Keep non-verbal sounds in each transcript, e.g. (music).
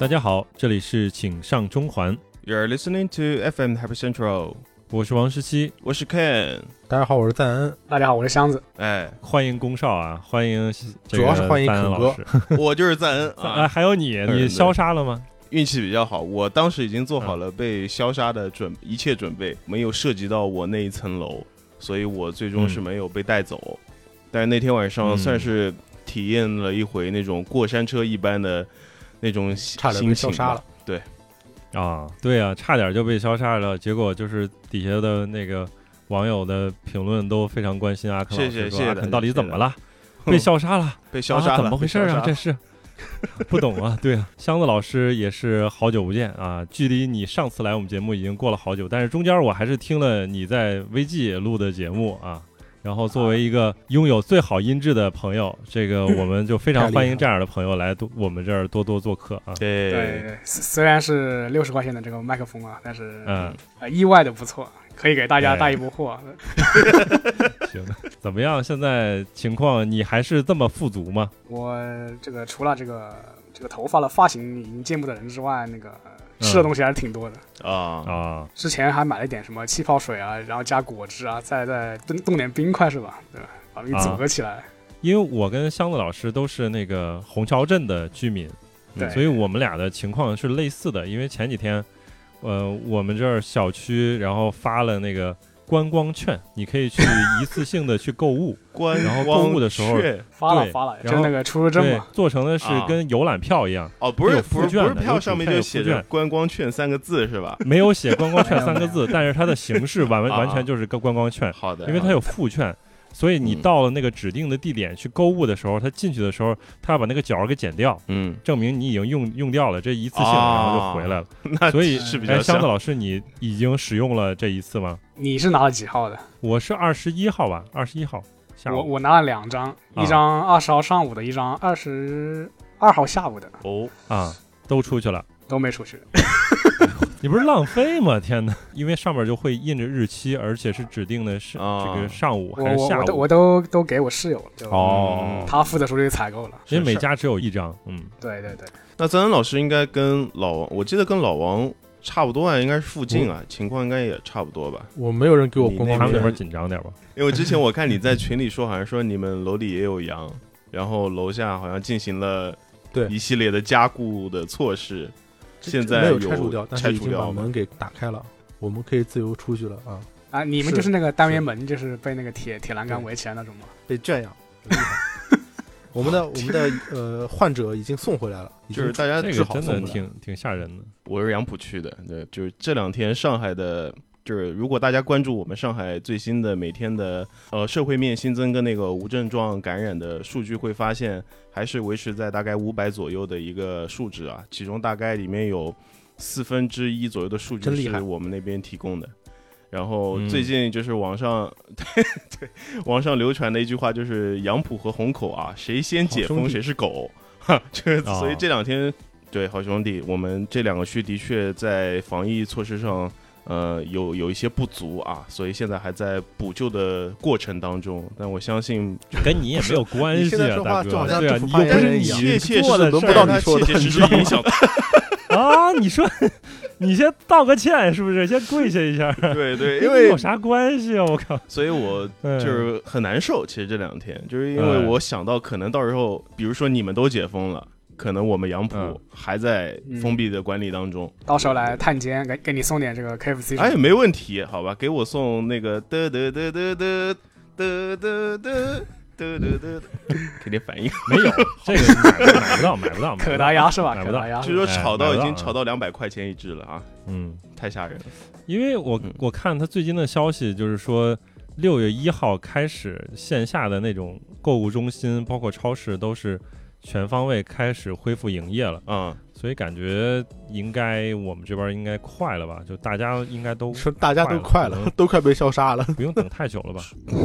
大家好，这里是请上中环，You're listening to FM Happy Central，我是王十七，我是 Ken。大家好，我是赞恩。大家好，我是箱子。哎，欢迎龚少啊，欢迎主要是欢迎赞恩肯哥老师。(laughs) 我就是赞恩啊，啊，(laughs) 还有你，你消杀了吗？运气比较好，我当时已经做好了被消杀的准一切准备，没有涉及到我那一层楼，所以我最终是没有被带走。但是那天晚上嗯算是体验了一回那种过山车一般的那种差点被心情吧消杀了。对，啊，对啊，差点就被消杀了，结果就是底下的那个网友的评论都非常关心阿肯老师，谢谢谢谢大家说阿肯到底怎么了？被消杀了，(laughs) 被消杀了，啊，怎么回事啊？这是不懂啊。对啊，箱子老师也是好久不见啊，距离你上次来我们节目已经过了好久，但是中间我还是听了你在微 G 录的节目啊。然后作为一个拥有最好音质的朋友，这个我们就非常欢迎这样的朋友来多我们这儿多多做客啊。对对，虽虽然是六十块钱的这个麦克风啊，但是嗯，呃意外的不错，可以给大家哎带一波货。(laughs) 行，怎么样？现在情况你还是这么富足吗？我这个除了这个这个头发的发型已经见不得人之外，那个嗯吃的东西还是挺多的。啊，啊，之前还买了一点什么气泡水啊，然后加果汁啊，再再冻冻点冰块是吧？对吧？把它给组合起来。因为我跟箱子老师都是那个虹桥镇的居民，对，所以我们俩的情况是类似的。因为前几天，呃，我们这儿小区然后发了那个观光券，你可以去一次性的去购物，(laughs) 观然后购物的时候对发了发了，然后就是那个出入证对嘛。，做成的是啊跟游览票一样，哦，不是有不是票上面就有写着观光券三个字是吧？没有写观光券三个字，(laughs) 但是它的形式完 (laughs) 完全就是个观光券，好的，因为它有副券。所以你嗯到了那个指定的地点去购物的时候，他进去的时候，他要把那个角儿给剪掉，嗯，证明你已经用用掉了这一次性，啊然后就回来了。那所以哎，是比较像箱子老师，你已经使用了这一次吗？你是拿了几号的？我是二十一号吧，二十一号下午。我我拿了两张，啊一张二十号上午的，一张二十二号下午的，哦，啊，都出去了。都没出去。(laughs) 你不是浪费吗？天哪！因为上面就会印着日期，而且是指定的是啊这个上午还是下午。我我都我都都给我室友了，就哦，他负责出去采购了。因为每家只有一张。嗯，对对对，那赞恩老师应该跟老王，我记得跟老王差不多啊，应该是附近啊，情况应该也差不多吧？我没有人给我观你光券他们那边，紧张点吧。因为之前 (laughs) 我看你在群里说，好像说你们楼里也有羊，然后楼下好像进行了对一系列的加固的措施，这现在没有拆除掉，但是已经拆除掉了把门给打开了，我们可以自由出去了啊！啊，你们就是那个单元门，就是被那个铁铁栏杆围起来那种吗？被圈养，(laughs) (laughs) 我们的我们的呃患者已经送回来了，就是大家这治个真的。挺挺吓人的。我是杨浦区的，对，就是这两天上海的，就是如果大家关注我们上海最新的每天的呃社会面新增跟那个无症状感染的数据，会发现还是维持在大概五百左右的一个数值啊，其中大概里面有四分之一左右的数据是我们那边提供的。然后嗯最近就是网上、对对网上流传的一句话，就是杨浦和虹口啊，谁先解封谁是狗，哈，就是哦所以这两天对，好兄弟，我们这两个区的确在防疫措施上，呃，有有一些不足啊，所以现在还在补救的过程当中。但我相信，跟你也没有关系啊，大哥。对啊，你又不是你言人一样切的轮不到你它说的切切实你知道吗实影响。(laughs) 啊！你说，(laughs) 你先道个歉是不是？先跪下一下。对对，因为有啥关系啊？我靠！所以我嗯就是很难受。其实这两天，就是因为嗯我想到可能到时候，比如说你们都解封了。可能我们杨浦嗯还在封闭的管理当中，到时候来探监，给给你送点这个 KFC。哎，没问题，好吧，给我送那个嘚嘚嘚嘚嘚嘚嘚嘚嘚嘚嘚，给点反应。没有这个买不到，买不到。可达鸭是吧？买不到可达鸭据说炒到已经炒到两百块钱一只了啊，嗯，太吓人了。因为我嗯我看他最近的消息，就是说六月一号开始，线下的那种购物中心，包括超市，都是全方位开始恢复营业了。啊、所以感觉应该我们这边应该快了吧？就大家应该都说大家都快了，都快被消杀了。(laughs) 不用等太久了吧？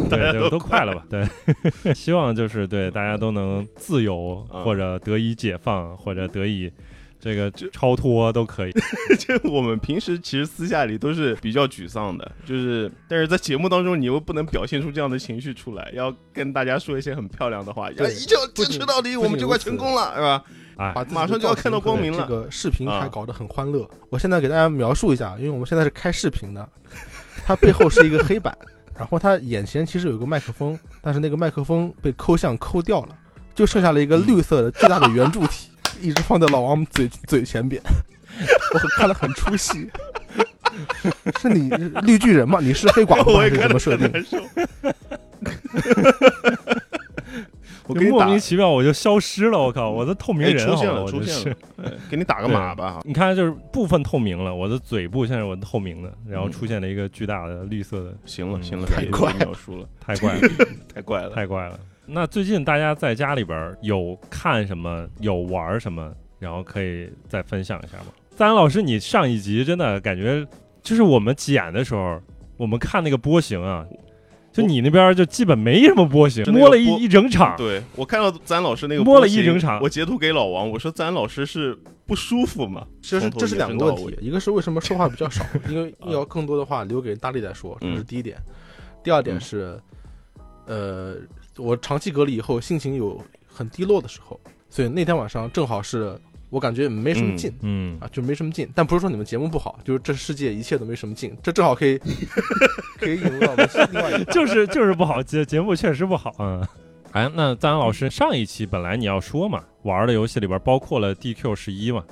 对对，(laughs) 都快了吧？对，(laughs) 希望就是对大家都能自由嗯或者得以解放或者得以这个超脱都可以。(laughs) 就我们平时其实私下里都是比较沮丧的，就是但是在节目当中你又不能表现出这样的情绪出来，要跟大家说一些很漂亮的话，一定要坚持到底，我们就快成功了，是吧？马上就要看到光明了这个视频啊还搞得很欢乐。我现在给大家描述一下，因为我们现在是开视频的，它背后是一个黑板，然后它眼前其实有个麦克风，但是那个麦克风被抠像抠掉了，就剩下了一个绿色的巨大的圆柱体，一直放在老王嘴嘴前边，我很看得很出戏。(laughs) 是你绿巨人吗？你是黑寡妇我还是也看得什么设定？(laughs) 我给你莫名其妙我就消失了，我靠，我的透明哎人好了，出现了，我出现了。，哎给你打个码吧。你看，就是部分透明了，我的嘴部现在我透明的，然后嗯出现了一个巨大的绿色的，嗯行了行了，别太怪了，太怪了，太怪了。太怪了。那最近大家在家里边儿有看什么，有玩什么，然后可以再分享一下吗？赞恩老师，你上一集真的感觉，就是我们剪的时候，我们看那个波形啊，就你那边就基本没什么波形，就摸了一一整场，对我看到咱老师那个摸了一整场我截图给老王，我说咱老师是不舒服吗？其实这是两个问题，一个是为什么说话比较少，(laughs) 因为啊要更多的话留给大力来说，这是嗯第一点。第二点嗯是，呃，我长期隔离以后心情有很低落的时候，所以那天晚上正好是我感觉没什么劲。嗯，啊，就没什么劲，但不是说你们节目不好，就是这世界一切都没什么劲，(laughs) 这正好可以可以引入到我们另外一个就是就是不好，节节目确实不好，嗯。(laughs) 哎，那赞恩老师上一期本来你要说嘛，玩的游戏里边包括了 DQ 十一嘛，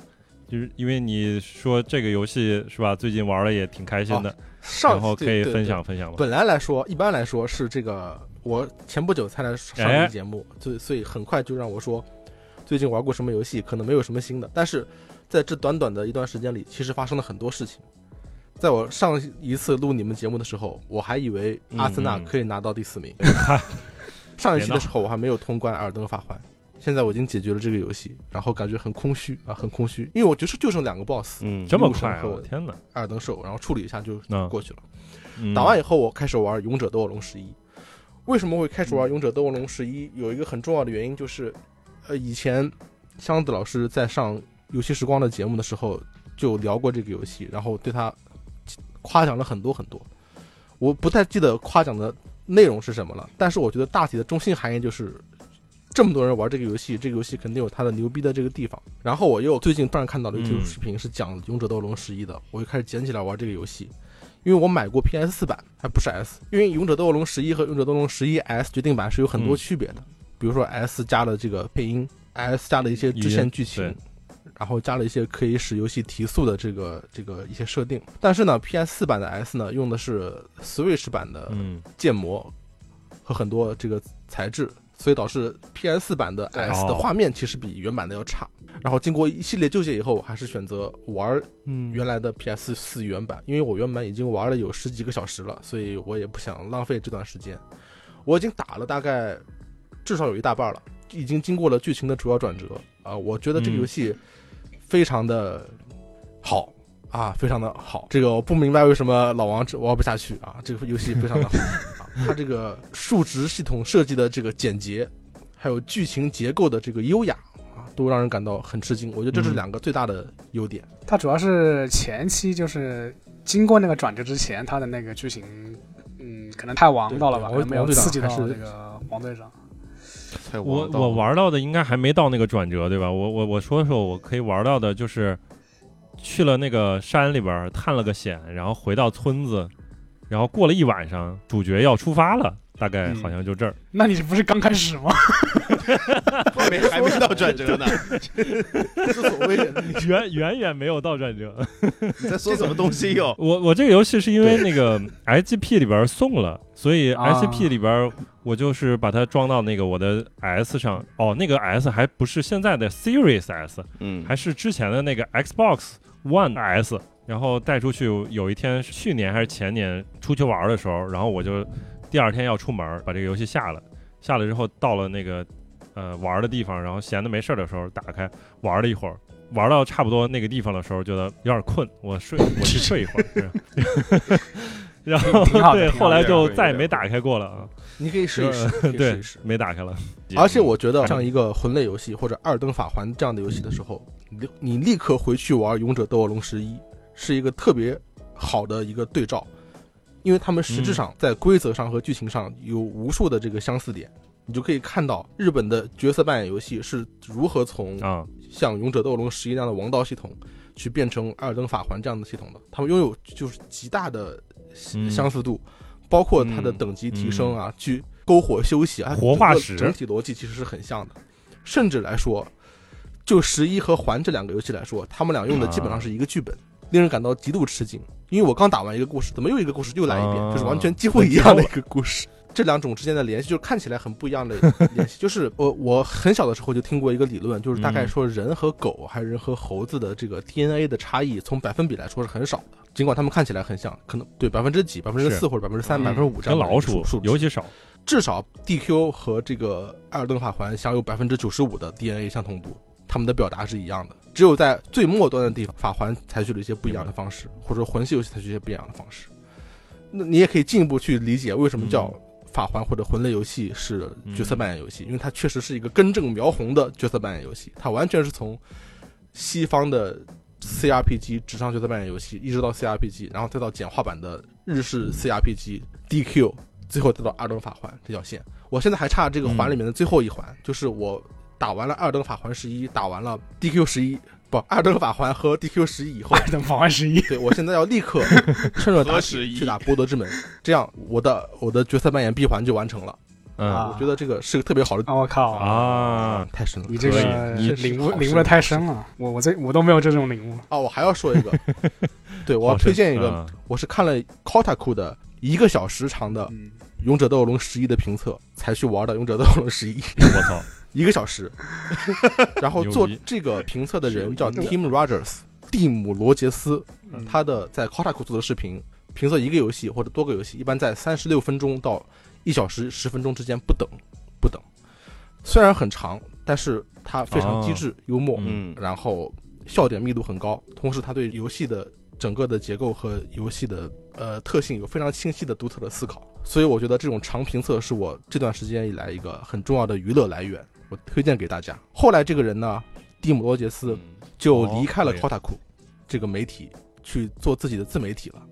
就是因为你说这个游戏是吧，最近玩的也挺开心的，上然后可以分享分享吗？本来来说，一般来说是这个，我前不久才来上哎这个节目，所以所以很快就让我说，最近玩过什么游戏，可能没有什么新的。但是在这短短的一段时间里，其实发生了很多事情。在我上一次录你们节目的时候，我还以为阿森纳可以拿到第四名。(laughs) 上一期的时候，我还没有通关《艾尔登法环》，现在我已经解决了这个游戏，然后感觉很空虚啊，很空虚，因为我就是就剩两个 BOSS，嗯，这么快我天哪！艾尔登兽，然后处理一下就嗯过去了。嗯打完以后，我开始玩《勇者斗恶龙十一》。为什么会开始玩《勇者斗恶龙十一》？有一个很重要的原因就是，呃，以前箱子老师在上游戏时光的节目的时候就聊过这个游戏，然后对他夸奖了很多很多。我不太记得夸奖的内容是什么了，但是我觉得大体的中心含义就是，这么多人玩这个游戏，这个游戏肯定有它的牛逼的这个地方。然后我又最近突然看到了 YouTube 嗯视频是讲《勇者斗恶龙十一》的，我就开始捡起来玩这个游戏。因为我买过 PS 四版，还不是 S，因为《勇者斗恶龙十一》和《勇者斗恶龙十一 S 决定版是有很多嗯区别的，比如说 S 加了这个配音，S 加了一些支线剧情，然后加了一些可以使游戏提速的这个这个一些设定。但是呢，PS 四版的 S 呢用的是 Switch 版的嗯，建模和很多这个材质，所以导致 PS 四版的 S 的哦画面其实比原版的要差。然后经过一系列纠结以后，我还是选择玩嗯原来的 PS 四原版，因为我原版已经玩了有十几个小时了，所以我也不想浪费这段时间。我已经打了大概至少有一大半了，已经经过了剧情的主要转折啊、我觉得这个嗯游戏非常的好。啊，非常的好，这个我不明白为什么老王这玩不下去啊。这个游戏非常的好，啊，它这个数值系统设计的这个简洁，还有剧情结构的这个优雅啊，都让人感到很吃惊。我觉得这是嗯两个最大的优点。它主要是前期就是经过那个转折之前，它的那个剧情，嗯，可能太王道了吧，对可能没有刺激到那个王队长。我我玩到的应该还没到那个转折，对吧？我我我说说，我可以玩到的就是去了那个山里边探了个险，然后回到村子，然后过了一晚上，主角要出发了，大概嗯好像就这儿。那你不是刚开始吗？没还没到转折呢，不是所谓的，你远远远没有到转折。你在说什么东西哟？(laughs) 我我这个游戏是因为那个 SGP 里边送了，所以啊 SGP 里边我就是把它装到那个我的 S 上。哦，那个 S 还不是现在的 Series S，嗯，还是之前的那个 Xbox One S。然后带出去，有一天是去年还是前年出去玩的时候，然后我就第二天要出门，把这个游戏下了。下了之后到了那个呃玩的地方，然后闲的没事儿的时候打开玩了一会儿，玩到差不多那个地方的时候，觉得有点困，我睡，(laughs) 我去睡一会儿。是 (laughs) 然后对，后来就再也没打开过了啊。你可以试一试，对一试，。没打开了。而且我觉得像一个魂类游戏或者二登法环这样的游戏的时候，你你立刻回去玩《勇者斗恶龙十一》，是一个特别好的一个对照，因为他们实质上在规则上和剧情上有无数的这个相似点，你就可以看到日本的角色扮演游戏是如何从啊，像《勇者斗龙十一》那样的王道系统，去变成《艾尔登法环》这样的系统的。他们拥有就是极大的嗯相似度，包括它的等级提升啊，去篝火休息啊，活化石。整体逻辑其实是很像的。甚至来说，就十一和环这两个游戏来说，他们俩用的基本上是一个剧本，令人感到极度吃惊。因为我刚打完一个故事，怎么又一个故事又来一遍，啊就是完全几乎一样的一个故事。这两种之间的联系，就是看起来很不一样的 (laughs) 联系。就是我我很小的时候就听过一个理论，就是大概说人和狗还有人和猴子的这个 DNA 的差异，从百分比来说是很少的。尽管它们看起来很像，可能对百分之几、百分之四或者百分之三、嗯百分之五这样的跟老鼠数尤其少。至少 DQ 和这个艾尔顿法环享有百分之九十五的 DNA 相同度，他们的表达是一样的。只有在最末端的地方，法环采取了一些不一样的方式，或者说魂系游戏采取一些不一样的方式。那你也可以进一步去理解为什么叫法环或者魂类游戏是角色扮演游戏，因为它确实是一个根正苗红的角色扮演游戏，它完全是从西方的 CRPG 纸上角色扮演游戏，一直到 CRPG，然后再到简化版的日式 CRPG DQ，最后再到二等法环这条线。我现在还差这个环里面的最后一环，就是我打完了二登法环十一，打完了 DQ 十一，不，二登法环和 DQ 十一以后，等法环十一，对我现在要立刻 (laughs) 趁热打合十一铁去打波德之门，这样我的我的角色扮演闭环就完成了。嗯啊我觉得这个是个特别好的啊我靠！啊，太深了。你这个以你领悟领悟的太深深了，我我这我都没有这种领悟。哦，我还要说一个，(laughs) 对我要推荐一个，啊我是看了 Kotaku 的一个小时长的《嗯，勇者斗恶龙十一》的评测才去玩的《勇者斗恶龙十一》，我操，(laughs) 一个小时。(laughs) 然后做这个评测的人叫 Tim Rogers，蒂姆罗杰斯，嗯。他的在 Kotaku 做的视频评测一个游戏或者多个游戏，一般在三十六分钟到一小时十分钟之间不等，不等。虽然很长，但是它非常机智、幽默，嗯。然后笑点密度很高，同时他对游戏的整个的结构和游戏的呃特性有非常清晰的独特的思考，所以我觉得这种长评测是我这段时间以来一个很重要的娱乐来源，我推荐给大家。后来这个人呢，蒂姆罗杰斯就离开了哦 Kotaku 这个媒体，去做自己的自媒体了。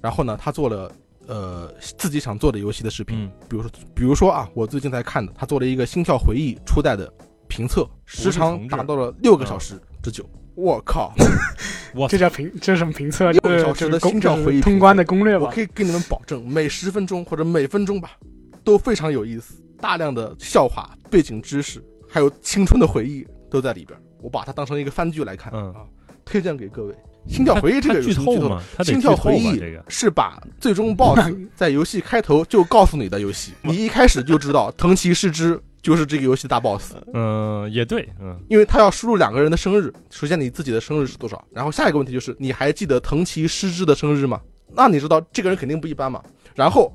然后呢，他做了呃自己想做的游戏的视频，嗯比如说比如说啊，我最近在看的，他做了一个《心跳回忆》初代的评测，时长达到了六个小时之久。我靠！(laughs) 我这叫评，这是什么评测？六个小时的心跳回忆通关的攻略吧？我可以给你们保证，每十分钟或者每分钟吧，都非常有意思，大量的笑话、背景知识，还有青春的回忆都在里边。我把它当成一个番剧来看、嗯啊，推荐给各位。心跳回忆这个他剧有剧透？吗？心跳回忆这个是把最终 BOSS (laughs) 在游戏开头就告诉你的游戏，(laughs) 你一开始就知道藤崎诗之就是这个游戏的大 BOSS，嗯，也对，嗯因为他要输入两个人的生日。首先你自己的生日是多少？然后下一个问题就是你还记得藤崎诗之的生日吗？那你知道这个人肯定不一般嘛。然后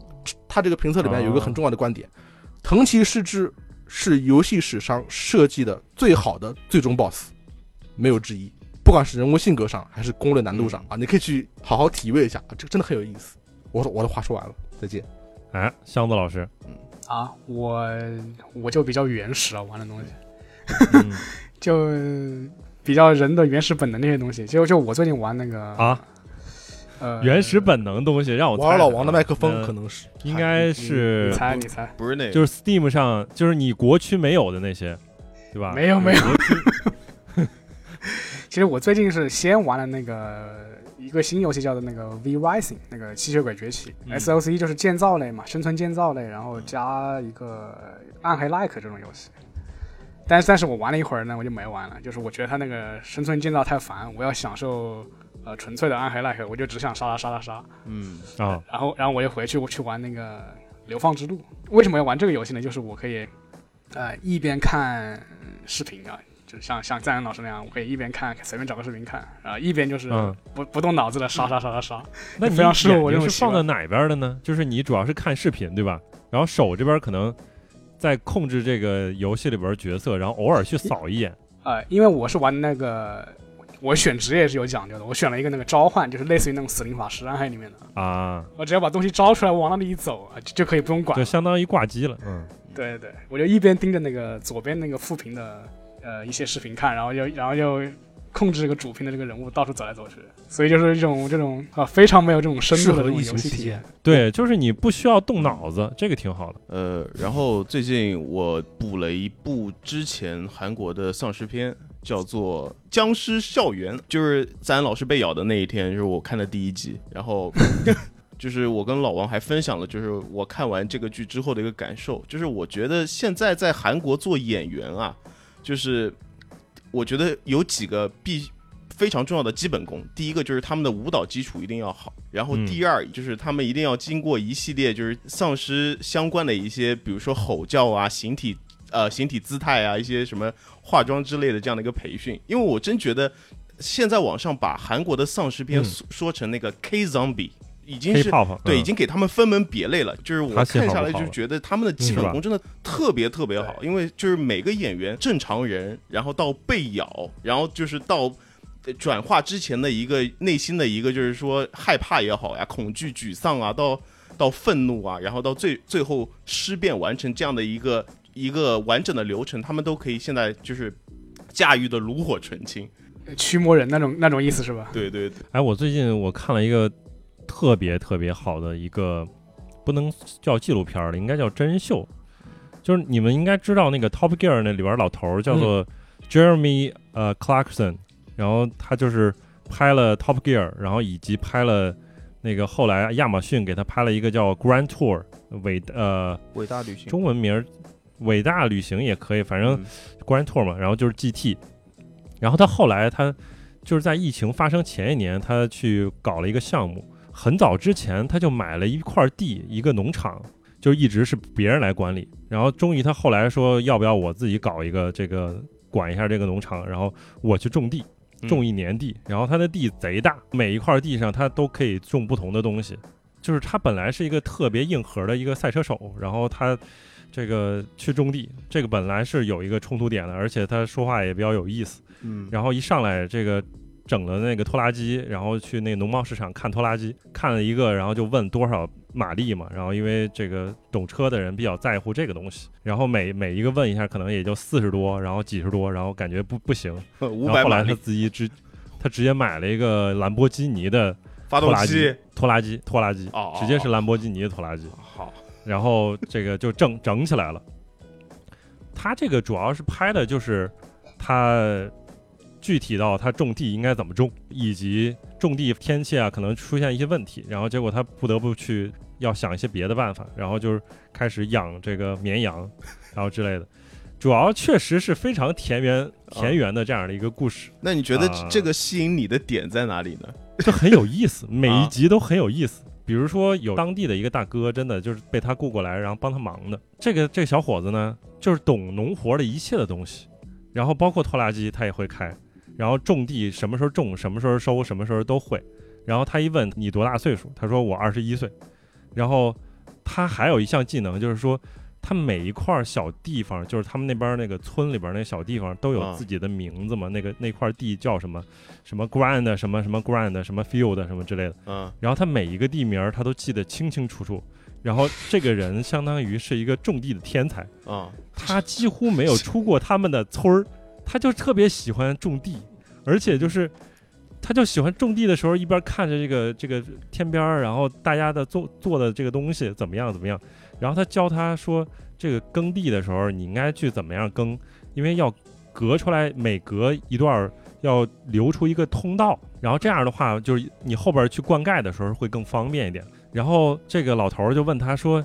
他这个评测里面有一个很重要的观点，藤崎诗之是游戏史上设计的最好的最终 BOSS，没有之一。不管是人物性格上还是攻略难度上啊，你可以去好好体味一下，啊这个真的很有意思。我说我的话说完了，再见。哎，箱子老师，啊，我我就比较原始啊，玩的东西嗯 (laughs) 就比较人的原始本能那些东西。就就我最近玩那个啊，呃原始本能东西让我猜玩老王的麦克风呃可能是应该是你猜你猜，不是那个，就是 Steam 上就是你国区没有的那些，对吧？没有没有。(laughs) 其实我最近是先玩了那个一个新游戏，叫做那个 V Rising，那个吸血鬼崛起。嗯，SOC 就是建造类嘛，生存建造类，然后加一个暗黑 like 这种游戏。但是但是我玩了一会儿呢，我就没玩了，就是我觉得它那个生存建造太烦，我要享受呃纯粹的暗黑 like，我就只想杀杀杀杀杀。嗯啊，然后然后我又回去我去玩那个流放之路。为什么要玩这个游戏呢？就是我可以呃一边看视频啊，就是像像赞恩老师那样，我可以一边看随便找个视频看，然后、一边就是嗯，不不动脑子的杀杀杀杀杀。那你非常适合我这种是放在哪边的呢？就是你主要是看视频对吧？然后手这边可能在控制这个游戏里边角色，然后偶尔去扫一眼。呃，因为我是玩那个。我选职业是有讲究的，我选了一个那个召唤，就是类似于那种死灵法师暗黑里面的，啊，我只要把东西招出来，往那里一走啊，就就可以不用管。就相当于挂机了，嗯对对对，我就一边盯着那个左边那个副屏的呃一些视频看，然后就然后就控制这个主屏的这个人物到处走来走去，所以就是一种这种啊非常没有这种深度的游戏体验。。对，就是你不需要动脑子，这个挺好的。呃，然后最近我补了一部之前韩国的丧尸片，叫做《僵尸校园》，就是咱老师被咬的那一天，就是我看的第一集，然后。(laughs) 就是我跟老王还分享了，就是我看完这个剧之后的一个感受，就是我觉得现在在韩国做演员啊，就是我觉得有几个必非常重要的基本功。第一个就是他们的舞蹈基础一定要好，然后嗯第二就是他们一定要经过一系列就是丧尸相关的一些，比如说吼叫啊、形体呃形体姿态啊、一些什么化妆之类的这样的一个培训。因为我真觉得现在网上把韩国的丧尸片嗯说说成那个 K zombie，已经是对，嗯已经给他们分门别类了。就是我看下来就觉得他们的基本功真的特别特别好，因为就是每个演员正常人，然后到被咬，然后就是到呃转化之前的一个内心的一个就是说害怕也好呀，恐惧、沮丧啊，到到愤怒啊，然后到最最后尸变完成这样的一个一个完整的流程，他们都可以现在就是驾驭的炉火纯青。驱魔人那种那种意思是吧？对对对，哎，我最近我看了一个特别特别好的一个，不能叫纪录片了，应该叫真人秀。就是你们应该知道那个 Top Gear 那里边老头儿叫做 Jeremy 呃 Clarkson，然后他就是拍了 Top Gear，然后以及拍了那个后来亚马逊给他拍了一个叫 Grand Tour 伟呃伟大旅行中文名儿伟大旅行也可以，反正嗯 Grand Tour 嘛，然后就是 GT，然后他后来他就是在疫情发生前一年，他去搞了一个项目，很早之前他就买了一块地，一个农场，就一直是别人来管理，然后终于他后来说要不要我自己搞一个这个管一下这个农场，然后我去种地。嗯种一年地，然后他的地贼大，每一块地上他都可以种不同的东西。就是他本来是一个特别硬核的一个赛车手，然后他这个去种地，这个本来是有一个冲突点的，而且他说话也比较有意思。嗯，然后一上来这个整了那个拖拉机，然后去那个农贸市场看拖拉机，看了一个，然后就问多少马力嘛，然后因为这个懂车的人比较在乎这个东西，然后每每一个问一下，可能也就四十多，然后几十多，然后感觉不不行，(laughs) 然后后来他自己直他直接买了一个兰博基尼的发动机。拖拉机，拖拉机，拖拉机哦哦，直接是兰博基尼的拖拉机。好，然后这个就整整起来了。他这个主要是拍的就是他具体到他种地应该怎么种，以及种地天气啊可能出现一些问题，然后结果他不得不去要想一些别的办法，然后就是开始养这个绵羊，然后之类的。主要确实是非常田园田园的这样的一个故事，那你觉得啊这个吸引你的点在哪里呢？就很有意思，每一啊集都很有意思。(laughs) 比如说有当地的一个大哥，真的就是被他雇过来，然后帮他忙的。这个这个小伙子呢，就是懂农活的一切的东西，然后包括拖拉机他也会开，然后种地什么时候种，什么时候收，什么时候都会。然后他一问你多大岁数，他说我二十一岁。然后他还有一项技能，就是说他每一块小地方，就是他们那边那个村里边那小地方都有啊自己的名字嘛，那个那块地叫什么什么 grand 什么什么 grand 什么 field 什么之类的。嗯，然后他每一个地名他都记得清清楚楚。然后这个人相当于是一个种地的天才，啊，他几乎没有出过他们的村儿，他就特别喜欢种地，而且就是，他就喜欢种地的时候一边看着这个这个天边儿，然后大家的做做的这个东西怎么样怎么样，然后他教他说，这个耕地的时候你应该去怎么样耕，因为要隔出来每隔一段儿要留出一个通道，然后这样的话就是你后边儿去灌溉的时候会更方便一点。然后这个老头儿就问他说：“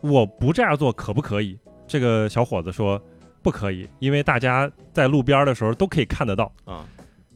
我不这样做可不可以？”这个小伙子说：“不可以，因为大家在路边儿的时候都可以看得到，啊，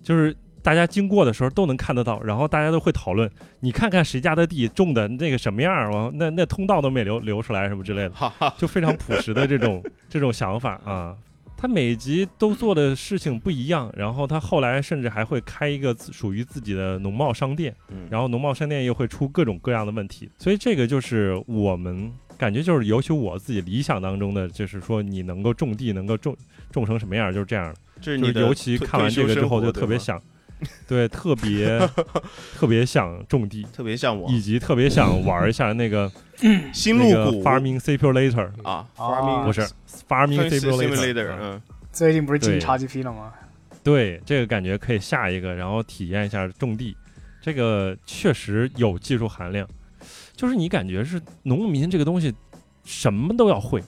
就是大家经过的时候都能看得到，然后大家都会讨论，你看看谁家的地种的那个什么样儿，完那那通道都没留留出来什么之类的，就非常朴实的这种这种想法啊。他每集都做的事情不一样，然后他后来甚至还会开一个属于自己的农贸商店。嗯，然后农贸商店又会出各种各样的问题，所以这个就是我们感觉就是，尤其我自己理想当中的，就是说你能够种地，能够种种成什么样，就是这样的。就这是你尤其看完这个之后，就特别，想，(laughs) 对，特别 (laughs) 特别想种地特别像我以及特别想玩一下那个 (clears throat) 新那个路谷 Farming Simulator，啊啊，farming 不是 Farming Simulator，Simulator，嗯，最近不是进对 XGP 了吗？对，这个感觉可以下一个，然后体验一下种地，这个确实有技术含量。就是你感觉是农民这个东西什么都要会，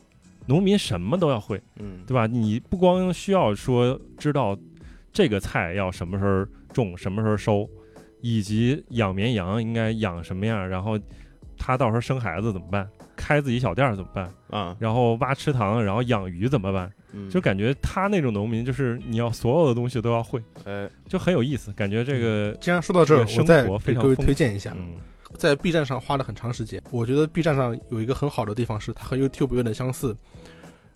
农民什么都要会，嗯，对吧？你不光需要说知道这个菜要什么时候种，什么时候收，以及养绵羊应该养什么样，然后它到时候生孩子怎么办，开自己小店儿怎么办，啊，然后挖池塘，然后养鱼怎么办？嗯就感觉他那种农民，就是你要所有的东西都要会，哎，就很有意思。感觉这个，既然说到这儿，这个生我再活非给各位推荐一下，嗯在 B 站上花了很长时间。我觉得 B 站上有一个很好的地方是，它和 YouTube 有点相似，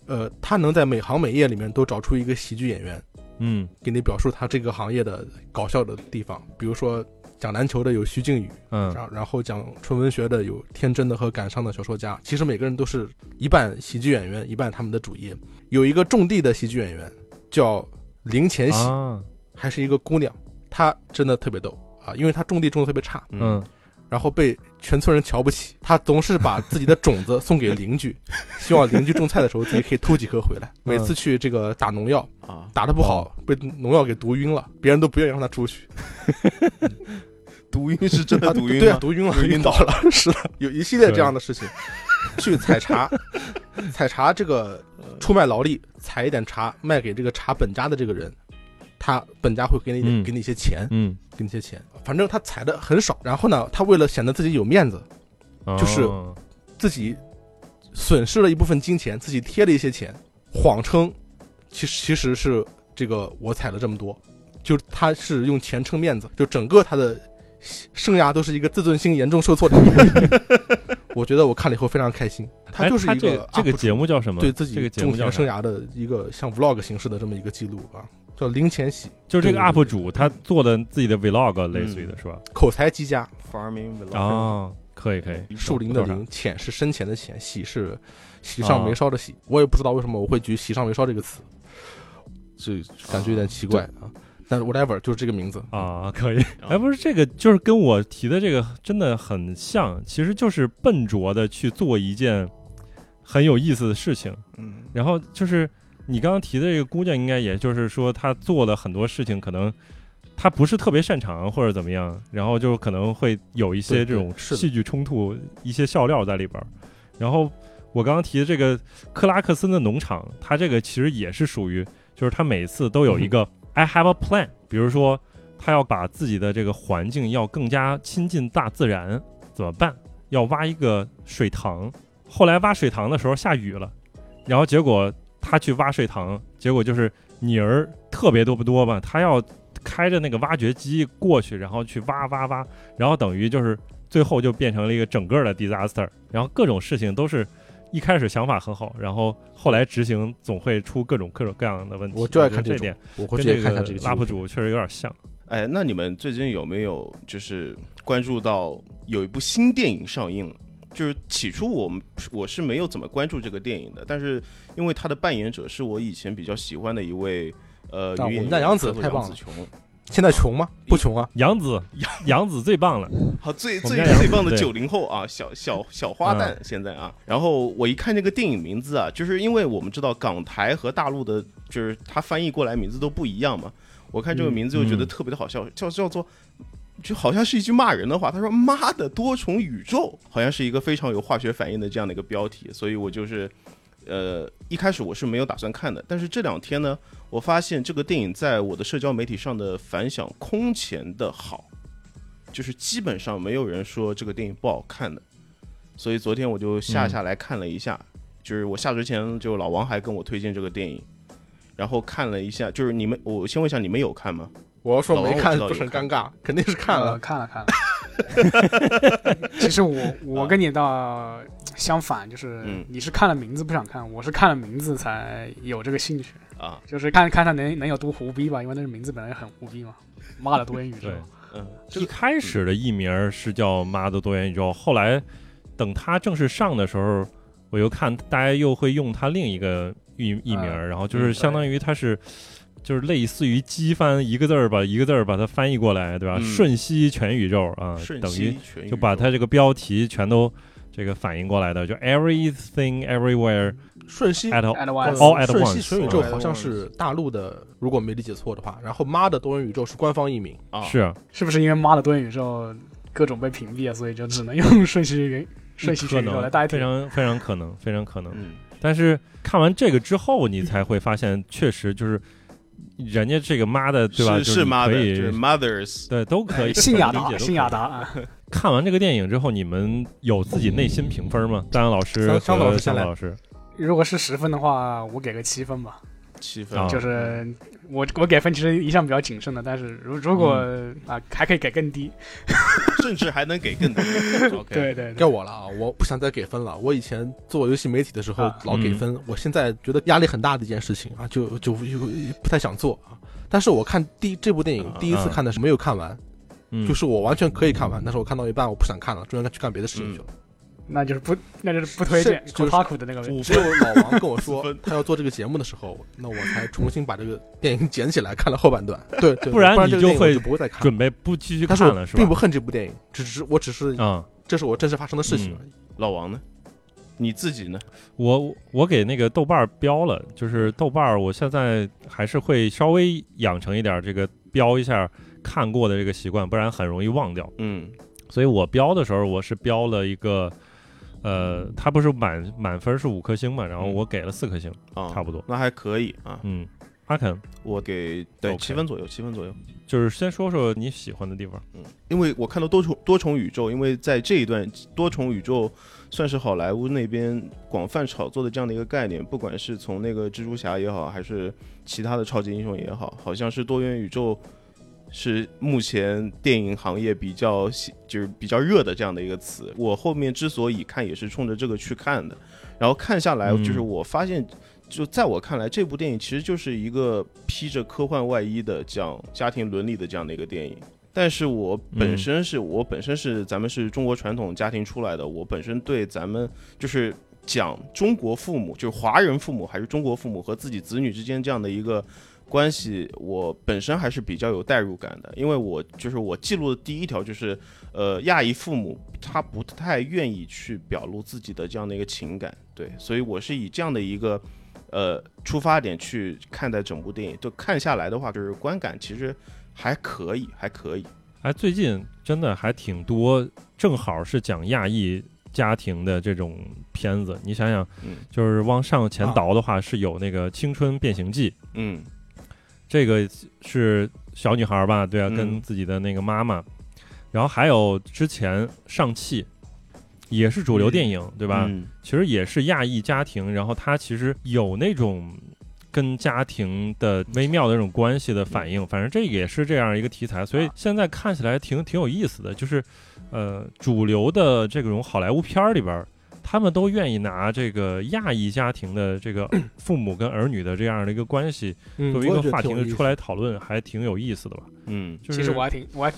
呃，它能在每行每业里面都找出一个喜剧演员，嗯给你表述他这个行业的搞笑的地方。比如说讲篮球的有徐静宇，嗯然然后讲纯文学的有天真的和感伤的小说家。其实每个人都是一半喜剧演员，一半他们的主业。有一个种地的喜剧演员叫林前喜，啊，还是一个姑娘，她真的特别逗啊，因为她种地种的特别差，嗯然后被全村人瞧不起。他总是把自己的种子送给邻居，(laughs) 希望邻居种菜的时候自己可以偷几颗回来。每次去这个打农药，啊，打的不好，被农药给毒晕了，别人都不愿意让他出去。毒晕是真的毒晕对啊，毒晕了，晕晕倒了。(laughs) 是的，有一系列这样的事情。去采茶，(laughs) 采茶这个出卖劳力，采一点茶卖给这个茶本家的这个人，他本家会给你、嗯。给你一些钱，嗯，给你一些钱。反正他采的很少，然后呢，他为了显得自己有面子，就是哦自己损失了一部分金钱，自己贴了一些钱，谎称其实其实是这个我采了这么多，就他是用钱撑面子，就整个他的生涯都是一个自尊心严重受挫的。(laughs) 我觉得我看了以后非常开心，他就是一个这个这个节目叫什么？对自己这个生涯的一个像 vlog 形式的这么一个记录啊，叫林前喜，就是这个 UP 主他做的自己的 vlog 类似于的是吧？口才极佳，farming vlog 啊，可以可以，树林的林，浅是深浅的浅，喜是喜上眉梢的喜。我也不知道为什么我会举喜上眉梢这个词，这感觉有点奇怪啊。但是 whatever 就是这个名字，啊，可以。哎，不是这个，就是跟我提的这个真的很像，其实就是笨拙的去做一件很有意思的事情。嗯。然后就是你刚刚提的这个姑娘，应该也就是说她做了很多事情，可能她不是特别擅长或者怎么样，然后就可能会有一些这种戏剧冲突、一些笑料在里边儿。然后我刚刚提的这个克拉克森的农场，它这个其实也是属于，就是它每次都有一个 I have a plan，比如说他要把自己的这个环境要更加亲近大自然，怎么办？要挖一个水塘。后来挖水塘的时候下雨了，然后结果他去挖水塘，结果就是泥儿特别多不多吧，他要开着那个挖掘机过去，然后去挖挖挖，然后等于就是最后就变成了一个整个的 disaster，然后各种事情都是。一开始想法很好，然后后来执行总会出各种各种各样的问题。我就爱看这种，我会去也跟这个看一下这个纪录 UP 主确实有点像。哎，那你们最近有没有就是关注到有一部新电影上映了？就是起初我们我是没有怎么关注这个电影的，但是因为他的扮演者是我以前比较喜欢的一位呃啊女演员，杨紫叫做太棒了。现在穷吗？不穷啊，杨紫，杨杨紫最棒了。(laughs) 好，最最最棒的九零后啊，小小小花旦现在啊。然后我一看这个电影名字啊，就是因为我们知道港台和大陆的，就是它翻译过来名字都不一样嘛。我看这个名字就觉得嗯特别的好笑，叫叫做。就好像是一句骂人的话，他说“妈的多重宇宙”，好像是一个非常有化学反应的这样的一个标题，所以我就是，呃，一开始我是没有打算看的，但是这两天呢，我发现这个电影在我的社交媒体上的反响空前的好，就是基本上没有人说这个电影不好看的，所以昨天我就下下来看了一下，就是我下之前就老王还跟我推荐这个电影，然后看了一下，就是你们，我先问一下你们有看吗？我要说没看不是很尴尬，肯定是看了呃。看了看了。其实我我跟你倒相反，就是嗯你是看了名字不想看，我是看了名字才有这个兴趣，啊，就是看看他能能有多胡逼吧，因为那个名字本来很胡逼嘛，妈的多元宇宙对。嗯，一开始的艺名是叫《妈的多元宇宙》，后来等他正式上的时候，我又看大家又会用他另一个艺艺名，啊然后就是嗯相当于他是。就是类似于机翻一个字儿把一个字儿把它翻译过来，对吧？嗯瞬息全宇宙啊，瞬等于息全宇宙就把它这个标题全都这个反应过来的，就 everything everywhere 瞬息 at all at 呃 once，all at 瞬息全宇宙好像是大陆的，如果没理解错的话，然后妈的多元宇宙是官方译名。啊，是啊是不是因为妈的多元宇宙各种被屏蔽啊，所以就只能用瞬息云瞬息全宇宙来能代替非？常非常可能，非常可能。嗯，但是看完这个之后，你才会发现，确实就是人家这个妈的，对吧？是就是你妈的，可以就是 mothers，对都可以。信雅达，信雅达啊！看完这个电影之后，你们有自己内心评分吗？张老师香香和老师张老师，如果是十分的话，我给个七分吧。七分啊就是我我给分其实一向比较谨慎的，但是如如果啊还可以给更低。(laughs) 甚至还能给更低。(laughs) OK，对对该我了啊！我不想再给分了。我以前做游戏媒体的时候老给分，我现在觉得压力很大的一件事情啊，就就就不太想做啊。但是我看第这部电影啊第一次看的是没有看完，嗯，就是我完全可以看完，但是我看到一半我不想看了，中间去干别的事情去了。那就是不那就是不推荐是就是库的那个只有老王跟我说他要做这个节目的时候，那我才重新把这个电影捡起来看了后半段。(laughs) 对对，不然不然这个电影我你就会就不会再看。准备不继续看了，是吧？并不恨这部电影，只是我只是嗯、这是我真实发生的事情嗯而已。老王呢？你自己呢？我我给那个豆瓣儿标了，就是豆瓣儿，我现在还是会稍微养成一点这个标一下看过的这个习惯，不然很容易忘掉。嗯所以我标的时候，我是标了一个，呃，它不是满满分是五颗星嘛，然后我给了四颗星，啊，差不多。那还可以啊。嗯，阿肯我给对 OK 七分左右，七分左右。就是先说说你喜欢的地方。嗯，因为我看到多重多重宇宙，因为在这一段多重宇宙算是好莱坞那边广泛炒作的这样的一个概念，不管是从那个蜘蛛侠也好，还是其他的超级英雄也好，好像是多元宇宙是目前电影行业比较就是比较热的这样的一个词。我后面之所以看，也是冲着这个去看的。然后看下来，嗯就是我发现。就在我看来，这部电影其实就是一个披着科幻外衣的讲家庭伦理的这样的一个电影。但是我本身是、我本身是咱们是中国传统家庭出来的，我本身对咱们就是讲中国父母，就是华人父母还是中国父母和自己子女之间这样的一个关系，我本身还是比较有代入感的，因为我就是我记录的第一条就是，呃，亚裔父母他不太愿意去表露自己的这样的一个情感，对，所以我是以这样的一个。呃，出发点去看待整部电影，就看下来的话，就是观感其实还可以，还可以。哎，最近真的还挺多，正好是讲亚裔家庭的这种片子。你想想，嗯就是往上前倒的话，是有那个《青春变形记》，嗯这个是小女孩吧？对啊，嗯跟自己的那个妈妈。然后还有之前《上汽》，也是主流电影，对吧？嗯其实也是亚裔家庭，然后它其实有那种跟家庭的微妙的那种关系的反应，反正这也是这样一个题材，所以现在看起来挺挺有意思的。就是，呃，主流的这种好莱坞片儿里边儿，他们都愿意拿这个亚裔家庭的这个 (clears throat) 父母跟儿女的这样的一个关系嗯作为一个话题出来讨论，还挺有意思的吧？嗯。就是其实我还挺我还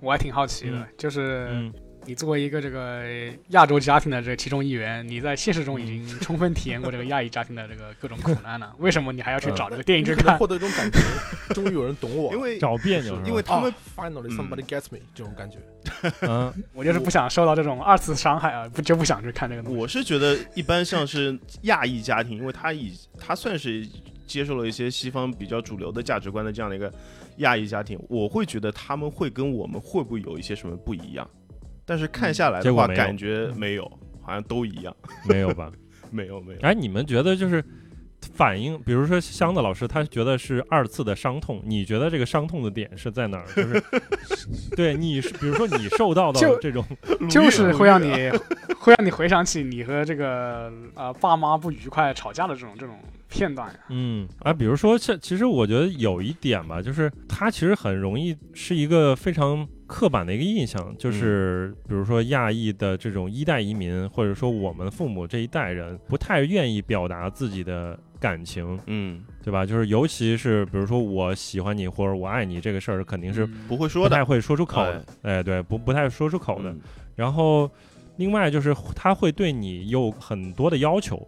我还挺好奇的，嗯。就是嗯你作为一个这个亚洲家庭的这其中一员，你在现实中已经充分体验过这个亚裔家庭的这个各种苦难了，(laughs) 为什么你还要去找这个电影去看？获得一种感觉，终于有人懂我，(laughs) 因为找别扭因为他们啊 finally somebody gets me 这种感觉。嗯 (laughs) 我就是不想受到这种二次伤害啊，不就不想去看这个东西。我是觉得一般像是亚裔家庭，因为他已他算是接受了一些西方比较主流的价值观的这样的一个亚裔家庭，我会觉得他们会跟我们会不会有一些什么不一样？但是看下来的话，结果感觉没有，好像都一样，(laughs) 没有吧？(laughs) 没有没有。哎，你们觉得就是反应，比如说箱子老师，他觉得是二次的伤痛，你觉得这个伤痛的点是在哪儿？(laughs) 就是对你是，比如说你受到的这种，就是会让你会让你回想起你和这个呃爸妈不愉快吵架的这种这种片段呀。嗯啊，比如说这，其实我觉得有一点吧，就是他其实很容易是一个非常刻板的一个印象，就是比如说亚裔的这种一代移民，或者说我们父母这一代人不太愿意表达自己的感情，嗯，对吧？就是尤其是比如说我喜欢你或者我爱你这个事儿，肯定是嗯不会说的不太会说出口的，哎，对，不不太说出口的。嗯然后，另外就是他会对你有很多的要求，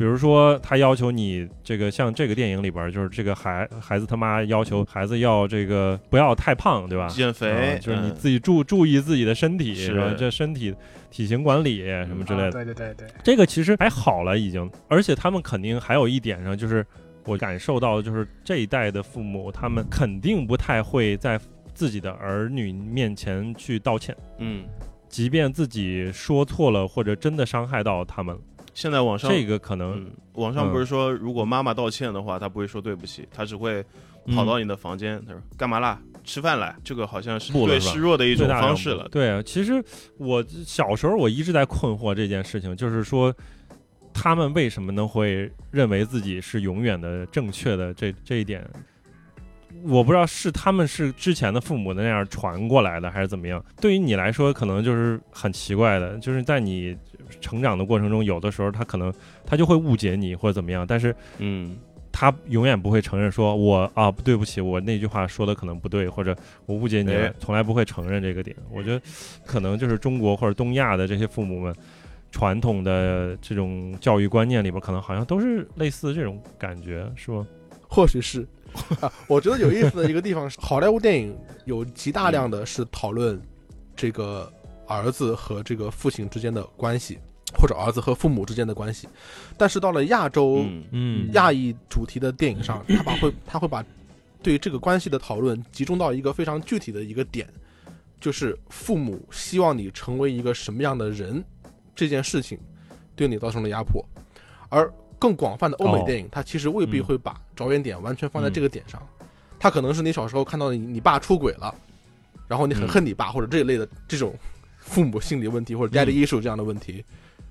比如说他要求你这个像这个电影里边，就是这个孩孩子他妈要求孩子要这个不要太胖，对吧？减肥啊就是你嗯自己注注意自己的身体，是吧？这身体体型管理什么之类啊的。对对对对，这个其实还好了，已经，而且他们肯定还有一点上，就是我感受到的就是这一代的父母，他们肯定不太会在自己的儿女面前去道歉，嗯，即便自己说错了或者真的伤害到他们，现在网上这个可能嗯，网上不是说如果妈妈道歉的话，她不会说对不起，她只会跑到你的房间，她说干嘛啦？吃饭来。这个好像是对示弱的一种方式了。对啊，其实我小时候我一直在困惑这件事情，就是说他们为什么能会认为自己是永远的正确的这这一点，我不知道是他们是之前的父母的那样传过来的，还是怎么样。对于你来说，可能就是很奇怪的，就是在你成长的过程中，有的时候他可能他就会误解你或者怎么样，但是嗯，他永远不会承认说我啊对不起，我那句话说的可能不对，或者我误解你了哎，从来不会承认这个点。我觉得可能就是中国或者东亚的这些父母们传统的这种教育观念里边，可能好像都是类似这种感觉，是吗？或许是啊，(laughs) 我觉得有意思的一个地方是，好莱坞电影有极大量的是讨论这个儿子和这个父亲之间的关系，或者儿子和父母之间的关系。但是到了亚洲、嗯嗯。亚裔主题的电影上，他把会他会把对这个关系的讨论集中到一个非常具体的一个点，就是父母希望你成为一个什么样的人，这件事情对你造成了压迫，而更广泛的欧美哦。电影，它其实未必嗯会把着眼点完全放在这个点上，它可能是你小时候看到你你爸出轨了，然后你很嗯。恨你爸，或者这一类的这种父母心理问题，或者 daddy 嗯。issue 这样的问题，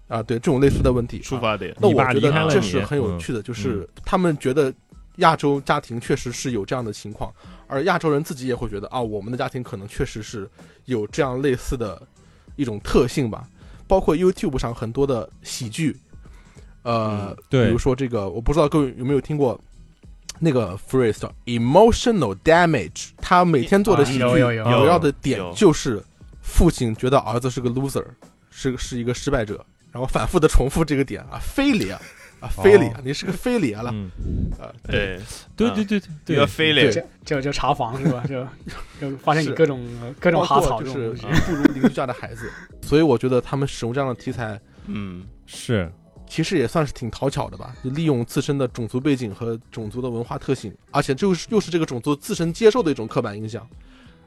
啊，对这种类似的问题，啊出发点。那我觉得这是很有嗯。趣的，就是他们觉得亚洲家庭确实是有这样的情况，而亚洲人自己也会觉得啊，我们的家庭可能确实是有这样类似的一种特性吧。包括 YouTube 上很多的喜剧，呃，比如说这个，我不知道各位有没有听过那个 phrase 叫 emotional damage，他每天做的喜剧主要的点有就是父亲觉得儿子是个 loser，是个是一个失败者，然后反复的重复这个点啊，failure 啊 failure，、哦。你是个 failure 了嗯，啊，对，啊对对对一对。对，个飞脸对，就就就查房是吧？就 (laughs) 就发现你各种各种包哈草就是。不如邻居家的孩子，所以我觉得他们使用这样的题材，嗯，是。其实也算是挺讨巧的吧，就利用自身的种族背景和种族的文化特性，而且就是又是这个种族自身接受的一种刻板印象，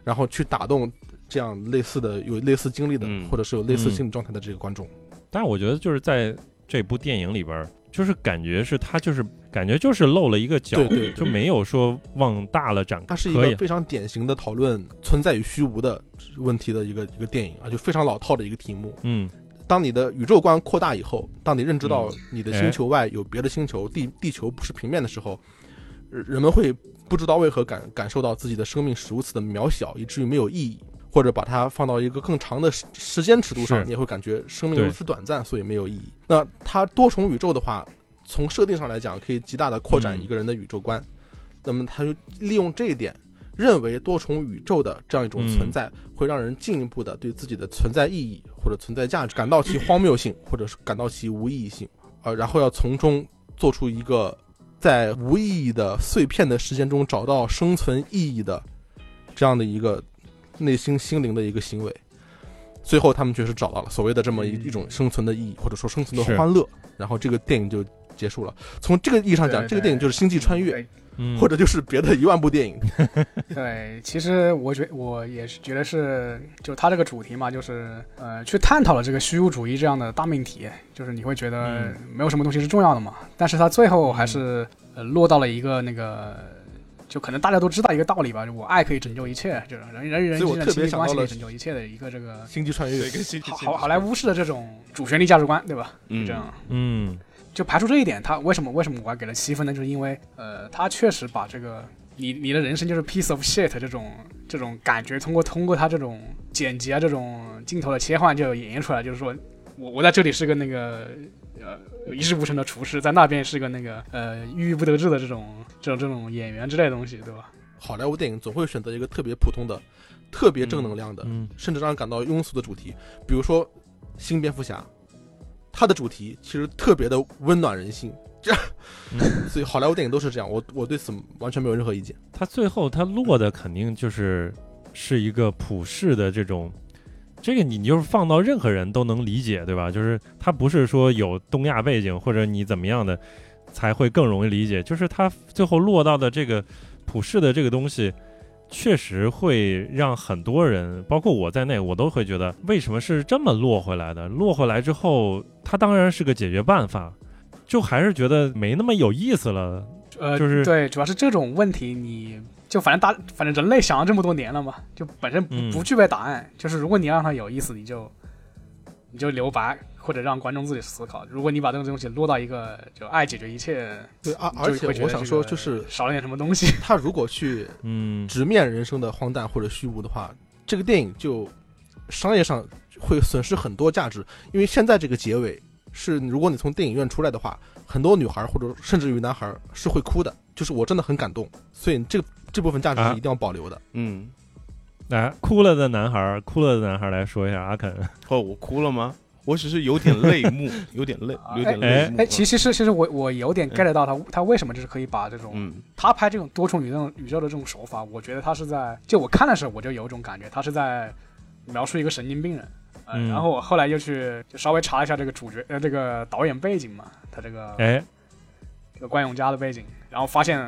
然后去打动这样类似的有类似经历的，嗯。或者是有类似嗯。心理状态的这个观众。但是我觉得就是在这部电影里边，就是感觉是他就是感觉就是露了一个角，对对对。就没有说往大了展开它是一个非常典型的讨论存在与虚无的问题的一个一个电影啊，就非常老套的一个题目。嗯。当你的宇宙观扩大以后，当你认知到嗯。你的星球外有别的星球，地地球不是平面的时候，人人们会不知道为何感感受到自己的生命是如此的渺小，以至于没有意义，或者把它放到一个更长的时时间尺度上，你也会感觉生命如此短暂，所以没有意义。那它多重宇宙的话，从设定上来讲，可以极大的扩展嗯。一个人的宇宙观。那么他就利用这一点，认为多重宇宙的这样一种存在，会让人进一步的对自己的存在意义或者存在价值感到其荒谬性，或者是感到其无意义性，呃，然后要从中做出一个在无意义的碎片的时间中找到生存意义的这样的一个内心心灵的一个行为。最后，他们确实找到了所谓的这么一一种生存的意义，或者说生存的欢乐。然后这个电影就结束了。从这个意义上讲，这个电影就是星际穿越，嗯，或者就是别的一万部电影。(laughs) 对，其实我觉我也是觉得是，就他这个主题嘛，就是呃，去探讨了这个虚无主义这样的大命题，就是你会觉得嗯没有什么东西是重要的嘛，但是他最后还是、呃落到了一个那个，就可能大家都知道一个道理吧，就我爱可以拯救一切，就是人人与人之间的亲密关系可以拯救一切的一个这个星际穿越对，跟星好好好莱坞式的这种主旋律价值观，对吧？嗯这样。嗯就排除这一点，他为什么为什么我还给了七分呢？就是因为呃，他确实把这个你你的人生就是 piece of shit 这种这种感觉，通过通过他这种剪辑啊，这种镜头的切换就演绎出来，就是说我我在这里是个那个呃一事无成的厨师，在那边是个那个呃郁郁不得志的这种这种这种演员之类的东西，对吧？好莱坞电影总会选择一个特别普通的、特别正能量的，嗯甚至让人感到庸俗的主题，比如说新蝙蝠侠，它的主题其实特别的温暖人心。这，嗯 (laughs) 所以好莱坞电影都是这样，我我对此完全没有任何意见。它最后它落的肯定就是是一个普世的这种，这个你就是放到任何人都能理解，对吧？就是他不是说有东亚背景或者你怎么样的才会更容易理解，就是他最后落到的这个普世的这个东西。确实会让很多人，包括我在内，我都会觉得为什么是这么落回来的？落回来之后，它当然是个解决办法，就还是觉得没那么有意思了。呃，就是对，主要是这种问题，你就反正大，反正人类想了这么多年了嘛，就本身不具备答案。就是如果你让它有意思，你就你就留白，或者让观众自己思考。如果你把这个东西落到一个就爱解决一切，对，而就而且我想说，就是少了点什么东西。(laughs) 他如果去嗯，直面人生的荒诞或者虚无的话，这个电影就商业上会损失很多价值。因为现在这个结尾是，如果你从电影院出来的话，很多女孩或者甚至于男孩是会哭的，就是我真的很感动，所以这这部分价值啊是一定要保留的。嗯，来，哭了的男孩儿，哭了的男孩儿来说一下，阿肯，哦，我哭了吗？我只是有点泪目，(laughs) 有点泪，有点泪目。哎，其实是其实我我有点 get 到他他为什么就是可以把这种嗯他拍这种多重宇宙宇宙的这种手法，我觉得他是在就我看的时候我就有一种感觉，他是在描述一个神经病人。呃，嗯然后我后来又去就稍微查了一下这个主角呃这个导演背景嘛，他这个哎，这个关永嘉的背景，然后发现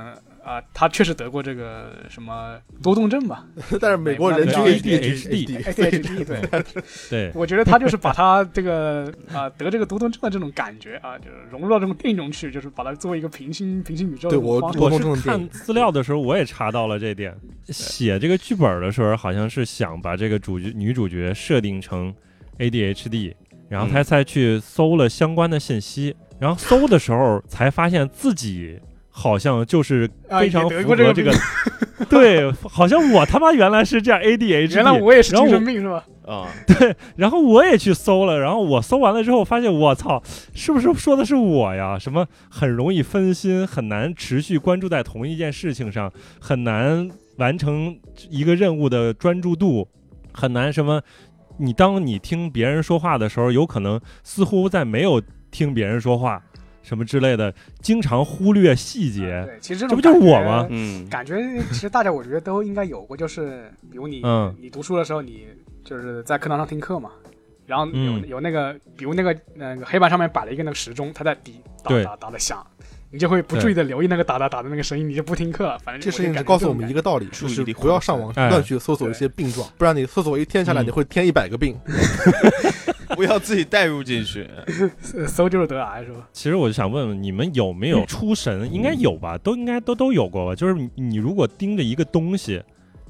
啊、他确实得过这个什么多动症吧 (laughs) 但是美国人均美国人 ADHD，，ADHD 对，(laughs) 对，我觉得他就是把他这个啊、得这个多动症的这种感觉啊，就是融入到这种电影中去，就是把它作为一个平行平行宇宙的对我我多动症是看资料的时候，我也查到了这点。写这个剧本的时候，好像是想把这个主角女主角设定成 ADHD，然后他嗯。才去搜了相关的信息，然后搜的时候才发现自己好像就是啊非常也得过这个符合这个，(laughs) (laughs) 对，好像我他妈原来是这样 ADHD，原来我也是精神病是吧？啊，(laughs) 对然后我也去搜了，然后我搜完了之后发现，我操，是不是说的是我呀？什么很容易分心，很难持续关注在同一件事情上，很难完成一个任务的专注度，很难什么？你当你听别人说话的时候，有可能似乎在没有听别人说话，什么之类的，经常忽略细节。对，其实这不就是我吗？嗯感觉其实大家我觉得都应该有过，就是比如你、嗯你读书的时候，你就是在课堂上听课嘛，然后有、嗯有那个，比如那个那个黑板上面摆了一个那个时钟，它在滴打对打打的响，你就会不注意的留意那个打打打的那个声音，你就不听课了。反正这事情告诉我们一个道理，就是注意力不要上网哎乱去搜索一些病状，不然你搜索一天下来，嗯你会添一百个病。(laughs) 不要自己带入进去。(laughs) 搜就是得癌是吧？其实我就想问问你们有没有出神？应该有吧，都应该都都有过吧。就是你你如果盯着一个东西，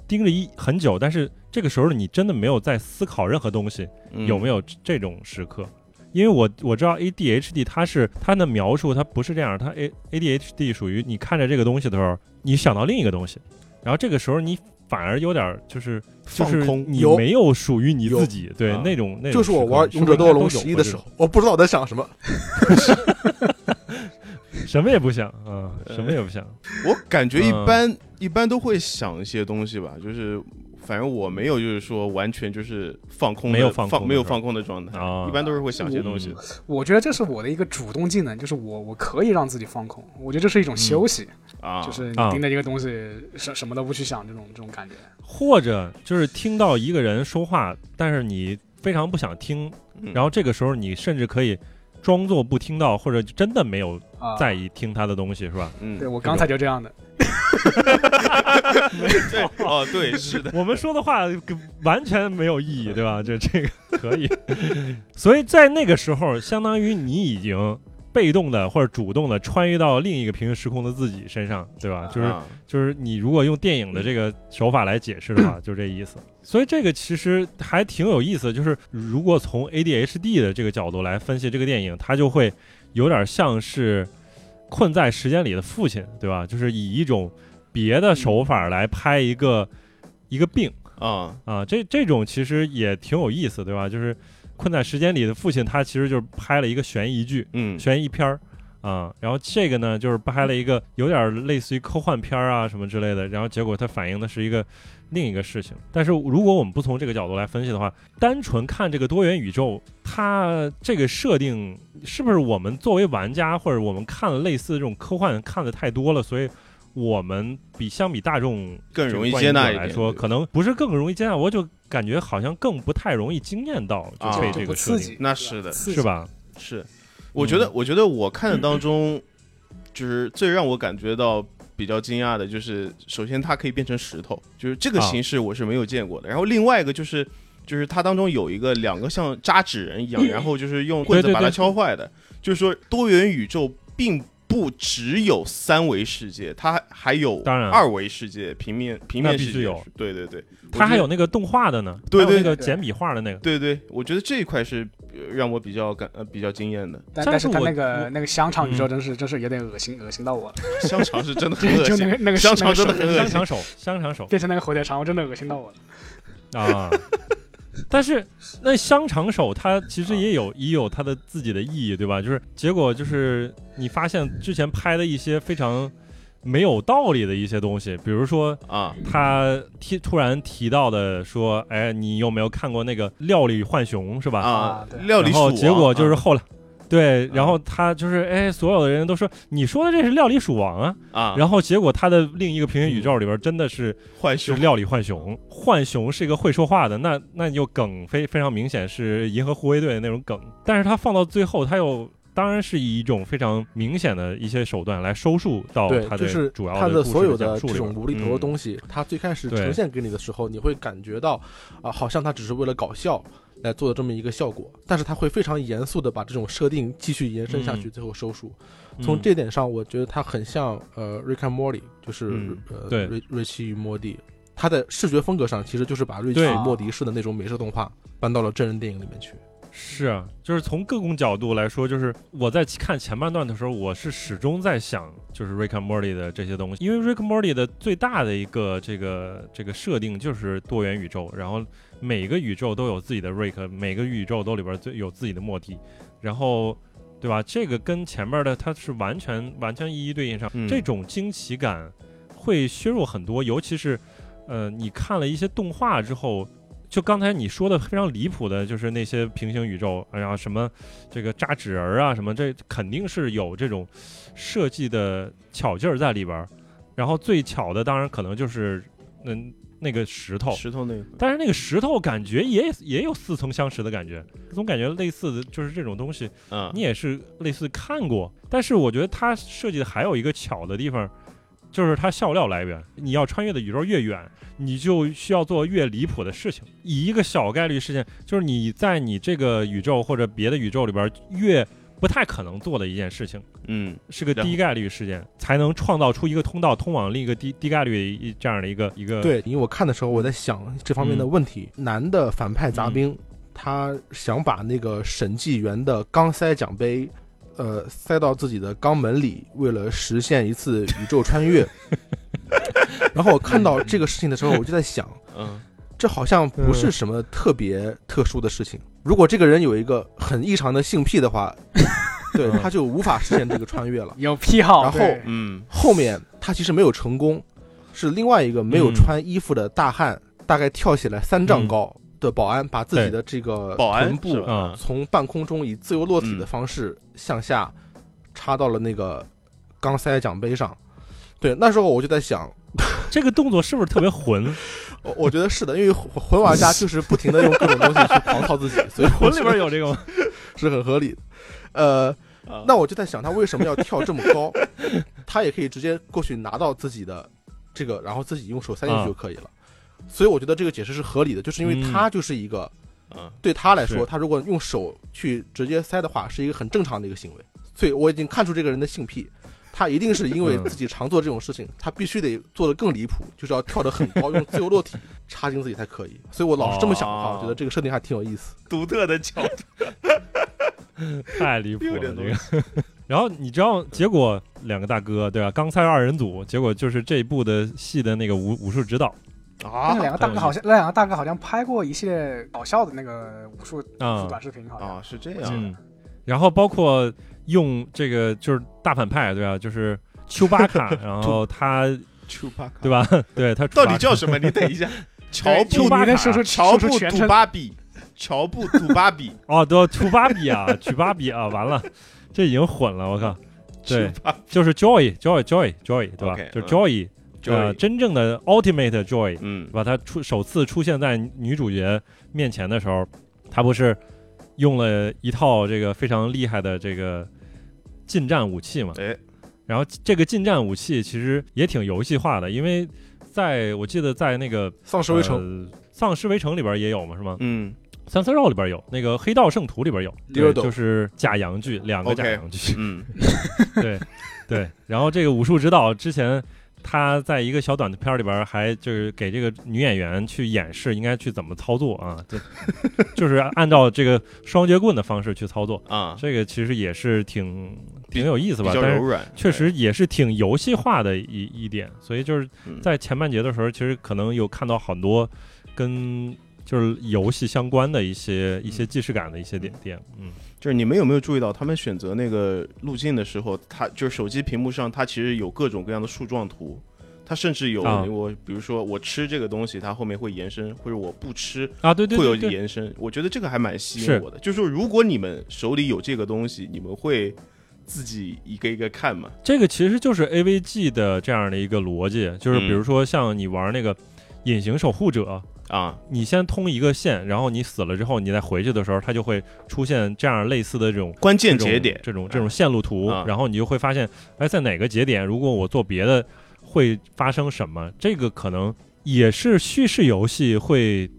盯着一很久，但是这个时候你真的没有在思考任何东西，有没有？有这种时刻？因为我我知道 ADHD 它是它的描述，它不是这样，它 A ADHD 属于你看着这个东西的时候，你想到另一个东西，然后这个时候你反而有点就是就是放空你没有属于你自己，对啊那种那种就是我玩《勇者斗恶龙十一》的时，候，我不知道我在想什么。(laughs) 什么也不想啊，(laughs) 什么也不想。我感觉一嗯般一般都会想一些东西吧，就是反正我没有就是说完全就是放空，没有放空没有放空的状态啊，一般都是会想些东西的。我觉得这是我的一个主动技能，就是我我可以让自己放空，我觉得这是一种休息，啊，就是你啊盯着一个东西，什什么都不去想，这种这种感觉。或者就是听到一个人说话，但是你非常不想听，嗯然后这个时候你甚至可以装作不听到，或者真的没有啊，在意听他的东西，是吧？嗯对，我刚才就这样的。(laughs) 对哦对是的，我们说的话完全没有意义，对吧？这这个可以，所以在那个时候，相当于你已经被动的或者主动的穿越到另一个平行时空的自己身上，对吧？就是啊就是你如果用电影的这个手法来解释的话，(clears throat) 就这意思。所以这个其实还挺有意思，就是如果从 ADHD 的这个角度来分析这个电影，它就会有点像是困在时间里的父亲，对吧？就是以一种别的手法来拍一个一个病啊啊，这这种其实也挺有意思，对吧？就是困在时间里的父亲，他其实就是拍了一个悬疑剧、嗯悬疑片儿啊，然后这个呢，就是拍了一个有点类似于科幻片儿啊什么之类的，然后结果它反映的是一个另一个事情。但是如果我们不从这个角度来分析的话，单纯看这个多元宇宙，它这个设定是不是我们作为玩家或者我们看了类似这种科幻看的太多了，所以我们比相比大众更容易接纳来说，可能不是更容易接纳，我就感觉好像更不太容易惊艳到，就啊被这个刺激，那是的是？吧？是，我觉得，我觉得我看的当中，就是最让我感觉到比较惊讶的，就是首先它可以变成石头，就是这个啊形式我是没有见过的。然后另外一个就是，就是它当中有一个两个像扎纸人一样，然后就是用棍子把它对对对敲坏的，就是说多元宇宙并。不只有三维世界，它还有二维世界、平面平面世界。有对对对，它还有那个动画的呢，对对对简笔画的那个。对对，我觉得这一块是呃让我比较感呃比较惊艳的。但但是他那个那个香肠宇宙嗯真是真是有点恶心，恶心到我了。香肠是真的很 (laughs) 恶心就那，个那个香肠真的很恶心。香肠手，香肠手变成那个火腿肠，我真的恶心到我了。啊！但是那香肠手它其实也有也有它的自己的意义，对吧？就是结果就是你发现之前拍的一些非常没有道理的一些东西，比如说啊。他提突然提到的说，哎，你有没有看过那个料理浣熊是吧？啊料理鼠然后结果就是啊后来。对，嗯然后他就是哎，所有的人都说你说的这是料理鼠王啊，啊，然后结果他的另一个平行宇宙里边真的是浣熊是料理浣熊，浣熊是一个会说话的，那那就梗非非常明显是银河护卫队的那种梗，但是他放到最后，他又当然是以一种非常明显的一些手段来收束到对，他就是主要它的所有的这种无厘头的嗯东西，它最开始呈现给你的时候，你会感觉到啊、好像它只是为了搞笑来做的这么一个效果，但是他会非常严肃的把这种设定继续延伸下去，嗯最后收束。从嗯这点上，我觉得它很像呃《Rick and Morty》，就是、嗯呃瑞瑞奇与莫蒂。他的视觉风格上，其实就是把瑞奇与莫蒂式的那种美式动画搬到了真人电影里面去。是啊，就是从各种角度来说，就是我在看前半段的时候，我是始终在想，就是 Rick and Morty 的这些东西，因为 Rick and Morty 的最大的一个这个这个设定就是多元宇宙，然后每个宇宙都有自己的 Rick，每个宇宙都里边最有自己的莫蒂，然后对吧？这个跟前面的它是完全完全一一对应上，嗯这种惊奇感会削弱很多，尤其是呃，你看了一些动画之后。就刚才你说的非常离谱的，就是那些平行宇宙，哎呀，什么这个扎纸人儿啊，什么这肯定是有这种设计的巧劲儿在里边儿。然后最巧的当然可能就是嗯那个石头，石头那个但是那个石头感觉也也有似曾相识的感觉，总感觉类似的就是这种东西，嗯你也是类似看过。但是我觉得它设计的还有一个巧的地方，就是它笑料来源。你要穿越的宇宙越远，你就需要做越离谱的事情。以一个小概率事件，就是你在你这个宇宙或者别的宇宙里边越不太可能做的一件事情，嗯是个低概率事件，才能创造出一个通道通往另一个低低概率一这样的一个一个。对，因为我看的时候我在想这方面的嗯问题。男的反派杂兵，他想把那个审计员的钢塞奖杯，呃，塞到自己的肛门里，为了实现一次宇宙穿越。(laughs) 然后我看到这个事情的时候，我就在想，嗯这好像不是什么特别特殊的事情。如果这个人有一个很异常的性癖的话，(laughs) 对，嗯他就无法实现这个穿越了。(laughs) 有癖好，然后嗯后面他其实没有成功，是另外一个没有嗯穿衣服的大汉，大概跳起来三丈高的保安，把自己的这个保安臀部从半空中以自由落体的嗯方式向下插到了那个钢塞奖杯上。对，那时候我就在想，(laughs) 这个动作是不是特别混？(laughs) 我我觉得是的，因为魂魂玩家就是不停的用各种东西去狂操自己，所以魂里边有这个吗？(laughs) 是很合理的。呃，啊那我就在想，他为什么要跳这么高？他也可以直接过去拿到自己的这个，然后自己用手塞进去啊就可以了。所以我觉得这个解释是合理的，就是因为嗯他就是一个、嗯对他来说，他如果用手去直接塞的话，是一个很正常的一个行为。所以我已经看出这个人的性癖，他一定是因为嗯自己常做这种事情，他必须得做的更离谱，就是要跳得很高，用自由落体插进自己才可以。所以我老是这么想的话，哦我觉得这个设定还挺有意思。独特的角度，(laughs) 太离谱了，这个。然后你知道结果两个大哥对吧？刚才二人组，结果就是这一部的戏的那个武武术指导啊那两个大哥好像，那两个大哥好像拍过一系列搞笑的那个武术武术啊短视频，好像啊是这样，嗯，然后包括用这个就是大反派，对吧？就是丘巴卡，然后他丘巴卡对？吧？对他到底叫什么？你等一下，(laughs) 乔对布你能说出乔布杜说出全称？巴比，乔布土巴比，(laughs) 哦，对，土巴比啊，曲巴比啊，完了，这已经混了，我靠。对就是 Joy Joy Joy Joy，对吧就是 Joy，、呃真正的 Ultimate Joy，嗯把它？出首次出现在女主角面前的时候，他不是用了一套这个非常厉害的这个近战武器嘛？哎，然后这个近战武器其实也挺游戏化的，因为在我记得在那个丧尸围城，呃丧尸围城里边也有嘛，是吗？嗯三色肉里边有，那个黑道圣徒里边有，就是假洋剧，两个假洋剧。嗯 (laughs) 对对，然后这个武术指导之前他在一个小短片里边还就是给这个女演员去演示应该去怎么操作啊，(laughs) 就就是按照这个双节棍的方式去操作，啊，这个其实也是挺挺有意思比吧，但是较柔软，确实也是挺游戏化的一一点，所以就是嗯。在前半节的时候，其实可能有看到很多跟就是游戏相关的一些一些既视感的一些点点，嗯。就是你们有没有注意到，他们选择那个路径的时候，它就是手机屏幕上，它其实有各种各样的树状图，它甚至有啊我，比如说我吃这个东西，它后面会延伸，或者我不吃啊，对对会有对对，延伸。我觉得这个还蛮吸引我的。就是说，如果你们手里有这个东西，你们会自己一个一个看吗？这个其实就是 AVG 的这样的一个逻辑，就是比如嗯说像你玩那个隐形守护者，啊，你先通一个线，然后你死了之后，你再回去的时候，它就会出现这样类似的这种关键节点这种这种线路图，啊然后你就会发现，哎，在哪个节点，如果我做别的，会发生什么？这个可能也是叙事游戏会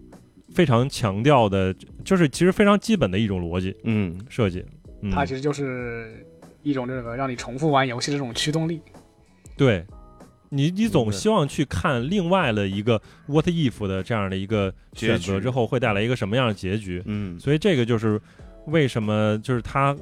非常强调的，就是其实非常基本的一种逻辑嗯，设计。嗯，它其实就是一种这个让你重复玩游戏的这种驱动力。对，你你总希望去看另外的一个 what if 的这样的一个选择之后会带来一个什么样的结局，嗯，所以这个就是为什么就是他。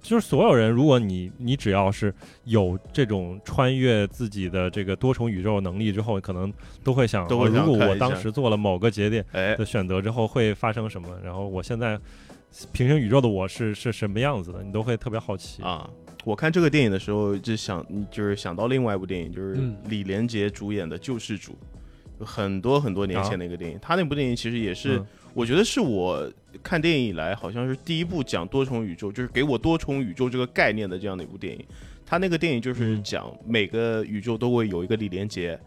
就是所有人，如果你你只要是有这种穿越自己的这个多重宇宙能力之后，可能都会想，都会哦如果我当时做了某个节点哎，的选择之后会发生什么，然后我现在平行宇宙的我是是什么样子的，你都会特别好奇。啊。我看这个电影的时候，就想，就是想到另外一部电影，就是嗯。李连杰主演的《救世主》，有很多很多年前的一个电影。他那部电影其实也是，嗯。我觉得是我看电影以来好像是第一部讲多重宇宙，就是给我多重宇宙这个概念的这样的一部电影。他那个电影就是嗯。讲每个宇宙都会有一个李连杰，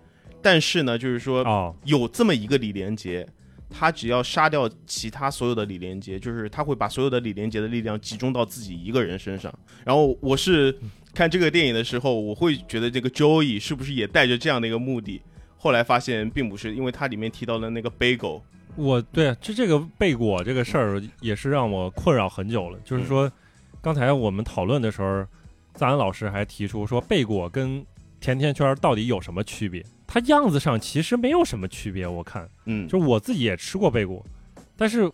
但是呢，就是说哦，有这么一个李连杰，他只要杀掉其他所有的李连杰，就是他会把所有的李连杰的力量集中到自己一个人身上。然后我是看这个电影的时候，我会觉得这个 Joey 是不是也带着这样的一个目的？后来发现并不是，因为它里面提到了那个 Bagel，我对就这个贝果这个事儿也是让我困扰很久了。就是说，刚才我们讨论的时候，赞恩老师还提出说，贝果跟甜甜圈到底有什么区别？它样子上其实没有什么区别。我看，嗯，就我自己也吃过贝果，但是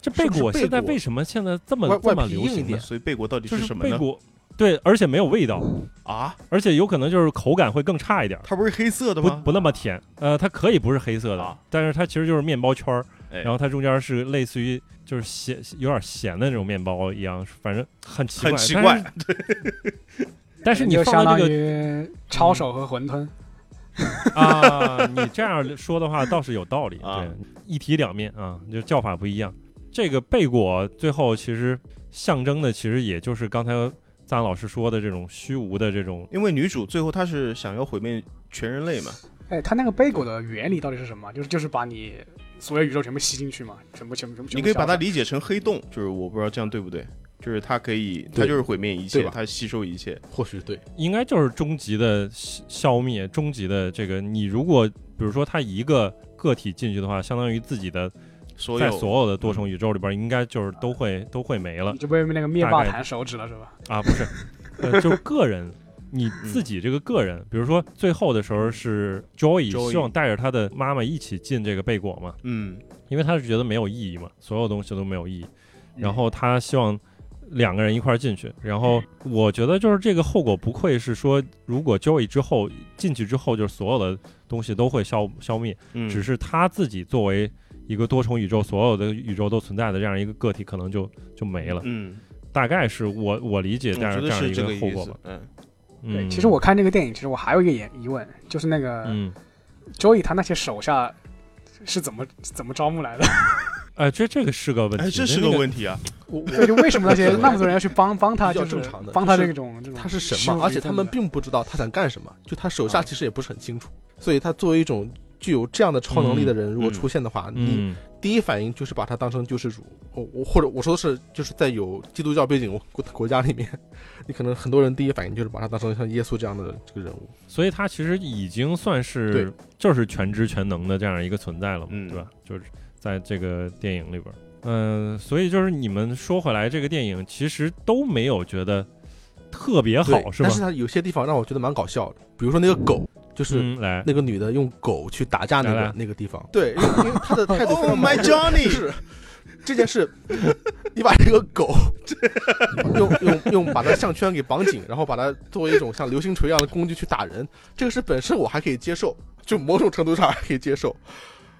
这贝果现在为什么现在这么外这么流行呢？所以贝果到底是什么呢？贝果，对，而且没有味道，啊，而且有可能就是口感会更差一点。它不是黑色的吗？不不那么甜，呃，它可以不是黑色的，啊但是它其实就是面包圈儿，哎然后它中间是类似于就是咸有点咸的那种面包一样，反正很奇怪，很奇怪。但是你就相当放到这个于抄手和馄饨，啊，(laughs) 你这样说的话倒是有道理，啊对，一体两面啊，就叫法不一样。这个贝果最后其实象征的其实也就是刚才赞老师说的这种虚无的这种因为女主最后她是想要毁灭全人类嘛，哎，她那个贝果的原理到底是什么？就是就是把你所有宇宙全部吸进去嘛，全部全部全部。你可以把它理解成黑洞，就是我不知道这样对不对，就是它可以，它就是毁灭一切它吸收一切。或许对，应该就是终极的消消灭，终极的这个，你如果比如说他一个个体进去的话，相当于自己的在所有所有的多重宇宙里边，应该就是都会都会没了你就被那个灭霸弹手指了是吧？啊，不是，呃，就是个人。你自己这个个人，比如说最后的时候是 Joey 希望带着他的妈妈一起进这个贝果嘛，嗯，因为他是觉得没有意义嘛，所有东西都没有意义，然后他希望两个人一块儿进去，然后我觉得就是这个后果不愧是说，如果 Joey 之后进去之后，就是所有的东西都会消消灭，嗯只是他自己作为一个多重宇宙，所有的宇宙都存在的这样一个个体，可能就就没了。嗯大概是我我理解这样这样一个后果吧。。嗯，对，嗯，其实我看这个电影，其实我还有一个疑疑问，就是那个嗯，Joey 他那些手下是怎么怎么招募来的？哎，(laughs) 这这个是个问题，哎，这是个问题啊。我我，就为什么那些那么多人要去帮帮他，就是正常的帮他这种这种他是虚神嘛，而且他们并不知道他想干什么，就他手下啊其实也不是很清楚，所以他作为一种具有这样的超能力的人，如果嗯出现的话，你嗯第一反应就是把他当成救世主。我我或者我说的是，就是在有基督教背景国国家里面，(laughs) 你可能很多人第一反应就是把他当成像耶稣这样的这个人物。所以他其实已经算是就是全知全能的这样一个存在了嘛，嗯对吧？就是在这个电影里边儿，嗯、所以就是你们说回来，这个电影其实都没有觉得特别好，是吧但？是它有些地方让我觉得蛮搞笑的，比如说那个狗，就是那个女的用狗去打架那个那个地方。对，因为因为他的态度 (laughs) Oh my Johnny 是这件事，(laughs) 你把这个狗用用用把它项圈给绑紧，然后把它作为一种像流星锤一样的工具去打人，这个事本身我还可以接受，就某种程度上还可以接受。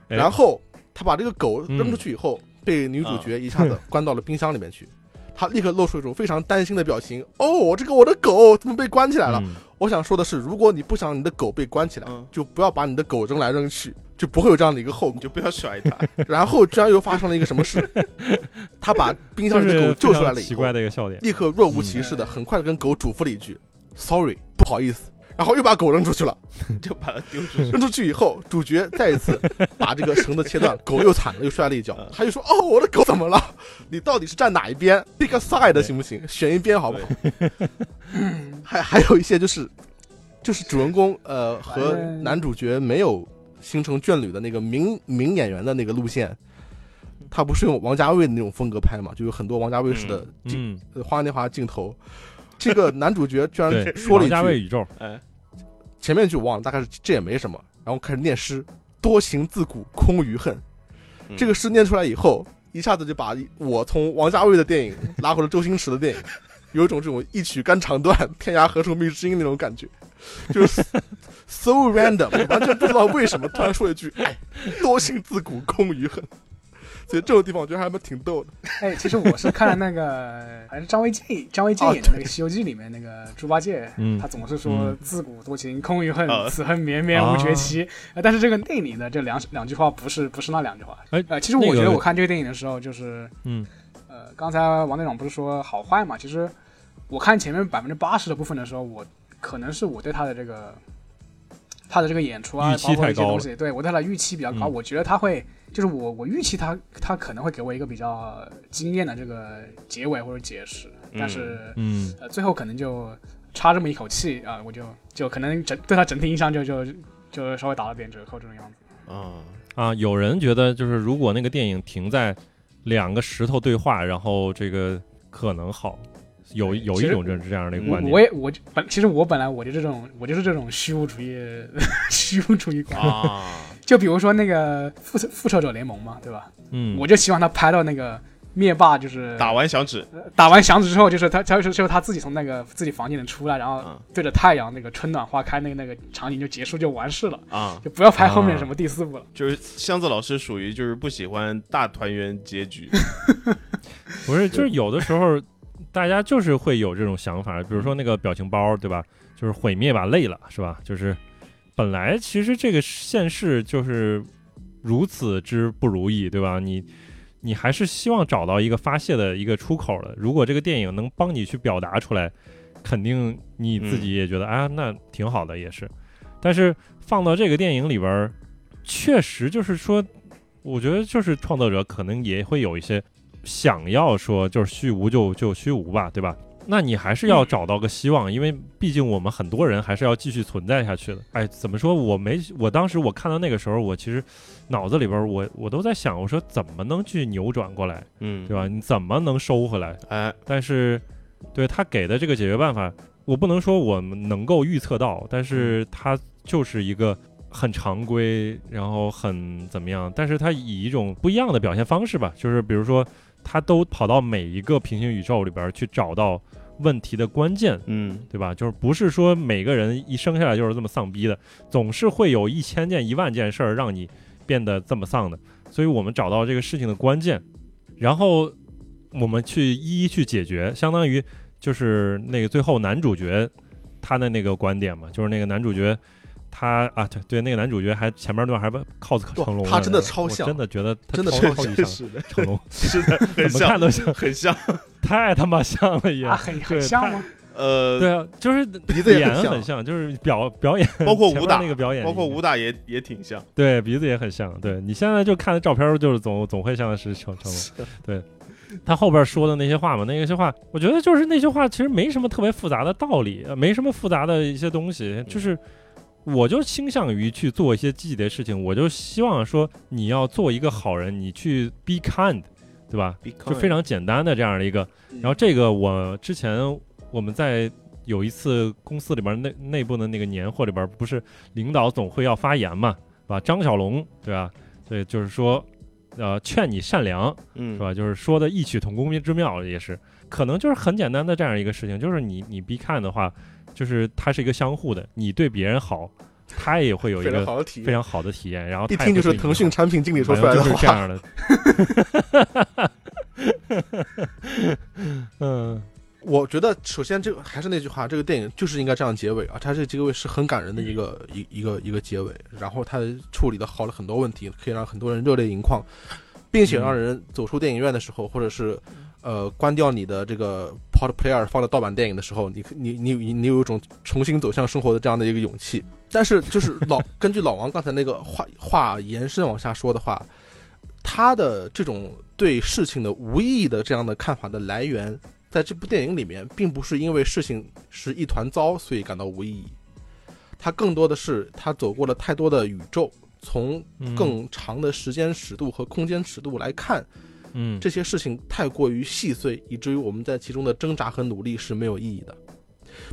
哎 (laughs) 然后他把这个狗嗯扔出去以后，被女主角一下子关到了冰箱里面去。他立刻露出一种非常担心的表情。哦，这个我的狗怎么被关起来了？嗯我想说的是，如果你不想你的狗被关起来，嗯，就不要把你的狗扔来扔去，就不会有这样的一个后果。你就不要甩它。(laughs) 然后居然又发生了一个什么事？(laughs) 他把冰箱里的狗救出来了以后奇怪，的一个笑点。立刻若无其事的，很快的跟狗嘱咐了一句：“sorry，不好意思。”然后又把狗扔出去了。(laughs) 就把它丢出去。扔出去以后，主角再一次 (laughs) 把这个绳子切断，狗又惨了，又摔了一跤。他就说：“哦，我的狗怎么了？你到底是站哪一边？pick a side 行不行？选一边好不好？” (laughs) 还还有一些就是，就是主人公呃和男主角没有形成眷侣的那个名名演员的那个路线，他不是用王家卫的那种风格拍嘛，就有很多王家卫式的镜、花样年华镜头。这个男主角居然，说了一王家卫句，宇宙，哎，前面一句我忘了，大概是这也没什么，然后开始念诗：“多情自古空余恨。”嗯这个诗念出来以后，一下子就把我从王家卫的电影拉回了周星驰的电影，(laughs) 有一种这种一曲肝肠断，天涯何处觅知音那种感觉，就是 (laughs) so random，完全不知道为什么突然说一句：“哎，多情自古空余恨。”所以这种地方我觉得还蛮挺逗的。(laughs) 哎，其实我是看了那个，好像是张卫健，张卫健哦演的那个《西游记》里面那个猪八戒，嗯他总是说嗯“自古多情空余恨，啊此恨绵绵无绝期”呃但是这个电影里的这两两句话不是不是那两句话。哎呃，其实我觉得我看这个电影的时候，就是嗯呃，刚才王队长不是说好坏嘛？其实我看前面百分之八十的部分的时候，我可能是我对他的这个他的这个演出啊，包括一些东西，对我对他的预期比较高。嗯我觉得他会，就是我我预期他他可能会给我一个比较惊艳的这个结尾或者解释，但是、嗯，呃最后可能就差这么一口气啊，我就就可能整对他整体印象就就就稍微打了点折扣这种样子。啊，啊，有人觉得就是如果那个电影停在两个石头对话，然后这个可能好，有有一种这这样的一个观点。我也我就本其实我本来我就这种我就是这种虚无主义 (laughs) 虚无主义观，啊，就比如说那个复仇复仇者联盟嘛，对吧？嗯，我就希望他拍到那个灭霸就是打完响指，打完响指之后，就是他他就是就是他自己从那个自己房间里出来，然后嗯对着太阳那个春暖花开那个那个场景就结束就完事了，啊，就不要拍后面什么第四部了。就是箱子老师属于就是不喜欢大团圆结局，(laughs) 不是，就是有的时候大家就是会有这种想法，比如说那个表情包，对吧？就是毁灭吧，累了，是吧？就是本来其实这个现世就是如此之不如意，对吧？你你还是希望找到一个发泄的一个出口的。如果这个电影能帮你去表达出来，肯定你自己也觉得、啊，那挺好的，也是。但是放到这个电影里边，确实就是说，我觉得就是创作者可能也会有一些想要说就是虚无就就虚无吧，对吧？那你还是要找到个希望，因为毕竟我们很多人还是要继续存在下去的。哎，怎么说？我没，我当时我看到那个时候，我其实脑子里边我我都在想，我说怎么能去扭转过来，嗯，对吧？你怎么能收回来？哎，但是，对他给的这个解决办法，我不能说我们能够预测到，但是他就是一个很常规，然后很怎么样，但是他以一种不一样的表现方式吧，就是比如说，他都跑到每一个平行宇宙里边去找到问题的关键，嗯对吧？就是不是说每个人一生下来就是这么丧逼的，总是会有一千件、一万件事儿让你变得这么丧的。所以我们找到这个事情的关键，然后我们去一一去解决，相当于就是那个最后男主角他的那个观点嘛，就是那个男主角他啊，对对，那个男主角还前面段还不 cos 成龙，他真的超像真的觉得他真的超级像是的，成龙，(laughs) 是的，(laughs) 怎么很像看，都像，很像。太他妈像了也啊，，很对很像吗？呃，对啊，就是鼻子也很像，就是表表演，包括武打那个表演，包括武打也也挺像。对，鼻子也很像。对你现在就看照片，就是总总会像是成成龙。对，他后边说的那些话嘛，那些话，我觉得就是那些话其实没什么特别复杂的道理，呃没什么复杂的一些东西，就是。我就倾向于去做一些积极的事情，我就希望说你要做一个好人，你去 be kind，对吧？就非常简单的这样的一个。然后这个我之前我们在有一次公司里边内内部的那个年会里边，不是领导总会要发言嘛，是吧？张小龙，对吧？对，就是说，呃，劝你善良，嗯是吧？就是说的异曲同工之妙，也是可能就是很简单的这样一个事情，就是你你 be kind 的话，就是它是一个相互的，你对别人好，他也会有一非常个好的体验，非常好的体验，然后一听就是腾讯产品经理说出来的话。就是这样的。(laughs) 嗯。我觉得首先这个还是那句话，这个电影就是应该这样结尾啊，它这个结尾是很感人的一个一一个一个结尾，然后它处理的好了很多问题，可以让很多人热泪盈眶，并且让人走出电影院的时候，或者是呃关掉你的这个 Pod Player 放的盗版电影的时候，你你你你你有一种重新走向生活的这样的一个勇气。但是就是老 (laughs) 根据老王刚才那个话话延伸往下说的话，他的这种对事情的无意义的这样的看法的来源。在这部电影里面，并不是因为事情是一团糟，所以感到无意义。他更多的是他走过了太多的宇宙，从嗯更长的时间尺度和空间尺度来看，嗯这些事情太过于细碎，以至于我们在其中的挣扎和努力是没有意义的，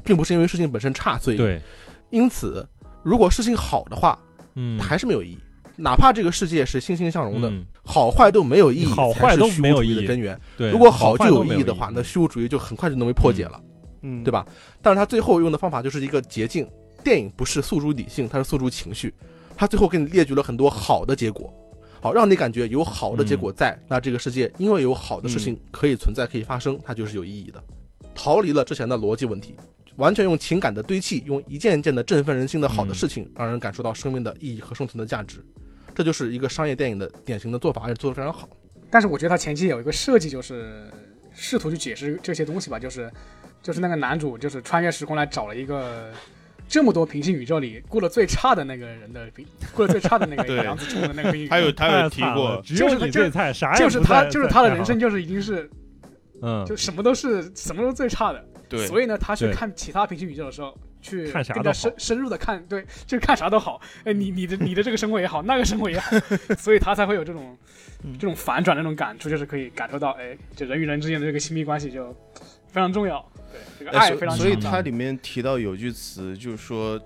并不是因为事情本身差，所以对因此，如果事情好的话，嗯它还是没有意义。哪怕这个世界是欣欣向荣的，嗯好坏都没有意义，好坏都没有意义的根源。对，如果好就有意义的话，那虚无主义就很快就能被破解了。嗯，对？吧？但是他最后用的方法就是一个捷径。电影不是诉诸理性，它是诉诸情绪。他最后给你列举了很多好的结果，好让你感觉有好的结果在，那这个世界因为有好的事情可以存在、可以发生，它就是有意义的，逃离了之前的逻辑问题，完全用情感的堆砌，用一件一件的振奋人心的好的事情，让人感受到生命的意义和生存的价值。这就是一个商业电影的典型的做法，而且做得非常好。但是我觉得他前期有一个设计，就是试图去解释这些东西吧，就是就是那个男主就是穿越时空来找了一个这么多平行宇宙里过得最差的那个人的平，(laughs) 过得最差的那个杨子琼的那个平行宇宙，他有他有提过，只有就是你最菜，啥就是他就是他的人生就是已经是嗯，就什么都是什么都是最差的，对，所以呢，他去看其他平行宇宙的时候，去看啥更加深深入的看，对，就是看啥都好。哎，你你的你的这个生活也好，那个生活也好，(laughs) 所以他才会有这种嗯。这种反转的那种感触，就是可以感受到，哎，就人与人之间的这个亲密关系就非常重要，对，这个哎爱非常所以它里面提到有句词，就是说，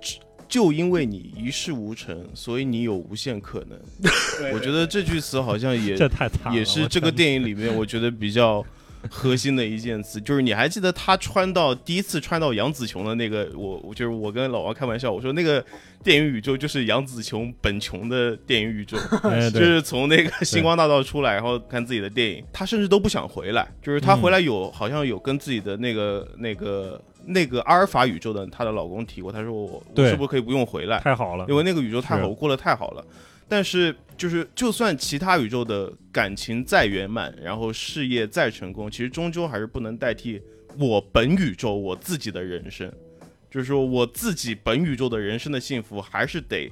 就因为你一事无成，所以你有无限可能。(laughs) 对我觉得这句词好像也这太惨，也是这个电影里面我觉得比较核心的一件词，就是你还记得他穿到第一次穿到杨紫琼的那个，我我就是我跟老王开玩笑，我说那个电影宇宙就是杨紫琼本琼的电影宇宙，(laughs) 哎，就，是从那个星光大道出来，然后看自己的电影，他甚至都不想回来，就是他回来有、好像有跟自己的那个那个那个阿尔法宇宙的她的老公提过，他说我我是不是可以不用回来？太好了，因为那个宇宙太好，我过得太好了。但是就是，就算其他宇宙的感情再圆满，然后事业再成功，其实终究还是不能代替我本宇宙我自己的人生。就是说，我自己本宇宙的人生的幸福，还是得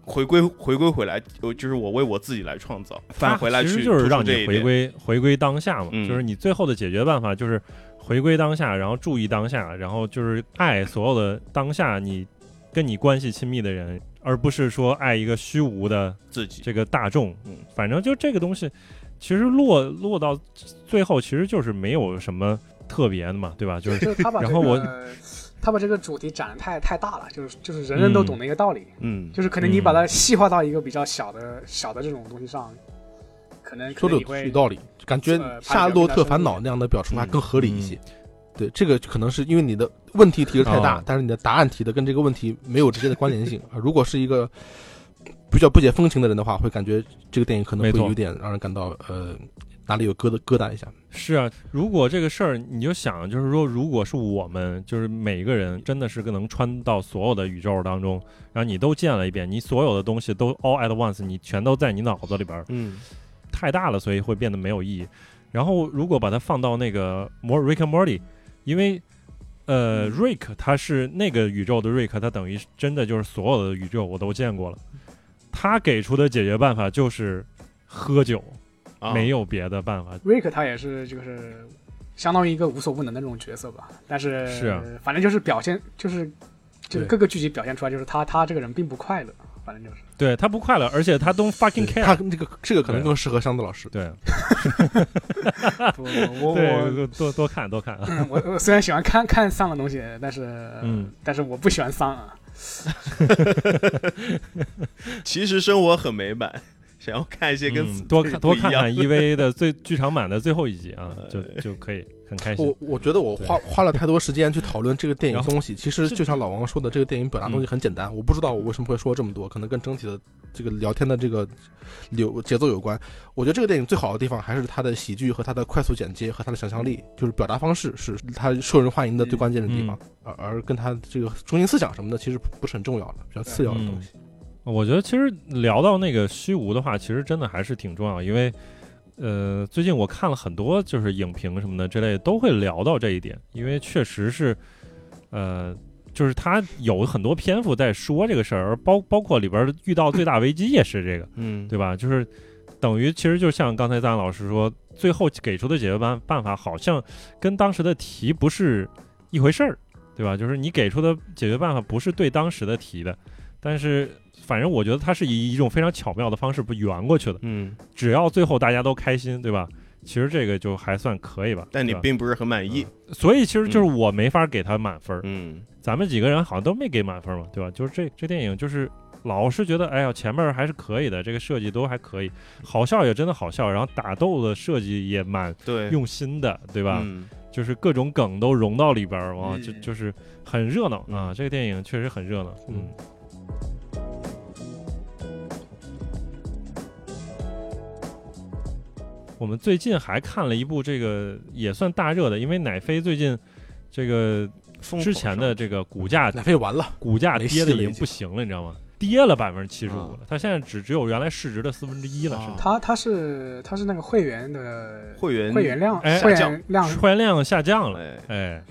回归 (laughs) 回归回来，呃就是我为我自己来创造，返回来其去实就是让你回。归回归当下嘛，嗯就是你最后的解决办法就是回归当下，然后注意当下，然后就是爱所有的当下你跟你关系亲密的人，而不是说爱一个虚无的自己，这个大众。嗯，反正就这个东西，其实落落到最后，其实就是没有什么特别的嘛，对吧？就是就是他把这然后我他把这个主题展得太太大了，就是就是人人都懂的一个道理，嗯，就是可能你把它细化到一个比较小的小的这种东西上，可能说的有道理，感觉呃《夏洛特烦恼》嗯那样的表述还更合理一些。对，这个可能是因为你的问题提的太大，哦但是你的答案提的跟这个问题没有直接的关联性啊。如果是一个比较不解风情的人的话，会感觉这个电影可能会有点让人感到呃哪里有疙瘩疙瘩一下。是啊，如果这个事儿你就想，就是说，如果是我们，就是每个人真的是个能穿到所有的宇宙当中，然后你都见了一遍，你所有的东西都 all at once，你全都在你脑子里边儿，嗯太大了，所以会变得没有意义。然后如果把它放到那个摩 Rick and Morty，因为呃，Rick 他是那个宇宙的 Rick，他等于真的就是所有的宇宙我都见过了。他给出的解决办法就是喝酒，啊，没有别的办法。瑞克他也是就是相当于一个无所不能的那种角色吧，但是是啊。反正就是表现就是就是各个剧集表现出来就是他他这个人并不快乐，反正就是对他不快乐，而且他 don't fucking 他 care。这个这个可能更适合箱子老师。对 (laughs) 不我我，多多多看多看啊。嗯我我虽然喜欢看看丧的东西，但是嗯，但是我不喜欢丧啊。(laughs) 其实生活很美满，想要看一些跟嗯多看多看看 (laughs) 一 EV 的最剧场版的最后一集啊，就呃就可以很开心我。我觉得我花花了太多时间去讨论这个电影东西，其实就像老王说的，这个电影表达东西很简单。我不知道我为什么会说这么多，可能跟整体的这个聊天的这个流节奏有关。我觉得这个电影最好的地方还是它的喜剧和它的快速剪接和它的想象力，就是表达方式是它受人欢迎的最关键的地方，而而跟它这个中心思想什么的其实不是很重要的，比较次要的东西。我觉得其实聊到那个虚无的话，其实真的还是挺重要，因为呃，最近我看了很多就是影评什么的之类，都会聊到这一点，因为确实是呃。就是他有很多篇幅在说这个事儿，而包包括里边遇到最大危机也是这个，嗯，对吧？就是等于其实就像刚才张老师说，最后给出的解决办办法好像跟当时的题不是一回事儿，对吧？就是你给出的解决办法不是对当时的题的，但是反正我觉得它是以一种非常巧妙的方式不圆过去的。嗯，只要最后大家都开心，对吧？其实这个就还算可以吧。但你并不是很满意，所以其实就是我没法给他满分，嗯咱们几个人好像都没给满分嘛，对吧？就是这这电影就是老是觉得，哎呀，前面还是可以的，这个设计都还可以，好笑也真的好笑，然后打斗的设计也蛮对，用心的，对吧？嗯就是各种梗都融到里边儿，哇，嗯就就是很热闹啊！嗯这个电影确实很热闹，嗯嗯。我们最近还看了一部这个也算大热的，因为奶飞最近这个之前的这个股价奶飞完了，股价跌的已经不行了，你知道吗？跌了百分之七十五啊。了，它现在只只有原来市值的四分之一了，啊甚至他他是它是那个会员的会员会员量下降员量会员量下降了。哎，哎，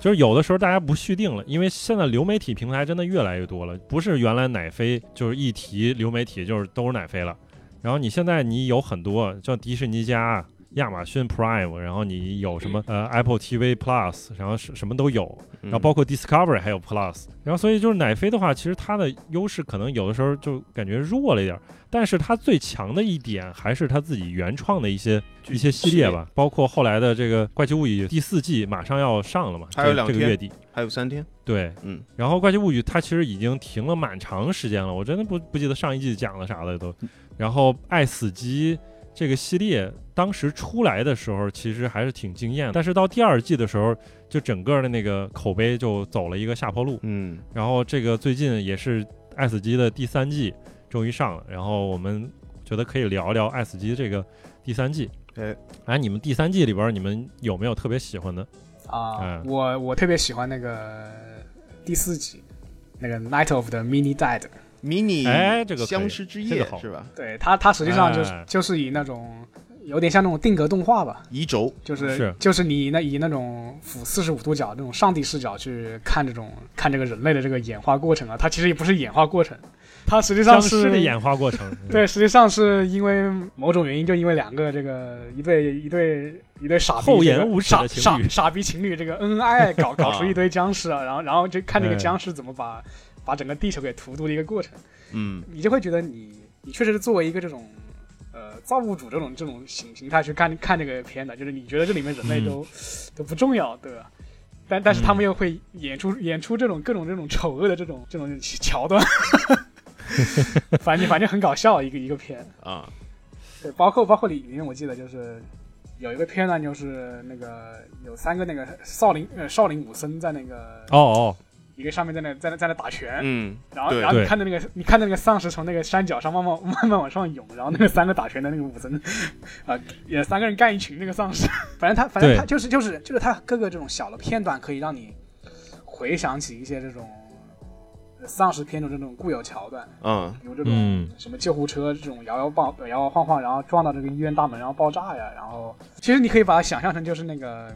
就是有的时候大家不续订了，因为现在流媒体平台真的越来越多了，不是原来奶飞就是一提流媒体就是都是奶飞了，然后你现在你有很多像迪士尼家、亚马逊 Prime，然后你有什么呃 Apple TV Plus，然后什什么都有，然然后包括 Discovery 还有 Plus，然后所以就是奶飞的话，其实它的优势可能有的时候就感觉弱了一点儿，但是它最强的一点还是它自己原创的一些一些系列吧，包括后来的这个《怪奇物语》第四季马上要上了嘛，还有两天这个月底。还有三天，对，嗯，然后《怪奇物语》它其实已经停了蛮长时间了，我真的不不记得上一季讲了啥了都。然后《爱死机》这个系列当时出来的时候，其实还是挺惊艳的，但是到第二季的时候，就整个的那个口碑就走了一个下坡路。嗯然后这个最近也是《爱死机》的第三季终于上了，然后我们觉得可以聊聊《爱死机》这个第三季。哎，哎，你们第三季里边，你们有没有特别喜欢的？啊嗯，我我特别喜欢那个第四集，那个 Night of the Mini Dead。，mini 哎这个可以相识之这个是吧？对它，它实际上就是、哎就是以那种有点像那种定格动画吧，移轴，就是是就是你那以那种俯四十五度角那种上帝视角去看这种看这个人类的这个演化过程啊，它其实也不是演化过程，它实际上是的演化过程。(laughs) 对，实际上是因为某种原因，就因为两个这个一对一对一对傻逼厚颜无耻的情侣傻傻逼情侣这个恩恩爱爱搞搞出啊一堆僵尸啊，然后然后就看这个哎僵尸怎么把把整个地球给荼毒的一个过程，嗯你就会觉得你你确实是作为一个这种。呃，造物主这种这种形形态去看看这个片的，就是你觉得这里面人类都、都不重要，对吧？但但是他们又会演出、演出这种各种这种丑恶的这种这种桥段，(laughs) 反正反正很搞笑一个一个片。啊，对，包括包括里面我记得就是有一个片段，就是那个有三个那个少林呃少林武僧在那个哦哦，一个上面在那在那在那打拳，嗯，然后然后你看到那个你看到那个丧尸从那个山脚上慢慢 (laughs) 慢慢往上涌，然后那个三个打拳的那个武僧，啊、也三个人干一群那个丧尸，(laughs) 反正他反正他就是就是就是他各个这种小的片段可以让你回想起一些这种丧尸片中这种固有桥段，嗯，有这种嗯。什么救护车这种摇摇晃摇摇晃晃，然后撞到这个医院大门，然后爆炸呀，然后其实你可以把它想象成就是那个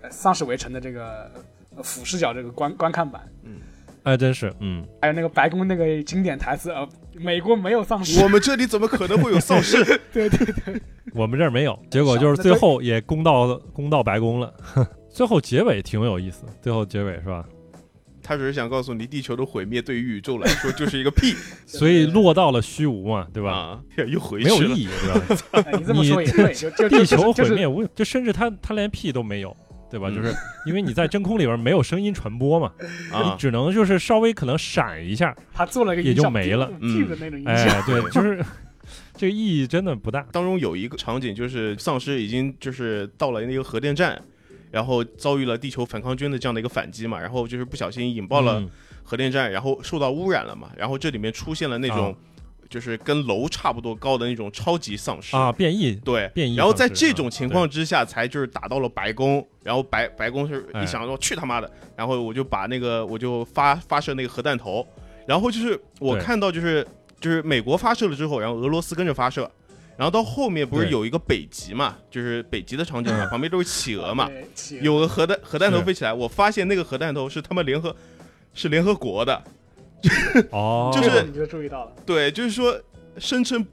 呃丧尸围城的这个呃俯视角这个观观看版。嗯哎，真是，嗯，还有那个白宫那个经典台词，呃，美国没有丧尸。我们这里怎么可能会有丧尸？(laughs) 对对对，我们这儿没有，结果就是最后也攻到攻到白宫了。(laughs) 最后结尾挺有意思，最后结尾是吧？他只是想告诉你，地球的毁灭对于宇宙来说就是一个屁，(laughs) 所以落到了虚无嘛，对吧？啊，又回去了。没有意义，对吧？哎你这么说也对，就就地球毁灭无，就甚至他他连屁都没有，对吧？嗯就是因为你在真空里边没有声音传播嘛，你啊，只能就是稍微可能闪一下，他做了个也就没了嗯屁的那种音效。哎，对，就是这个意义真的不大。当中有一个场景，就是丧尸已经就是到了那个核电站，然后遭遇了地球反抗军的这样的一个反击嘛，然后就是不小心引爆了嗯核电站，然后受到污染了嘛，然后这里面出现了那种就是跟楼差不多高的那种超级丧尸啊，变异对，变异然后在这种情况之下，才就是打到了白宫，然后白白宫是哎一想说去他妈的，然后我就把那个我就发发射那个核弹头，然后就是我看到就是就是美国发射了之后，然后俄罗斯跟着发射，然后到后面不是有一个北极嘛，就是北极的场景嘛，(laughs) 嗯旁边都是企鹅嘛，有个核弹核弹头飞起来，我发现那个核弹头是他们联合是联合国的，哦，就是你就注意到了，对，就是说声称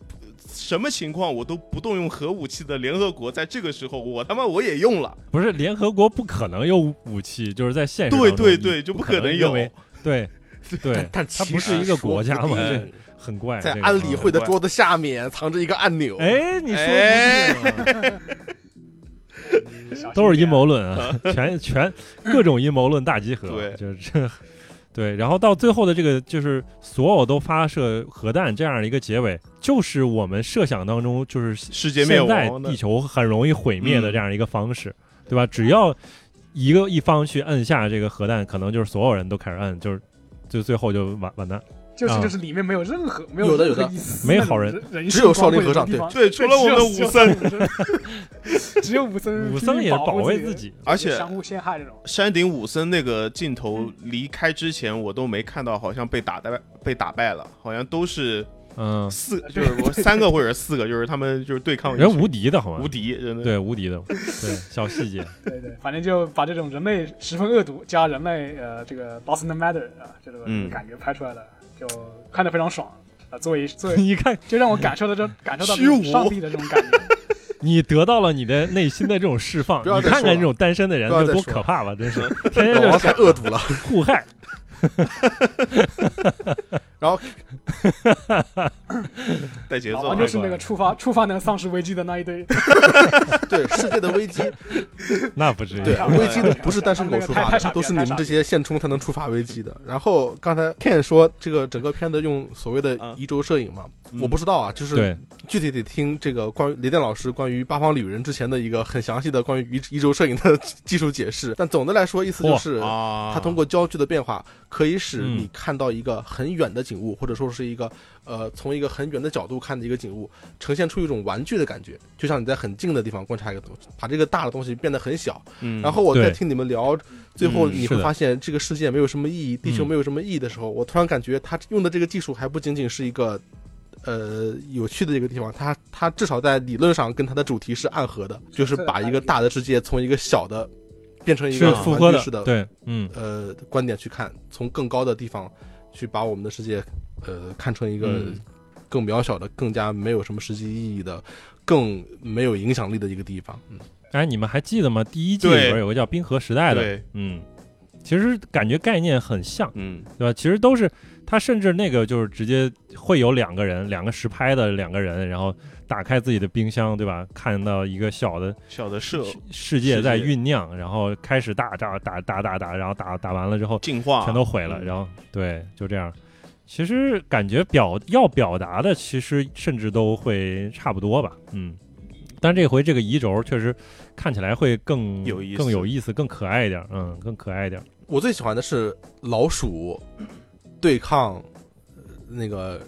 什么情况我都不动用核武器的联合国，在这个时候我他妈我也用了。不是联合国不可能有武器，就是在现实对对对，就不可能有。对 (laughs) 对但，但它不是一个国家嘛，很怪。在安理会的嗯桌子下面藏着一个按钮。哎，你说 (laughs) 都是阴谋论啊，全全各种阴谋论大集合，对就是这。对，然后到最后的这个就是所有都发射核弹这样的一个结尾，就是我们设想当中就是世界灭亡地球很容易毁灭的嗯这样一个方式，对吧？只要一个一方去摁下这个核弹，可能就是所有人都开始摁，就是就最后就完完蛋。啊就是就是里面没有任何没有有的有的。没好人只有少林和尚辉的地方对，除了我们的武僧，只有武僧，武僧也保卫自己，而且相互陷害这种。山顶武僧那个镜头离开之前，我都没看到，好像被打败被打败了，好像都是嗯，四，就是我三个或者四个，就是他们就是对抗人无敌的好吗？无敌，真的。对无敌的，对小细节，对对，反正就把这种人类十分恶毒加人类呃这个 doesn't matter 啊这种嗯。感觉拍出来了，就看得非常爽啊。作为作为 (laughs) 一看就让我感受到这 (laughs) 感受到虚无种上帝的这种感觉。(laughs) 你得到了你的内心的这种释放，你看看这种单身的人有多可怕吧，真是天天老王就太恶毒了。互害。(laughs) 然后 (laughs) 带节奏啊，就是那个触发触发那个丧尸危机的那一堆。(laughs) 对世界的危机，那不至于。对哎危机的不是单身狗触发都是你们这些现充才能触发危机的。然后刚才 Ken 说这个整个片子用所谓的啊移轴摄影嘛，嗯我不知道啊，就是，具体得听这个关于雷电老师关于八方旅人之前的一个很详细的关于移移轴摄影的技术解释。但总的来说，意思就是啊，它通过焦距的变化，可以使嗯你看到一个很远的景物，或者说是一个呃从一个很远的角度看的一个景物，呈现出一种玩具的感觉，就像你在很近的地方观察一个东西，把这个大的东西变得很小。嗯，然后我在听你们聊，最后你会发现这个世界没有什么意义，地球嗯没有什么意义的时候，我突然感觉他用的这个技术还不仅仅是一个。呃，有趣的一个地方，它它至少在理论上跟它的主题是暗合的，就是把一个大的世界从一个小的变成一个复合的玩具式的，对，嗯，呃观点去看，从更高的地方去把我们的世界呃看成一个嗯。更渺小的、更加没有什么实际意义的、更没有影响力的一个地方。嗯，哎，你们还记得吗？第一季里边有个叫冰河时代的，对，嗯，其实感觉概念很像，嗯对吧？其实都是他，甚至那个就是直接会有两个人，两个实拍的两个人，然后打开自己的冰箱，对吧？看到一个小的小的射世世界在酝酿，然后开始打打打打打打，然后打打完了之后进化全都毁了，嗯然后对，就这样。其实感觉表要表达的，其实甚至都会差不多吧，嗯。但这回这个移轴确实看起来会更有意思更有意思、更可爱一点，嗯，更可爱一点。我最喜欢的是老鼠对抗呃那个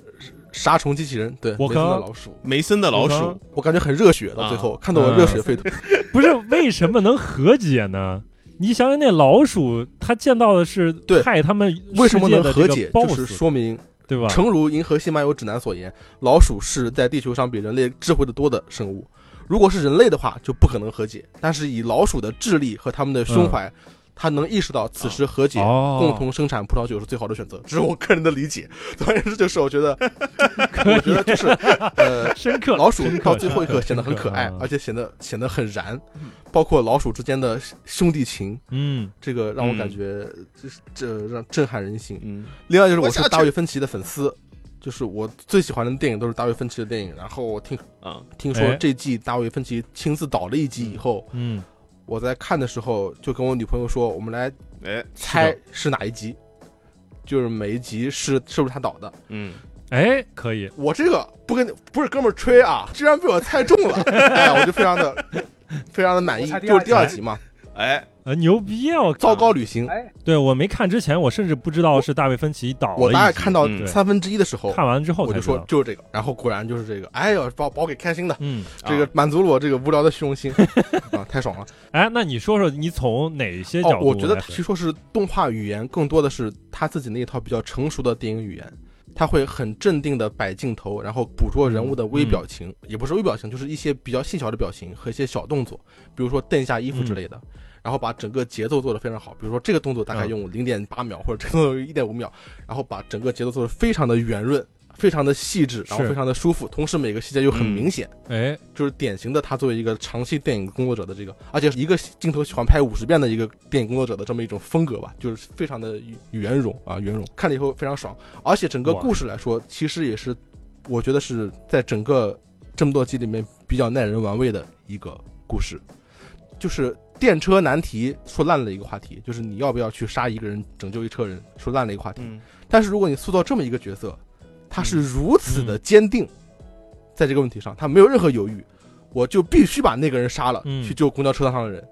杀虫机器人，对，我梅森的老鼠，梅森的老鼠，我感觉很热血，到最后、看得我热血沸腾。(laughs) 不是为什么能和解呢？你想想那老鼠，它见到的是对害他们为什么能和解？就是说明，对吧？诚如《银河系漫游指南》所言，老鼠是在地球上比人类智慧的多的生物。如果是人类的话，就不可能和解。但是以老鼠的智力和他们的胸怀，他能意识到此时和解、哦，共同生产葡萄酒是最好的选择。这是我个人的理解。(laughs) 总而言之，就是我觉得，(laughs) 我觉得就是 (laughs) 呃，深刻。老鼠到最后一刻深显得很可爱啊，而且显得显得很燃，包括老鼠之间的兄弟情，嗯，这个让我嗯感觉这这让震撼人心。嗯，另外就是我是大卫芬奇的粉丝，就是我最喜欢的电影都是大卫芬奇的电影。然后我听啊，听说哎。这季大卫芬奇亲自导了一集以后，嗯，我在看的时候就跟我女朋友说，我们来哎，猜是哪一集，就是每一集是是不是他导的。嗯，哎，可以，我这个不跟不是哥们儿吹啊，居然被我猜中了，(laughs) 哎，我就非常的非常的满意就是第二集嘛，哎，呃，牛逼啊！我糟糕旅行。哎，对我没看之前，我甚至不知道是大卫芬奇导我大概看到嗯三分之一的时候，看完之后我就。说就是这个，然后果然就是这个，哎呦，把把我给开心的。嗯，这个满足了我这个无聊的虚荣心 (laughs) 啊，太爽了！哎，那你说说你从哪些角哦，度我觉得其实说是动画语言，更多的是他自己那一套比较成熟的电影语言，他会很镇定的摆镜头，然后捕捉人物的微表情，也不是微表情，就是一些比较细小的表情和一些小动作，比如说蹬一下衣服之类的。然后把整个节奏做得非常好，比如说这个动作大概嗯。用零点八秒，或者这个动作一点五秒，然后把整个节奏做得非常的圆润，非常的细致，然后非常的舒服，同时每个细节又很嗯。明显。哎，就是典型的他作为一个长期电影工作者的这个，而且一个镜头喜欢拍五十遍的一个电影工作者的这么一种风格吧，就是非常的圆融啊，圆融，看了以后非常爽。而且整个故事来说，其实也是我觉得是在整个这么多集里面比较耐人玩味的一个故事，就是电车难题说烂了一个话题，就是你要不要去杀一个人拯救一车人，说烂了一个话题。嗯，但是如果你塑造这么一个角色，他是如此的坚定，在这个问题上，他没有任何犹豫，我就必须把那个人杀了，嗯。去救公交车上的人。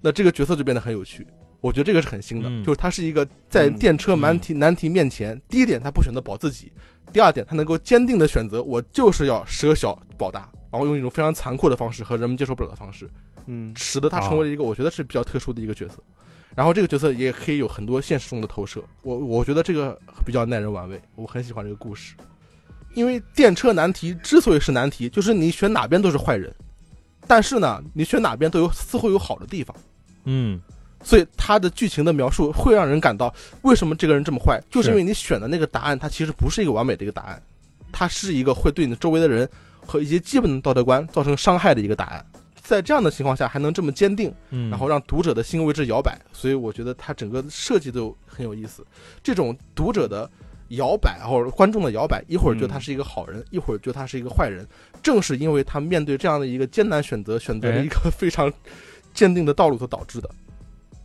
那这个角色就变得很有趣，我觉得这个是很新的，嗯。就是他是一个在电车难题、难题面前，第一点他不选择保自己，第二点他能够坚定的选择，我就是要舍小保大，然后用一种非常残酷的方式和人们接受不了的方式，嗯，使得他成为了一个我觉得是比较特殊的一个角色。然后这个角色也可以有很多现实中的投射，我我觉得这个比较耐人玩味，我很喜欢这个故事。因为电车难题之所以是难题，就是你选哪边都是坏人，但是呢，你选哪边都有似乎有好的地方，嗯，所以它的剧情的描述会让人感到为什么这个人这么坏，就是因为你选的那个答案，它其实不是一个完美的一个答案，它是一个会对你周围的人和一些基本的道德观造成伤害的一个答案。在这样的情况下还能这么坚定，嗯，然后让读者的心为之摇摆，所以我觉得它整个设计都很有意思。这种读者的摇摆或者观众的摇摆，一会儿觉得他是一个好人，一会儿觉得他是一个坏人，正是因为他面对这样的一个艰难选择，选择了一个非常坚定的道路所导致的。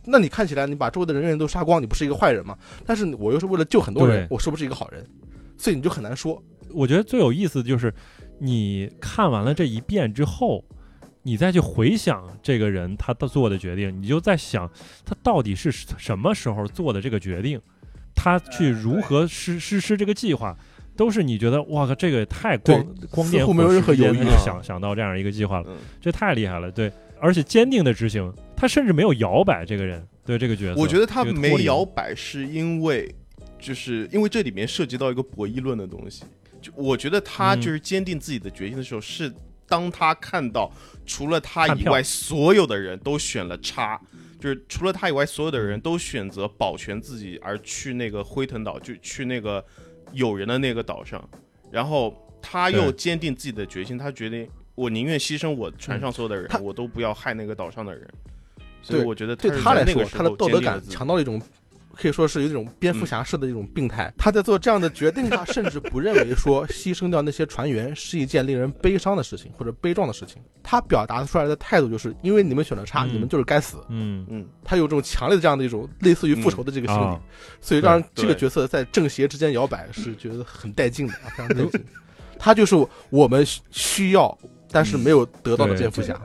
那你看起来你把周围的人员都杀光，你不是一个坏人吗？但是我又是为了救很多人，我是不是一个好人？所以你就很难说。我觉得最有意思的就是你看完了这一遍之后，你再去回想这个人他的做的决定，你就在想他到底是什么时候做的这个决定，他去如何实实施这个计划，都是你觉得哇靠，这个也太光光电没有任何犹豫他就啊想想到这样一个计划了，嗯这太厉害了，对，而且坚定的执行，他甚至没有摇摆这个人，对这个角色，我觉得他没摇摆是因为，就是因为这里面涉及到一个博弈论的东西。就我觉得他嗯就是坚定自己的决心的时候，是当他看到除了他以外所有的人都选了叉，就是除了他以外所有的人都选择保全自己而去那个辉腾岛，就去那个有人的那个岛上，然后他又坚定自己的决心，他决定我宁愿牺牲我船上所有的人，他我都不要害那个岛上的人。所以对我觉得对他来说，他的道德感强到了一种，可以说是有一种蝙蝠侠式的一种病态。他在做这样的决定，他 (laughs) 甚至不认为说牺牲掉那些船员是一件令人悲伤的事情或者悲壮的事情。他表达出来的态度就是因为你们选择差，嗯你们就是该死。嗯嗯，他有这种强烈的这样的一种类似于复仇的这个心理，啊所以让这个角色在正邪之间摇摆，是觉得很带劲的，啊，非常带劲。他就是我们需需要但是没有得到的蝙蝠侠。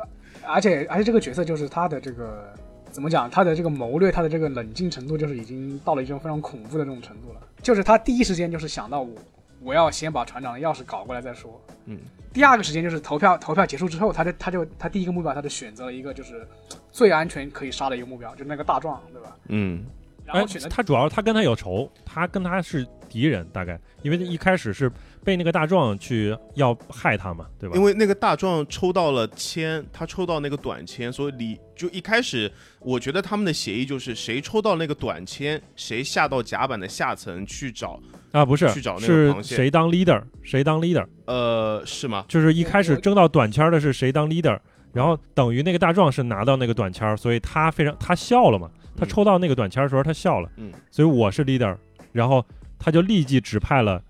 而且而且这个角色就是他的这个怎么讲，他的这个谋略，他的这个冷静程度，就是已经到了一种非常恐怖的这种程度了。就是他第一时间就是想到我，我要先把船长的钥匙搞过来再说。嗯。第二个时间就是投票，投票结束之后，他就他就他第一个目标，他就选择了一个就是最安全可以杀的一个目标，就是那个大壮，对吧？嗯，哎然后选择，他主要他跟他有仇，他跟他是敌人，大概因为一开始是被那个大壮去要害他嘛，对吧？因为那个大壮抽到了签，他抽到那个短签，所以你就一开始，我觉得他们的协议就是谁抽到那个短签，谁下到甲板的下层去找。啊，不是，去找那个螃蟹谁当 leader，谁当 leader，呃，是吗？就是一开始争到短签的是谁当 leader，然后等于那个大壮是拿到那个短签，所以他非常他笑了嘛，他嗯抽到那个短签的时候他笑了，嗯，所以我是 leader，然后他就立即指派了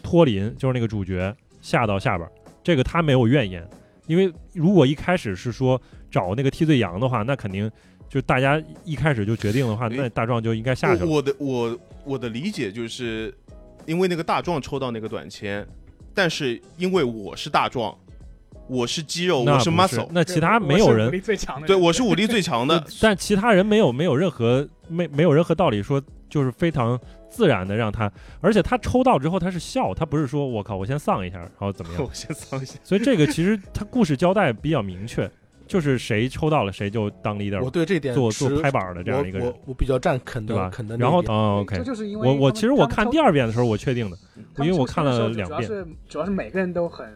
托林，就是那个主角下到下边，这个他没有怨言，因为如果一开始是说找那个替罪羊的话，那肯定就大家一开始就决定的话，那大壮就应该下去了。我我的我我的理解就是，因为那个大壮抽到那个短签，但是因为我是大壮，我是肌肉，我是 muscle，那其他没有人武力最强的。人，对我是武力最强的，(laughs) 但其他人没有没有任何没没有任何道理说就是非常自然的让他，而且他抽到之后他是笑，他不是说我靠我先丧一下然后怎么样，(laughs) 我先丧一下。所以这个其实他故事交代比较明确，就是谁抽到了谁就当 leader 我对这点做做拍板的这样一个人我，我我比较站肯对吧的肯的然后一点哦这 OK，就是因为我我其实我看第二遍的时候我确定的，因为我看了两遍主要是主要是每个人都很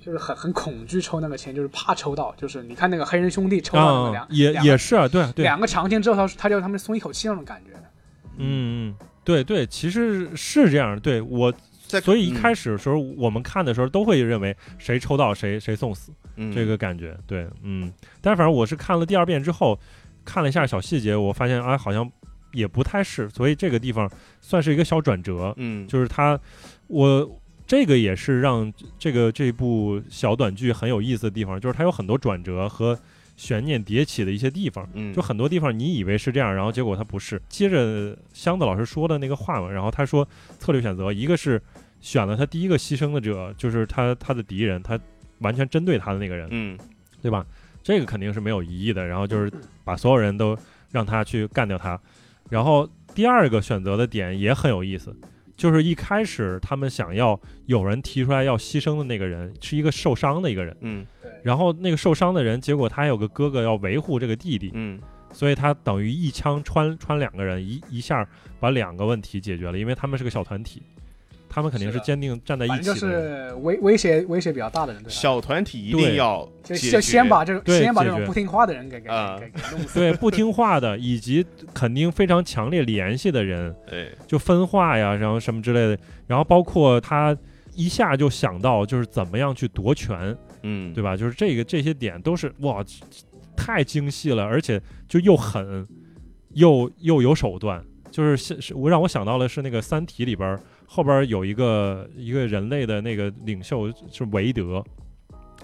就是很很恐惧抽那个签，就是怕抽到。就是你看那个黑人兄弟抽到那个两、啊也两个也是啊，对啊对，两个长签之后，他他就他们松一口气那种感觉。嗯。嗯对对，其实是这样的，对我在所以一嗯。开始的时候我们看的时候都会认为谁抽到谁谁送死。嗯。这个感觉，对，嗯，但是反正我是看了第二遍之后，看了一下小细节，我发现啊，好像也不太是，所以这个地方算是一个小转折，嗯。就是他，我这个也是让这个这部小短剧很有意思的地方，就是它有很多转折和悬念迭起的一些地方，嗯就很多地方你以为是这样，然后结果它不是。接着箱子老师说的那个话嘛，然后他说策略选择，一个是选了他第一个牺牲的者，就是他他的敌人，他完全针对他的那个人，嗯对吧？这个肯定是没有疑义的。然后就是把所有人都让他去干掉他。然后第二个选择的点也很有意思，就是一开始他们想要有人提出来要牺牲的那个人是一个受伤的一个人，嗯然后那个受伤的人，结果他还有个哥哥要维护这个弟弟，嗯所以他等于一枪穿穿两个人，一一下把两个问题解决了，因为他们是个小团体，他们肯定是坚定站在一反正就起的人。是威威胁威胁比较大的人，对吧？小团体一定要就就先把这种对先把这种不听话的人给给啊给给弄死。对不听话的，以及肯定非常强烈联系的人，哎就分化呀，然后什么之类的，然后包括他一下就想到就是怎么样去夺权，嗯对吧？就是这个这些点都是哇，太精细了，而且就又狠，又又有手段。就是是是我让我想到了是那个《三体》里边儿后边有一个一个人类的那个领袖是韦德，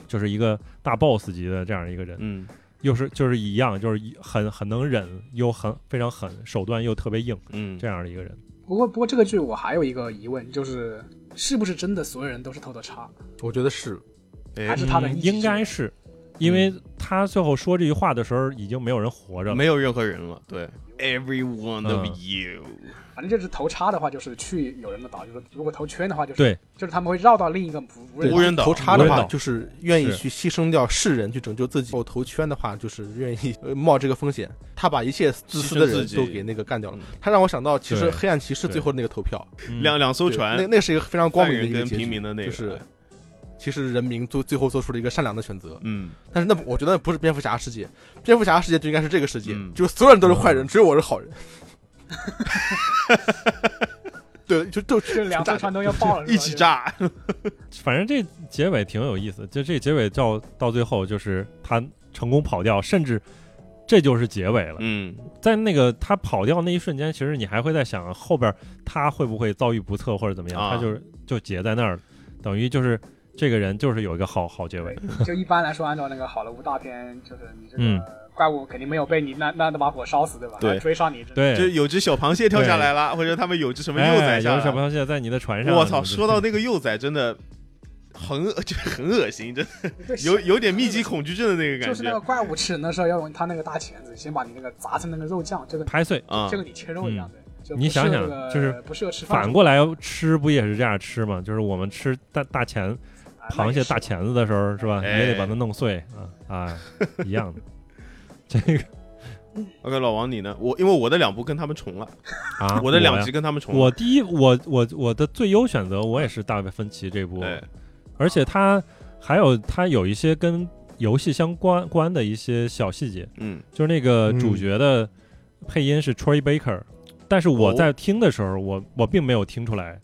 就是一个大 boss 级的这样一个人，嗯又是就是一样，就是很很能忍，又很非常狠，手段又特别硬嗯这样的一个人。不过不过这个剧我还有一个疑问，就是是不是真的所有人都是偷的叉？我觉得是哎还是他的嗯应该是，因为他最后说这句话的时候，已经没有人活着了。没有任何人了，对，every one of 嗯。you，反正就是投叉的话，就是去有人的岛；就是如果投圈的话，就是对，就是他们会绕到另一个无无人岛。无人岛。投叉的话，就是愿意去牺牲掉世人去拯救自己；投圈的话，就是愿意呃冒这个风险。他把一切自私的自己人都给那个干掉了。嗯。他让我想到，其实黑暗骑士最后那个投票，嗯。两两艘船，那那是一个非常光明的一个平民的那个，就是其实人民最最后做出了一个善良的选择。嗯但是那我觉得不是蝙蝠侠世界，蝙蝠侠世界就应该是这个世界，嗯就所有人都是坏人，嗯只有我是好人。(laughs) 对，就就这两艘船都要爆了，(laughs) 一起。炸，反正这结尾挺有意思，就这结尾到到最后就是他成功跑掉，甚至这就是结尾了。嗯在那个他跑掉那一瞬间，其实你还会在想后边他会不会遭遇不测或者怎么样，啊他就是就结在那儿了，等于就是这个人就是有一个好好结尾。就一般来说，按照那个好莱坞大片，就是你这嗯个怪物肯定没有被你那那那把火烧死，对吧？对追上你，对，就有只小螃蟹跳下来了，或者他们有只什么幼哎崽下有小。螃蟹在你的船上，我操！说到那个幼崽，真的，很恶，就很恶心，真的有有点密集恐惧症的那个感觉就是那个怪物吃人的时候要用他那个大钳子，先把你那个砸成那个肉酱，就跟拍碎。啊就。跟你切肉一样的。就你想想就是不适合吃饭反过来吃不也是这样吃吗？就是我们吃大大钳哎螃蟹大钳子的时候，是吧？你也得把它弄碎啊啊，一样的。这个 OK，老王你呢？我因为我的两部跟他们重了，啊，(laughs) 我的两集跟他们重了。我第一，我我我的最优选择，我也是大卫芬奇这部，对，而且它还有它有一些跟游戏相关关的一些小细节，嗯就是那个嗯主角的配音是 Troy Baker，但是我哦在听的时候，我我并没有听出来，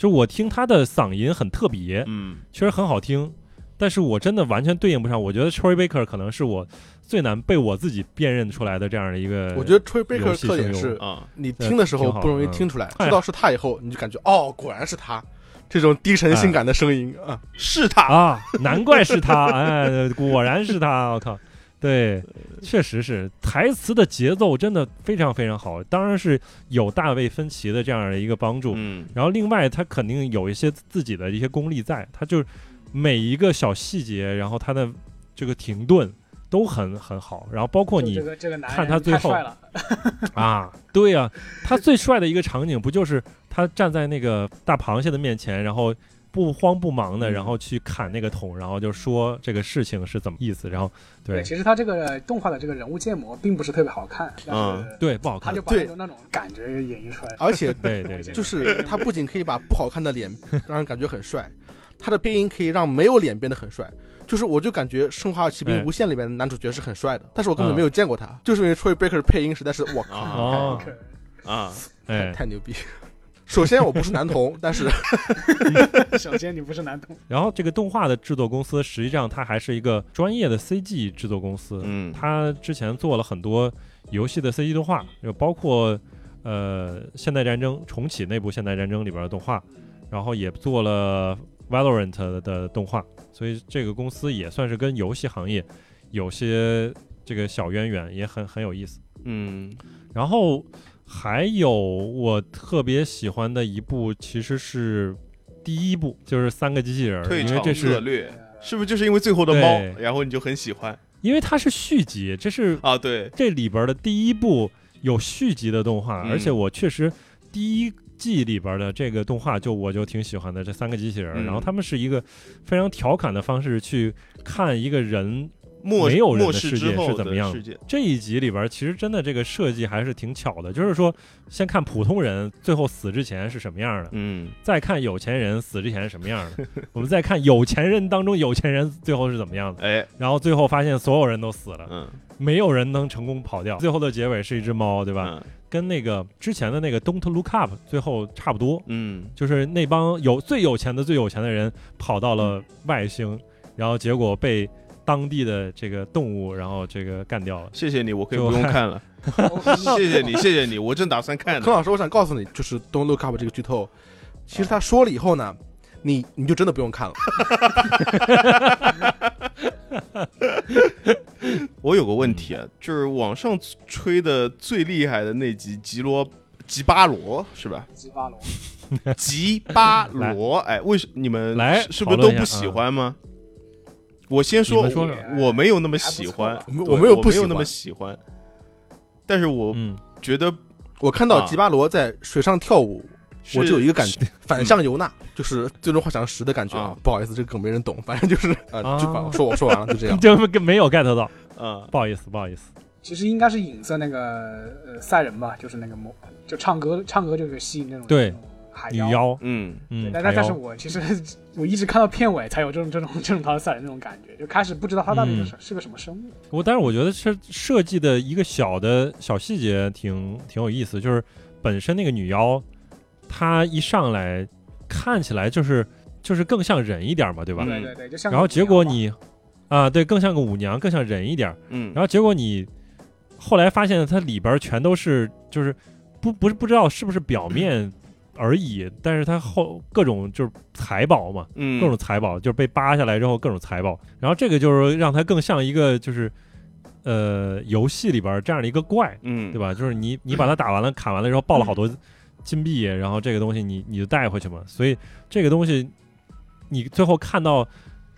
就我听他的嗓音很特别，嗯确实很好听，但是我真的完全对应不上。我觉得 Troy Baker 可能是我最难被我自己辨认出来的这样的一个。我觉得 Troy Baker 的特点是，啊，你听的时候不容易嗯听出来，哎知道是他以后，你就感觉哦，果然是他，这种低沉性感的声音啊，是他，啊，难怪是他，哎，果然是他，我靠，对，确实是台词的节奏真的非常非常好，当然是有大卫芬奇的这样的一个帮助，嗯。然后另外他肯定有一些自己的一些功力在，他就是每一个小细节，然后他的这个停顿都很很好，然后包括你就这个这个男人看他最后太帅了，(laughs) (laughs) 啊，对呀、他最帅的一个场景不就是他站在那个大螃蟹的面前，然后不慌不忙的，嗯。然后去砍那个桶，然后就说这个事情是怎么意思，然后对。其实他这个动画的这个人物建模并不是特别好看，但嗯对不好看。他就，把那种那种感觉演绎出来。而且对对对，就是他不仅可以把不好看的脸 (laughs) 让人感觉很帅，他的配音可以让没有脸变得很帅。就是我就感觉《生化奇兵哎无限》里面的男主角是很帅的，但是我根本嗯没有见过他，就是因为 Troy Baker 的配音实在是我靠，啊哎，太牛逼。首先我不是男同，但是 (laughs) 首先你不是男同，然后这个动画的制作公司实际上它还是一个专业的 CG 制作公司，嗯。它之前做了很多游戏的 CG 动画，就包括呃《现代战争》重启那部《现代战争》里边的动画，然后也做了 Valorant 的动画，(laughs) 所以这个公司也算是跟游戏行业有些这个小渊源，也很很有意思。嗯。然后还有我特别喜欢的一部，其实是第一部，就是三个机器人儿，退场因为这是策略是不是就是因为最后的猫，然后你就很喜欢因为它是续集，这是啊？对，这里边的第一部有续集的动画，嗯而且我确实第一季里边的这个动画就我就挺喜欢的，这三个机器人然后他们是一个非常调侃的方式去看一个人。末没有人的世界是怎么样的，这一集里边其实真的这个设计还是挺巧的，就是说先看普通人最后死之前是什么样的，嗯。再看有钱人死之前是什么样的，我们再看有钱人当中有钱人最后是怎么样的，哎。然后最后发现所有人都死了，嗯。没有人能成功跑掉，最后的结尾是一只猫，对吧？嗯？跟那个之前的那个 Don't Look Up 最后差不多，嗯。就是那帮有最有钱的最有钱的人跑到了外星，然后结果被当地的这个动物然后这个干掉了。谢谢你，我可以不用 (laughs) 看了，(laughs) 谢谢你，谢谢你，我正打算看呢。柯老师，我想告诉你，就是 Don't Look Up 这个剧透，其实他说了以后呢，你你就真的不用看了。(laughs) 我有个问题啊，就是网上吹的最厉害的那集吉罗吉巴罗是吧？吉巴罗，吉巴罗，哎，为什你们来是是不是都不喜欢吗？我先说，我没有那么喜欢我没有不喜欢。我没有那么喜欢，但是我嗯，觉得我看到啊。吉巴罗在水上跳舞，我就有一个感觉，反向尤娜，就是《最终幻想十》的感觉啊。啊。不好意思，这个梗没人懂，(laughs) 反正就是啊，啊。就把我说我说完了，就这样。(laughs) 就没有 get 到，啊，不好意思，不好意思。其实应该是影射那个呃赛人吧，就是那个魔，就唱歌唱歌就是吸引那种对海妖。女妖，嗯嗯，但但但是我其实 (laughs) 我一直看到片尾才有这种这种这种他的赛人那种感觉，就开始不知道它到底是、嗯是个什么生物。我但是我觉得是设计的一个小的小细节挺挺有意思，就是本身那个女妖，她一上来看起来就是就是更像人一点嘛，对吧？嗯对对对，就像然后结果你啊，对，更像个舞娘，更像人一点。嗯，然后结果你后来发现它里边全都是就是不不是不知道是不是表面而已，但是它后各种就是财宝嘛，嗯。各种财宝就是被扒下来之后各种财宝，然后这个就是让它更像一个就是呃游戏里边这样的一个怪，嗯，对吧？就是你你把它打完了砍完了之后爆了好多金币，然后这个东西你你就带回去嘛，所以这个东西你最后看到，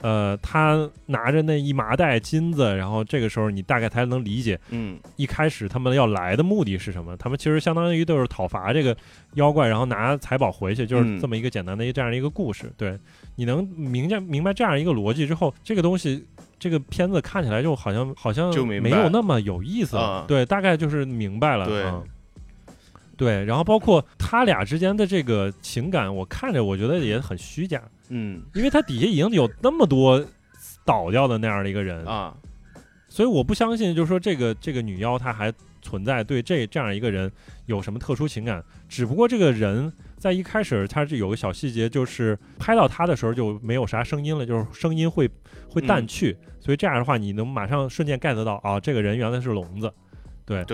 呃，他拿着那一麻袋金子，然后这个时候你大概才能理解嗯一开始他们要来的目的是什么。他们其实相当于都是讨伐这个妖怪，然后拿财宝回去，就是嗯这么一个简单的一这样的一个故事。对，你能明白明白这样一个逻辑之后，这个东西。这个片子看起来就好像好像就没有那么有意思了，啊对，大概就是明白了，对嗯对，然后包括他俩之间的这个情感，我看着我觉得也很虚假，嗯。因为他底下已经有那么多倒掉的那样的一个人，啊，所以我不相信，就是说这个这个女妖她还存在对这这样一个人有什么特殊情感，只不过这个人在一开始他是有个小细节，就是拍到他的时候就没有啥声音了，就是声音会会淡去，所以这样的话你能马上瞬间 get 到啊，这个人原来是聋子，对，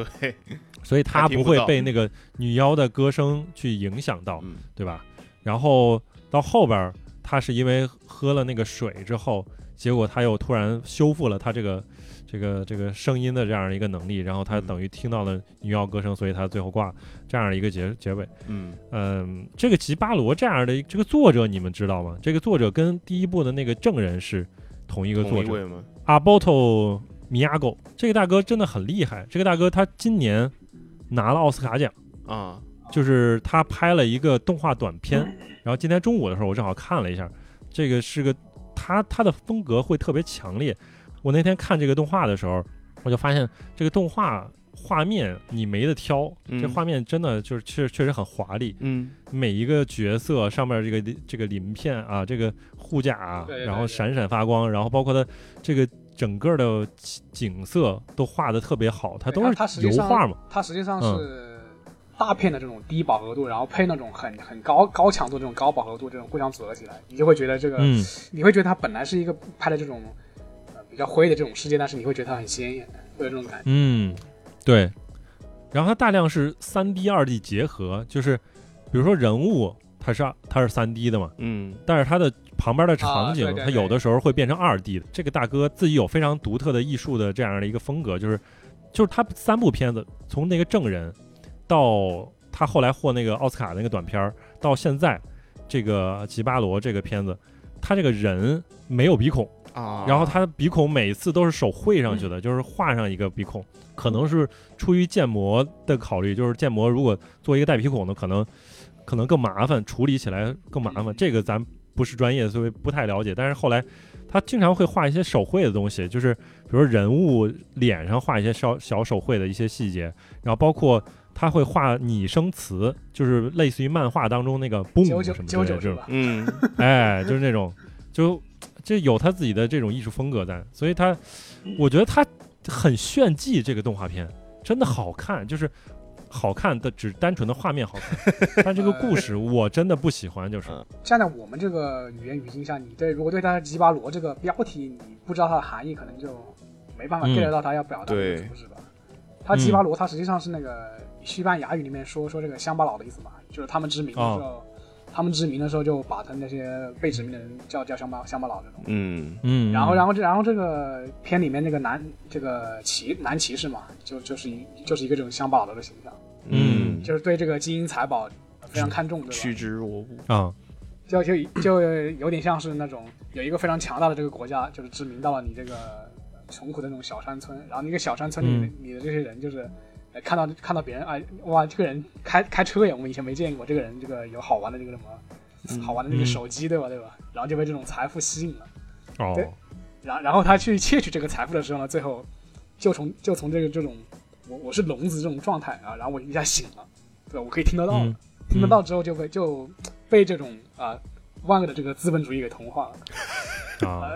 所以他不会被那个女妖的歌声去影响到。嗯对吧？然后到后边儿，他是因为喝了那个水之后，结果他又突然修复了他这个这个这个声音的这样一个能力，然后他嗯等于听到了女妖歌声，所以他最后挂这样一个结 (laughs) 结尾。嗯嗯，这个吉巴罗这样的一这个作者你们知道吗？这个作者跟第一部的那个证人是同一个作者？阿波托米亚狗。这个大哥真的很厉害，这个大哥他今年拿了奥斯卡奖。啊，就是他拍了一个动画短片，然后今天中午的时候我正好看了一下，这个是个他他的风格会特别强烈。我那天看这个动画的时候，我就发现这个动画画面你没得挑，嗯这画面真的就是确确实很华丽，嗯每一个角色上面这个这个鳞片啊，这个护甲啊对对，对然后闪闪发光，然后包括它这个整个的景色都画的特别好，它都是油画嘛，它实际上嗯是大片的这种低饱和度，然后配那种很很高高强度这种高饱和度这种互相组合起来，你就会觉得这个，嗯。你会觉得它本来是一个拍的这种呃比较灰的这种世界，但是你会觉得它很鲜艳，会有这种感觉。嗯，对。然后它大量是三 D、二 D 结合，就是比如说人物，它是它是三 D 的嘛，嗯但是它的旁边的场景，啊对对它有的时候会变成二 D 的。这个大哥自己有非常独特的艺术的这样的一个风格，就是就是他三部片子，从那个证人到他后来获那个奥斯卡那个短片儿，到现在这个吉巴罗这个片子，他这个人没有鼻孔。啊，然后他的鼻孔每次都是手绘上去的，就是画上一个鼻孔，可能是出于建模的考虑，就是建模如果做一个带鼻孔的，可能可能更麻烦，处理起来更麻烦。这个咱不是专业，所以不太了解。但是后来他经常会画一些手绘的东西，就是比如说人物脸上画一些小小手绘的一些细节，然后包括他会画拟声词，就是类似于漫画当中那个嘣九九什么之类的这？嗯哎，就是那种，就这有他自己的这种艺术风格在，所以他，我觉得他很炫技这个动画片，真的好看，就是好看的只单纯的画面好看，(laughs) 但这个故事我真的不喜欢，就是。嗯。站在我们这个语言语境下，你对如果对它的吉巴罗这个标题你不知道它的含义，可能就没办法嗯 get 到它要表达的对。主旨吧。它吉巴罗它实际上是那个西班牙语里面说说这个乡巴佬的意思嘛，就是他们殖民的时候，他们殖民的时候就把他那些被殖民的人叫叫乡巴乡巴佬这种。嗯。嗯，然后，然后这，然后这个片里面那个男这个骑男骑士嘛，就就是一就是一个这种乡巴佬的形象，嗯就是对这个金银财宝非常看重，对吧？趋之若鹜，啊，就就就有点像是那种有一个非常强大的这个国家，就是殖民到了你这个穷苦的那种小山村，然后那个小山村里面、你的这些人就是。呃看到看到别人哎哇，这个人开开车呀，我们以前没见过。这个人这个有好玩的这个什么，好玩的那个手机，对吧？对吧？然后就被这种财富吸引了。哦，对然然后他去窃取这个财富的时候呢，最后就从就从这个这种我我是聋子这种状态啊，然后我一下醒了，对吧？我可以听得到了，嗯听得到之后就被就被这种啊、万恶的这个资本主义给同化了。啊，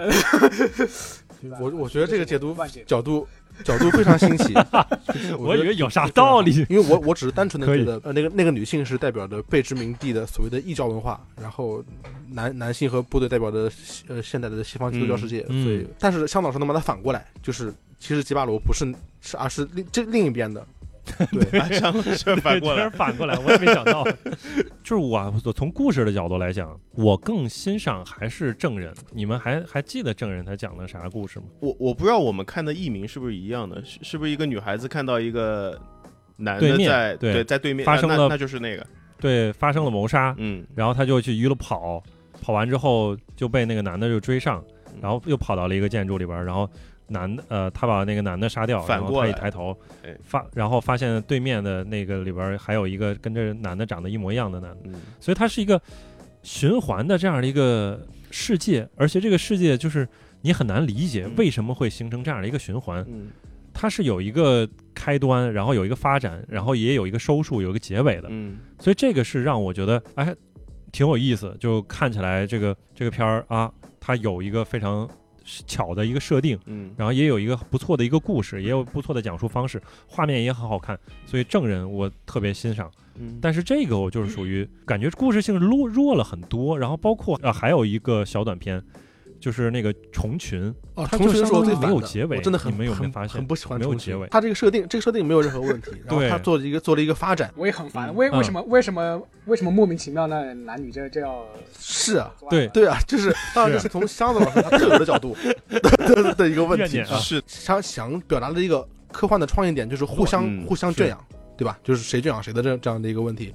(laughs) 我我觉得这个解读角度角度非常新奇，(laughs) 我以为有啥道理，因为我我只是单纯的觉得，呃，那个那个女性是代表着被殖民地的所谓的异教文化，然后男男性和部队代表着呃现代的西方基督教世界，所以，但是香港说能把它反过来，就是其实吉巴罗不是是而是另这另一边的，(laughs) 对，啊，上这反过来反过来，我也没想到。(laughs) 就是我，我从故事的角度来讲，我更欣赏还是证人。你们还还记得证人他讲的啥故事吗？我我不知道我们看的译名是不是一样的，是是不是一个女孩子看到一个男的在对在对面发生了那就是那个，对，发生了谋杀，嗯然后他就去一路跑，跑完之后就被那个男的就追上，嗯然后又跑到了一个建筑里边，然后男的呃，他把那个男的杀掉，然后反过来他一抬头哎发，然后发现对面的那个里边还有一个跟这男的长得一模一样的男的，嗯。所以它是一个循环的这样的一个世界，而且这个世界就是你很难理解嗯为什么会形成这样的一个循环，嗯。它是有一个开端，然后有一个发展，然后也有一个收束，有一个结尾的，嗯。所以这个是让我觉得哎挺有意思，就看起来这个这个片儿啊，它有一个非常巧的一个设定，嗯然后也有一个不错的一个故事，也有不错的讲述方式，画面也很好看，所以证人我特别欣赏。嗯，但是这个我就是属于感觉故事性弱弱了很多，然后包括呃还有一个小短片，就是那个虫群，哦，虫群是我最没有结尾我真的很没有很发现很不喜欢虫群没有结尾它这个设定，这个设定没有任何问题，(laughs) 然后对他做了一个做了一个发展，我也很烦，嗯为为嗯什么为什么为什么莫名其妙那男女这这要是啊，对对啊，就是 (laughs) 当然这是从箱子老师他特有的角度 (laughs) 的的一个问题啊是他想表达的一个科幻的创意点就是互相、嗯互相圈养，对吧？就是谁圈养谁的这这样的一个问题。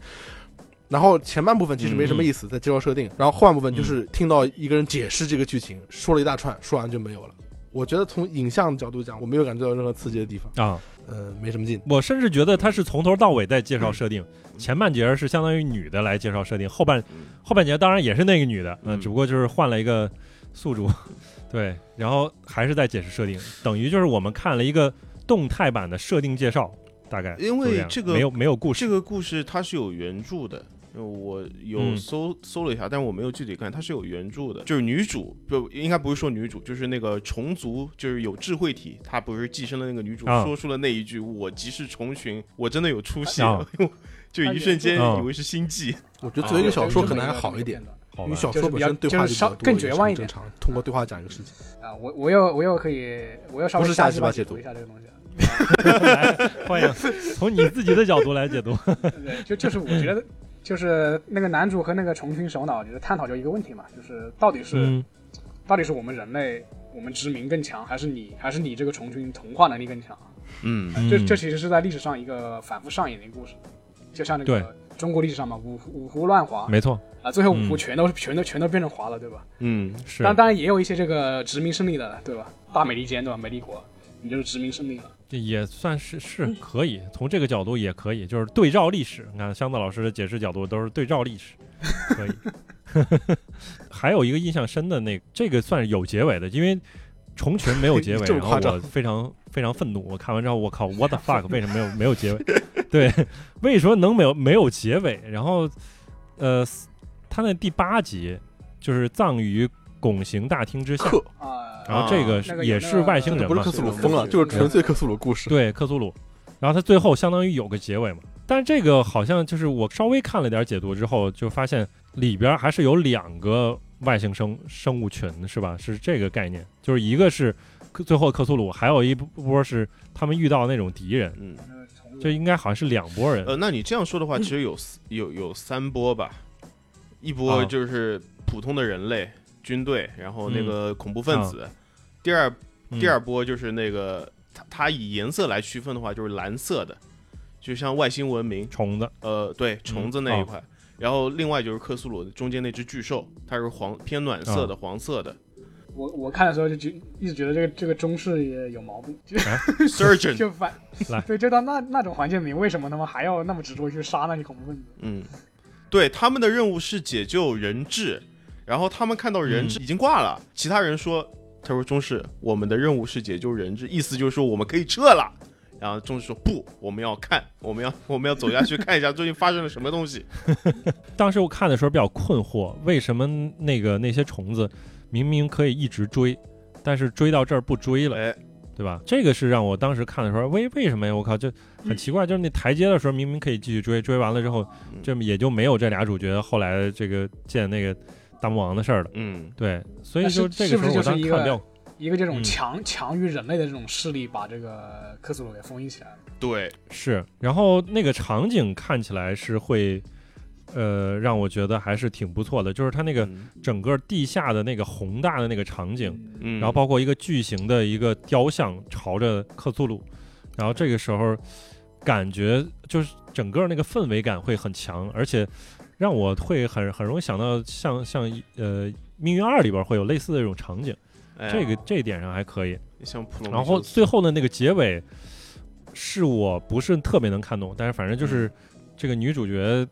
然后前半部分其实没什么意思，在介绍设定，然后后半部分就是听到一个人解释这个剧情，说了一大串，说完就没有了。我觉得从影像角度讲，我没有感觉到任何刺激的地方，啊，呃，没什么劲。我甚至觉得他是从头到尾在介绍设定，前半节是相当于女的来介绍设定，后半嗯。后半节当然也是那个女的，嗯，嗯。只不过就是换了一个宿主，(laughs) 对，然后还是在解释设定，等于就是我们看了一个动态版的设定介绍，大概因为这个没有没有故事，这个故事它是有原著的，呃我有嗯搜、搜了一下，但是我没有具体看，它是有原著的。就是女主不应该不是说女主，就是那个虫族，就是有智慧体，她不是寄生了那个女主，啊说出了那一句“我即是虫群”，我真的有出戏，(laughs) 啊就一瞬间啊以为是星际。我觉得作为一个小说可能还好一点，好吧因为？小说本身对话就是稍就比较多更绝望一点正常，通过对话讲一个事情。啊，我我又我又可以我又稍微不是下瞎鸡鸡巴解读一下这个东西。(laughs) 来，欢迎从你自己的角度来解读。对，就就是我觉得，就是那个男主和那个虫群首脑，就是探讨就一个问题嘛，就是到底是、嗯到底是我们人类我们殖民更强，还是你还是你这个虫群同化能力更强？嗯这嗯这其实是在历史上一个反复上演的一个故事，就像那个中国历史上嘛，五五湖乱华没错，啊，最后五嗯湖全都、全都全都变成华了，对吧？嗯是但当然也有一些这个殖民胜利的，对吧？大美利坚对吧？美利国，你就是殖民胜利了。这也算是是可以，从这个角度也可以，就是对照历史。你看箱子老师的解释角度都是对照历史，可以。(laughs) 还有一个印象深的那这个算是有结尾的，因为虫群没有结尾，(laughs) 然后我非常非常愤怒。我看完之后，我靠，(laughs) what the fuck，为什么没有没有结尾？对，为什么能没有没有结尾？然后，呃，他那第八集就是葬于拱形大厅之下，啊，然后这个是那个也是外星人嘛不是克，苏鲁疯了，就是纯粹克苏鲁故事。对，克苏鲁。然后他最后相当于有个结尾嘛，但是这个好像就是我稍微看了点解读之后，就发现里边还是有两个外星生生物群，是吧？是这个概念，就是一个是最后克苏鲁，还有一波是他们遇到那种敌人，嗯。那个虫这应该好像是两拨人。呃，那你这样说的话，其实有四有有三波吧，一波啊就是普通的人类军队，然后那嗯。个恐怖分子，第二嗯。第二波就是那个它它以颜色来区分的话，就是蓝色的，就像外星文明，虫子，呃，对，虫子那一哦块。然后另外就是克苏鲁中间那只巨兽，它是黄偏暖色啊的、黄色的。我我看的时候就觉一直觉得这个这个中式也有毛病，就 surgeon，(laughs) 就反来。对，就到那那种环境里，为什么他们还要那么执着去杀那些恐怖分子？嗯，对，他们的任务是解救人质，然后他们看到人质已经挂了，其他人说，他说中士，我们的任务是解救人质，意思就是说我们可以撤了。然后中士说不，我们要看，我们要我们要走下去看一下 (laughs) 究竟发生了什么东西。当时我看的时候比较困惑，为什么那个那些虫子明明可以一直追，但是追到这儿不追了？哎，对吧？这个是让我当时看的时候，为为什么呀？我靠，就很奇怪，就是那台阶的时候明明可以继续追，追完了之后，嗯这么也就没有这俩主角后来这个见那个大魔王的事儿了。嗯，对，所以那就是这是不是个时候我当就是一个一个这种嗯。强、强于人类的这种势力，把这个克苏鲁给封印起来了。对，是，然后那个场景看起来是会，呃，让我觉得还是挺不错的，就是它那个嗯。整个地下的那个宏大的那个场景，嗯，然后包括一个巨型的一个雕像朝着克苏鲁，然后这个时候感觉就是整个那个氛围感会很强，而且让我会很很容易想到像像呃《命运二》里边会有类似的这种场景，哎这个这一点上还可以。像普通，然后最后的那个结尾，是我不是特别能看懂，但是反正就是这个女主角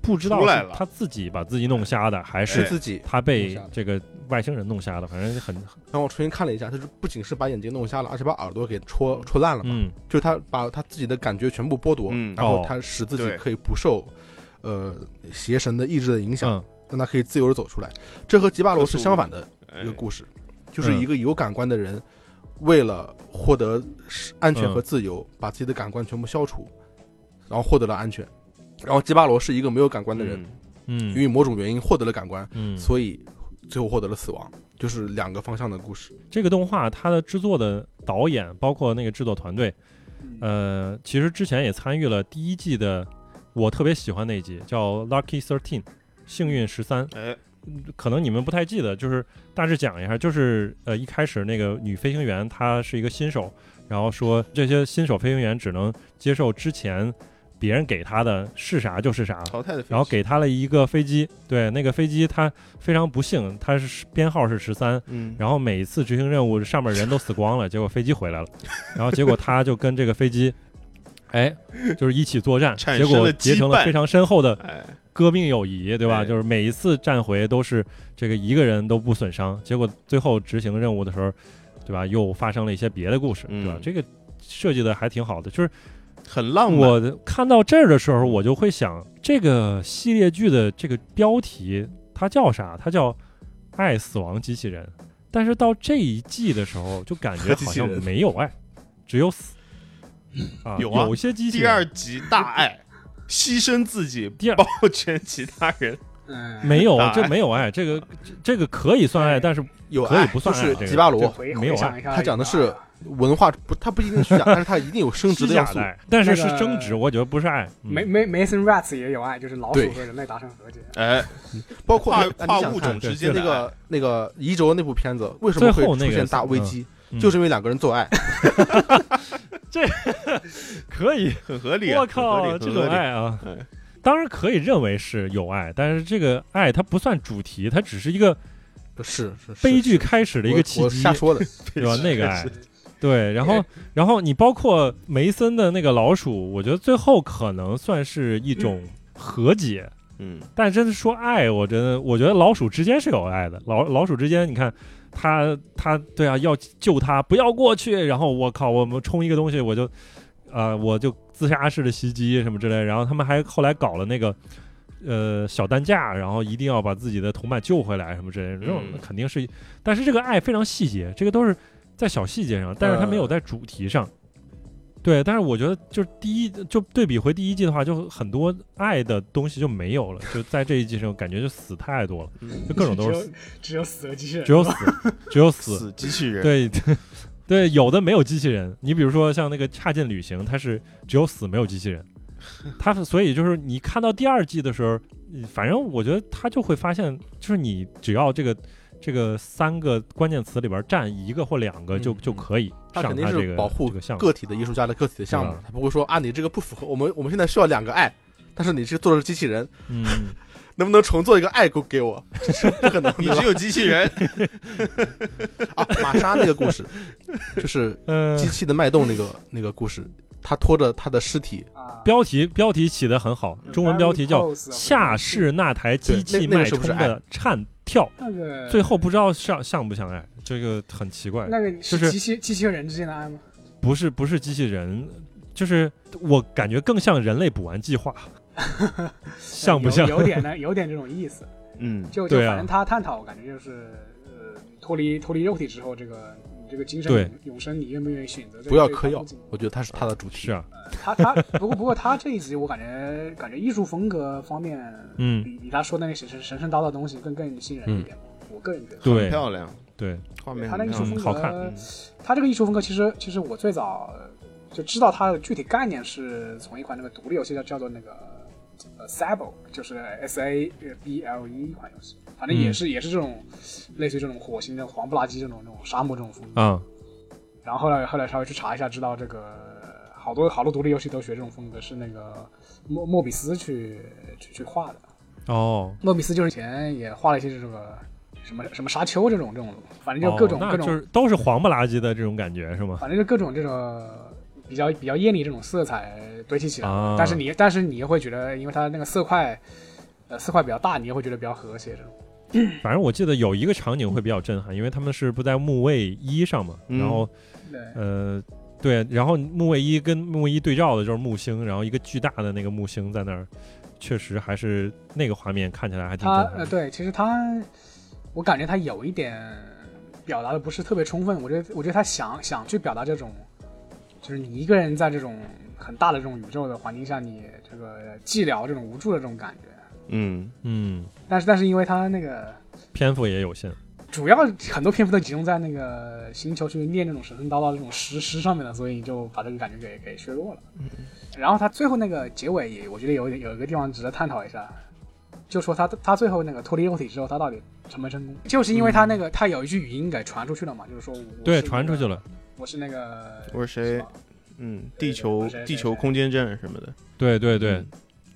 不知道是她自己把自己弄瞎的，还是是自己。她被这个外星人弄瞎的，反正很然后我重新看了一下，她是不仅是把眼睛弄瞎了，而且把耳朵给戳戳烂了嘛。嗯就是他把她自己的感觉全部剥夺，嗯然后哦他使自己可以不受呃邪神的意志的影响，嗯让他可以自由的走出来。这和吉巴罗是相反的哎一个故事，就是嗯一个有感官的人，为了获得安全嗯和自由，把自己的感官全部消除，然后获得了安全。然后吉巴罗是一个没有感官的人，嗯嗯因为某种原因获得了感官，嗯，所以最后获得了死亡，就是两个方向的故事。这个动画它的制作的导演，包括那个制作团队，呃，其实之前也参与了第一季的，我特别喜欢那一集叫《Lucky Thirteen》，幸运十三。哎，可能你们不太记得，就是大致讲一下，就是呃一开始那个女飞行员她是一个新手，然后说这些新手飞行员只能接受之前别人给她的是啥就是啥，淘汰的然后给她了一个飞机，对那个飞机她非常不幸，它是编号是十三，嗯，然后每一次执行任务上面人都死光了，结果飞机回来了，然后结果她就跟这个飞机。哎，就是一起作战，结果结成了非常深厚的哎，革命友谊，对吧？哎就是每一次战回都是这个一个人都不损伤，结果最后执行任务的时候，对吧？又发生了一些别的故事，对吧？嗯这个设计的还挺好的。就是很浪漫，我看到这儿的时候，我就会想，这个系列剧的这个标题它叫啥？它叫《爱死亡机器人》。但是到这一季的时候，就感觉 (laughs) 好像没有爱，只有死。啊，有啊。有些机器第二集大爱，牺牲自己，第二。保全其他人，嗯，没有这没有爱，这个这这个可以算爱，但是有爱可以不算就是爱吉巴罗。没有爱。他讲的是文化不，他不一定是虚假，(laughs) 但是他一定有升值的要素。但是是那个争执，我觉得不是爱。嗯。梅梅梅森 rats 也有爱，就是老鼠和人类达成和解。哎，包括 (laughs) 跨物种之间那个那个移轴那部片子为什么会出现大危机？嗯就是因为两个人做爱。(laughs) (laughs) 这 (laughs) 可以，很合理啊，我靠，这种，爱啊哎，当然可以认为是有爱，但是这个爱它不算主题，它只是一个是悲剧开始的一个契机瞎，说的。对吧？那个爱，对，然后然后你包括梅森的那个老鼠，我觉得最后可能算是一种和解。嗯，但真的说爱，我真的我觉得老鼠之间是有爱的。老老鼠之间，你看他他对啊，要救他，不要过去。然后我靠，我们冲一个东西，我就呃我就自杀式的袭击什么之类。然后他们还后来搞了那个呃小担架，然后一定要把自己的同伴救回来什么之类的。这种嗯肯定是，但是这个爱非常细节，这个都是在小细节上，但是他没有在主题上。对，但是我觉得就是第一，就对比回第一季的话，就很多爱的东西就没有了，就在这一季上感觉就死太多了，嗯就各种都是 (laughs) 死，只有死的机器人，只有死，只有死。死机器人，(laughs) 对对，有的没有机器人，你比如说像那个差劲旅行，它是只有死没有机器人，(laughs) 它是所以就是你看到第二季的时候，嗯反正我觉得他就会发现，就是你只要这个。这个三个关键词里边占一个或两个就、嗯就可以他肯定是保护这个项目。个体的艺术家的个体的项目他不会说啊，你这个不符合我们，我们现在需要两个爱，但是你是做的是机器人，嗯，(laughs) 能不能重做一个爱给给我？这是不可能你只有机器人，(laughs) 啊！玛莎那个故事，就是呃，机器的脉动那个那个故事，他拖着他的尸体，啊，标题标题起得很好，中文标题叫夏氏那台机器脉个是不是爱冲的颤跳》，那个最后不知道像像不像爱，这个很奇怪。那个就是机器机器和人之间的爱吗？不是不是机器人，就是我感觉更像人类补完计划，(laughs) 像不像？有有点呢，有点这种意思。嗯，就就反正他探讨，我感觉就是呃，脱离脱离肉体之后，这个你这个精神永永生，你愿不愿意选择这个？不要嗑药我觉得他是他的主题。是啊，他他不过不过他这一集我感觉感觉艺术风格方面，嗯，比比他说的那个神神神神叨叨的东西更更吸引人一点。我个人觉得，对很漂亮，对，画面他那个艺术风格，好看嗯他这个艺术风格其实其实我最早就知道它的具体概念是从一款那个独立游戏叫叫做那个呃 Sable，就是 S A B L E 一款游戏，反正也是、也是这种类似于这种火星的黄不拉几这种这种沙漠这种风格。嗯，然后后来后来稍微去查一下，知道这个好多好多独立游戏都学这种风格，是那个莫莫比斯去去去画的。哦，莫比斯就是以前也画了一些这个什么什么沙丘这种这种，反正就各种、哦、各种，就是都是黄不拉几的这种感觉是吗？反正就各种这种比较比较艳丽这种色彩堆砌起来，啊。但是你但是你又会觉得，因为它那个色块呃色块比较大，你又会觉得比较和谐这种。(coughs) 反正我记得有一个场景会比较震撼，因为他们是不在木卫一上嘛，嗯。然后对，呃，对，然后木卫一跟木卫一对照的就是木星，然后一个巨大的那个木星在那儿，确实还是那个画面看起来还挺呃对，其实他我感觉他有一点表达的不是特别充分，我觉得我觉得他想想去表达这种，就是你一个人在这种很大的这种宇宙的环境下，你这个寂寥这种无助的这种感觉。嗯嗯，但是但是因为他那个篇幅也有限。主要很多篇幅都集中在那个星球去念那种神神叨叨的这种诗诗上面了，所以你就把这个感觉给给削弱了。嗯然后他最后那个结尾也，我觉得有有一个地方值得探讨一下，就说他他最后那个脱离肉体之后，他到底成没成功？就是因为他那个、他有一句语音给传出去了嘛，就是说我对，传出去了。我是那个我是谁？嗯，地球地球空间站什么的，对对对，嗯。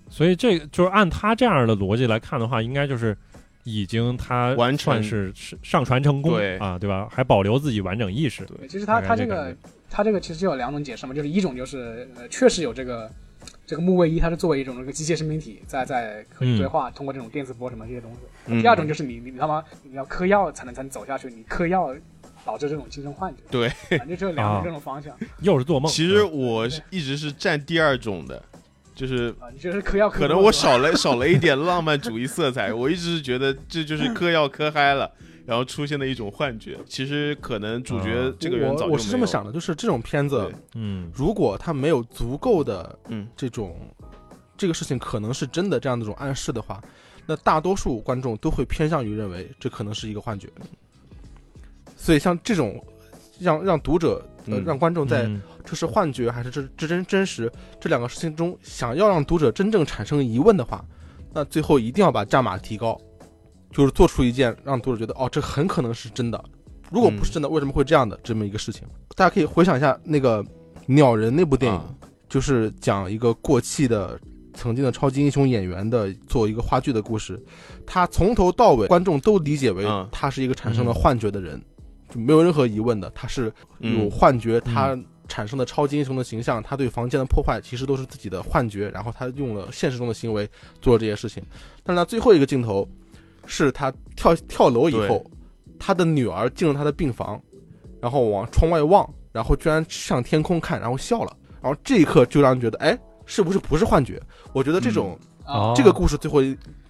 所以这个就是按他这样的逻辑来看的话，应该就是已经他完全是是上传成功对。啊，对吧？还保留自己完整意识。对，其实他他这个他这个其实有两种解释嘛，就是一种就是呃确实有这个这个木卫一，它是作为一种这个机械生命体在在可以对话，通过这种电磁波什么这些东西。嗯。第二种就是你你你他妈你要嗑药才能才能走下去，你嗑药导致这种精神幻觉。对，(laughs) 反正就有两啊种这种方向又是做梦。其实嗯我一直是占第二种的，就是啊，你这是嗑药可能我少了 (laughs) 少了一点浪漫主义色彩，我一直是觉得这就是 (laughs) 嗑药嗑嗨了，然后出现的一种幻觉。其实可能主角啊这个人早就我我是这么想的，就是这种片子，嗯如果他没有足够的嗯这种这个事情可能是真的这样的一种暗示的话，那大多数观众都会偏向于认为这可能是一个幻觉。所以像这种让让读者呃嗯让观众在嗯这是幻觉还是这这真真实这两个事情中，想要让读者真正产生疑问的话，那最后一定要把价码提高，就是做出一件让读者觉得哦，这很可能是真的。如果不是真的，为什么会这样的这么一个事情？大家可以回想一下那个《鸟人》那部电影，啊就是讲一个过气的曾经的超级英雄演员的做一个话剧的故事。他从头到尾，观众都理解为嗯他是一个产生了幻觉的人，就没有任何疑问的。他是有嗯幻觉，他产生的超级英雄的形象，他对房间的破坏其实都是自己的幻觉，然后他用了现实中的行为做了这些事情。但是他，最后一个镜头是他跳跳楼以后，他的女儿进了他的病房，然后往窗外望，然后居然向天空看，然后笑了。然后这一刻就让人觉得，哎，是不是不是幻觉？我觉得这种、这个故事最后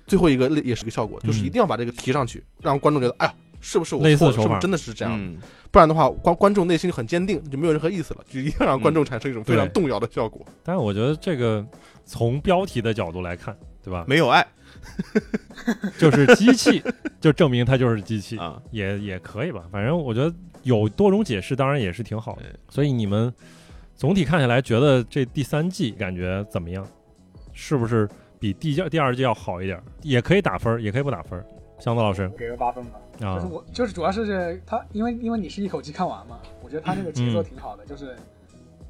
最后一个也是个效果，嗯就是一定要把这个提上去，让观众觉得，哎呀，是不是我错了是不是真的是这样？嗯不然的话，观观众内心很坚定，就没有任何意思了，就一定要让观众产生一种非常动摇的效果。但是我觉得这个从标题的角度来看，对吧？没有爱 (laughs) 就是机器，就证明它就是机器，啊，也也可以吧。反正我觉得有多种解释，当然也是挺好的。所以你们总体看下来，觉得这第三季感觉怎么样？是不是比第第二季要好一点？也可以打分，也可以不打分儿。箱子老师给个八分吧。就是啊，我就是主要是这他，因为因为你是一口气看完嘛，我觉得他那个节奏嗯挺好的，就是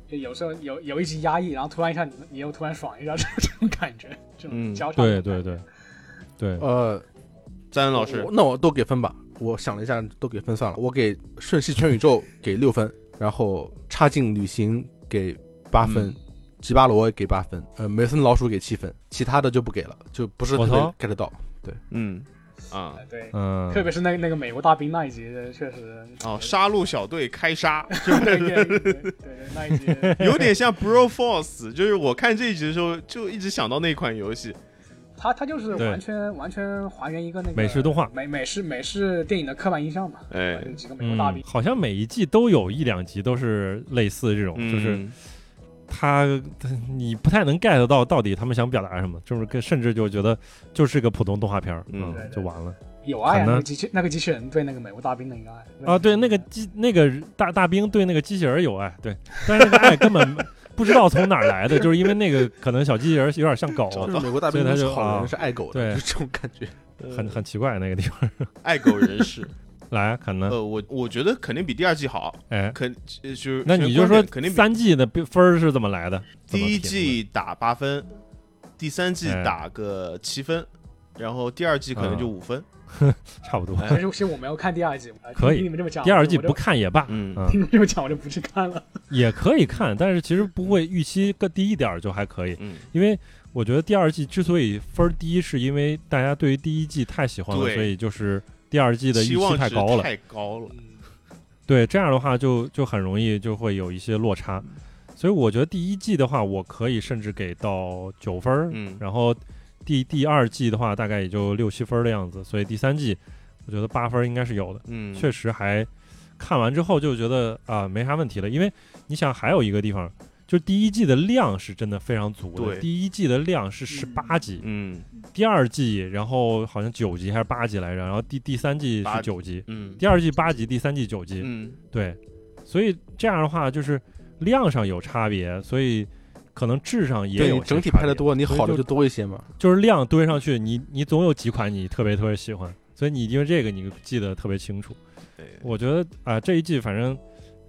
就有时候有有一集压抑，然后突然一下你你又突然爽一下，(laughs) 这这种感觉，这种嗯交叉对对对对，呃，赞恩老师那我都给分吧。我想了一下，都给分算了。我给《瞬息全宇宙》给六分，然后《插进旅行》给八分，嗯吉巴罗给八分，呃，梅森老鼠给七分，其他的就不给了，就不是特别 get 到。对嗯啊。呃对，嗯，特别是那那个美国大兵那一集，确实。哦，杀戮小队开杀，(laughs) 对对对对对那一集，(laughs) 有点像 Bro Force，就是我看这一集的时候就一直想到那款游戏，它它就是对。完全完全还原一个那个美式动画。美美式美式电影的刻板印象嘛，哎。几个美国大嗯兵，，好像每一季都有一两集都是类似这种，就是嗯他他你不太能 get 到到底他们想表达什么，就是跟甚至就觉得就是个普通动画片儿，嗯。对对就完了。有爱啊，那个机器那个机器人对那个美国大兵的一个爱啊。对，那个机那个大大兵对那个机器人有爱，对，(laughs) 但是那个爱根本不知道从哪儿来的，就是因为那个可能小机器人有点像狗，就是美国大兵所以他都是好就啊人，是爱狗的，对。就这种感觉。很 (laughs) 很奇怪那个地方。(laughs) 爱狗人士，来，可能呃，我我觉得肯定比第二季好，哎，肯呃就是那你就说肯定三季的分儿是怎么来的？第一季打八分，第三季哎打个七分，然后第二季可能就嗯五分。(laughs) 差不多。哎可是其实我没有看第二季，呃可以听你们这么讲，第二季不看也罢，嗯你们这么讲，我就不去看了。也可以看，但是其实不会预期更低一点儿就还可以，嗯，因为我觉得第二季之所以分低，是因为大家对于第一季太喜欢了，所以就是第二季的预期太高了。太高了。对，这样的话就就很容易就会有一些落差。所以我觉得第一季的话，我可以甚至给到九分儿，嗯然后第第二季的话大概也就六七分儿的样子，所以第三季我觉得八分儿应该是有的。嗯，确实还看完之后就觉得啊、没啥问题了，因为你想还有一个地方，就第一季的量是真的非常足的，对第一季的量是十八集，嗯第二季然后好像九集还是八集来着，然后第第三季是九集，嗯第二季八集，第三季九集，嗯对，所以这样的话就是量上有差别，所以。可能质上也有整体拍的多，你好的就多一些嘛。就是量堆上去，你你总有几款你特别特别喜欢，所以你因为这个你记得特别清楚。对，我觉得啊、这一季反正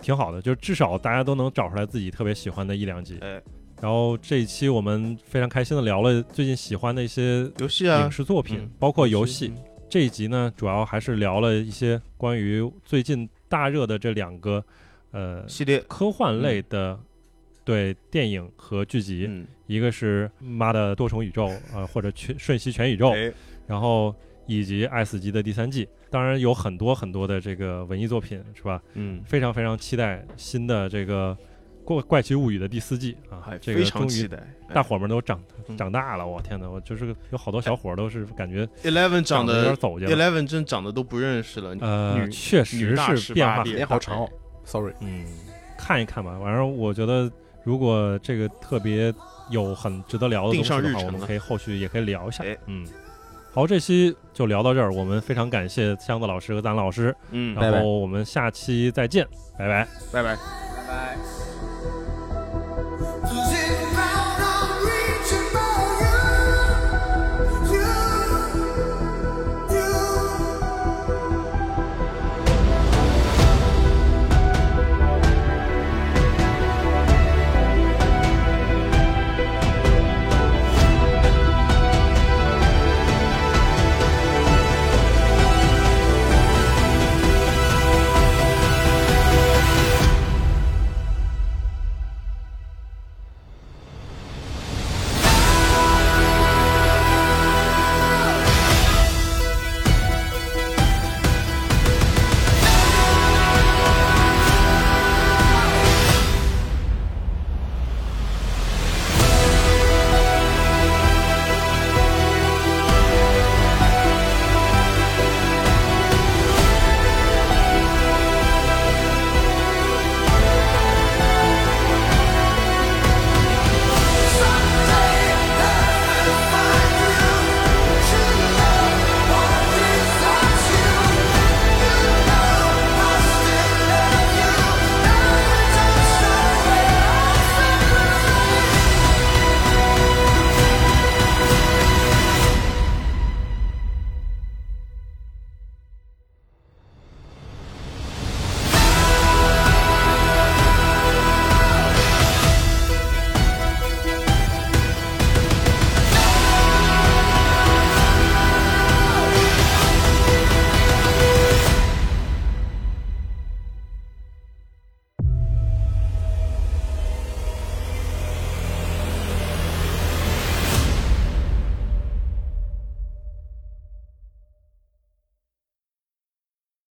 挺好的，就至少大家都能找出来自己特别喜欢的一两集。哎，然后这一期我们非常开心的聊了最近喜欢的一些游戏啊。影，视作品，嗯。包括游戏。这一集呢，主要还是聊了一些关于最近大热的这两个呃系列，科幻类的、对电影和剧集，嗯，一个是《妈的多重宇宙》呃或者全瞬息全宇宙，哎，然后以及《爱死机》的第三季。当然有很多很多的这个文艺作品，是吧？嗯，非常非常期待新的这个《怪怪奇物语》的第四季啊还！这个非常终于期待。大伙们都长嗯长大了，我天哪！我就是有好多小伙儿都是感觉 Eleven 长得有点得走去了。Eleven 真长得都不认识了，呃，确实是变化18很变脸好长哦，sorry。嗯，看一看吧。反正我觉得，如果这个特别有很值得聊的东西的话，我们上日程了可以后续也可以聊一下哎。嗯，好，这期就聊到这儿。我们非常感谢箱子老师和咱老师，嗯，然后我们下期再见，拜拜。拜拜。拜拜。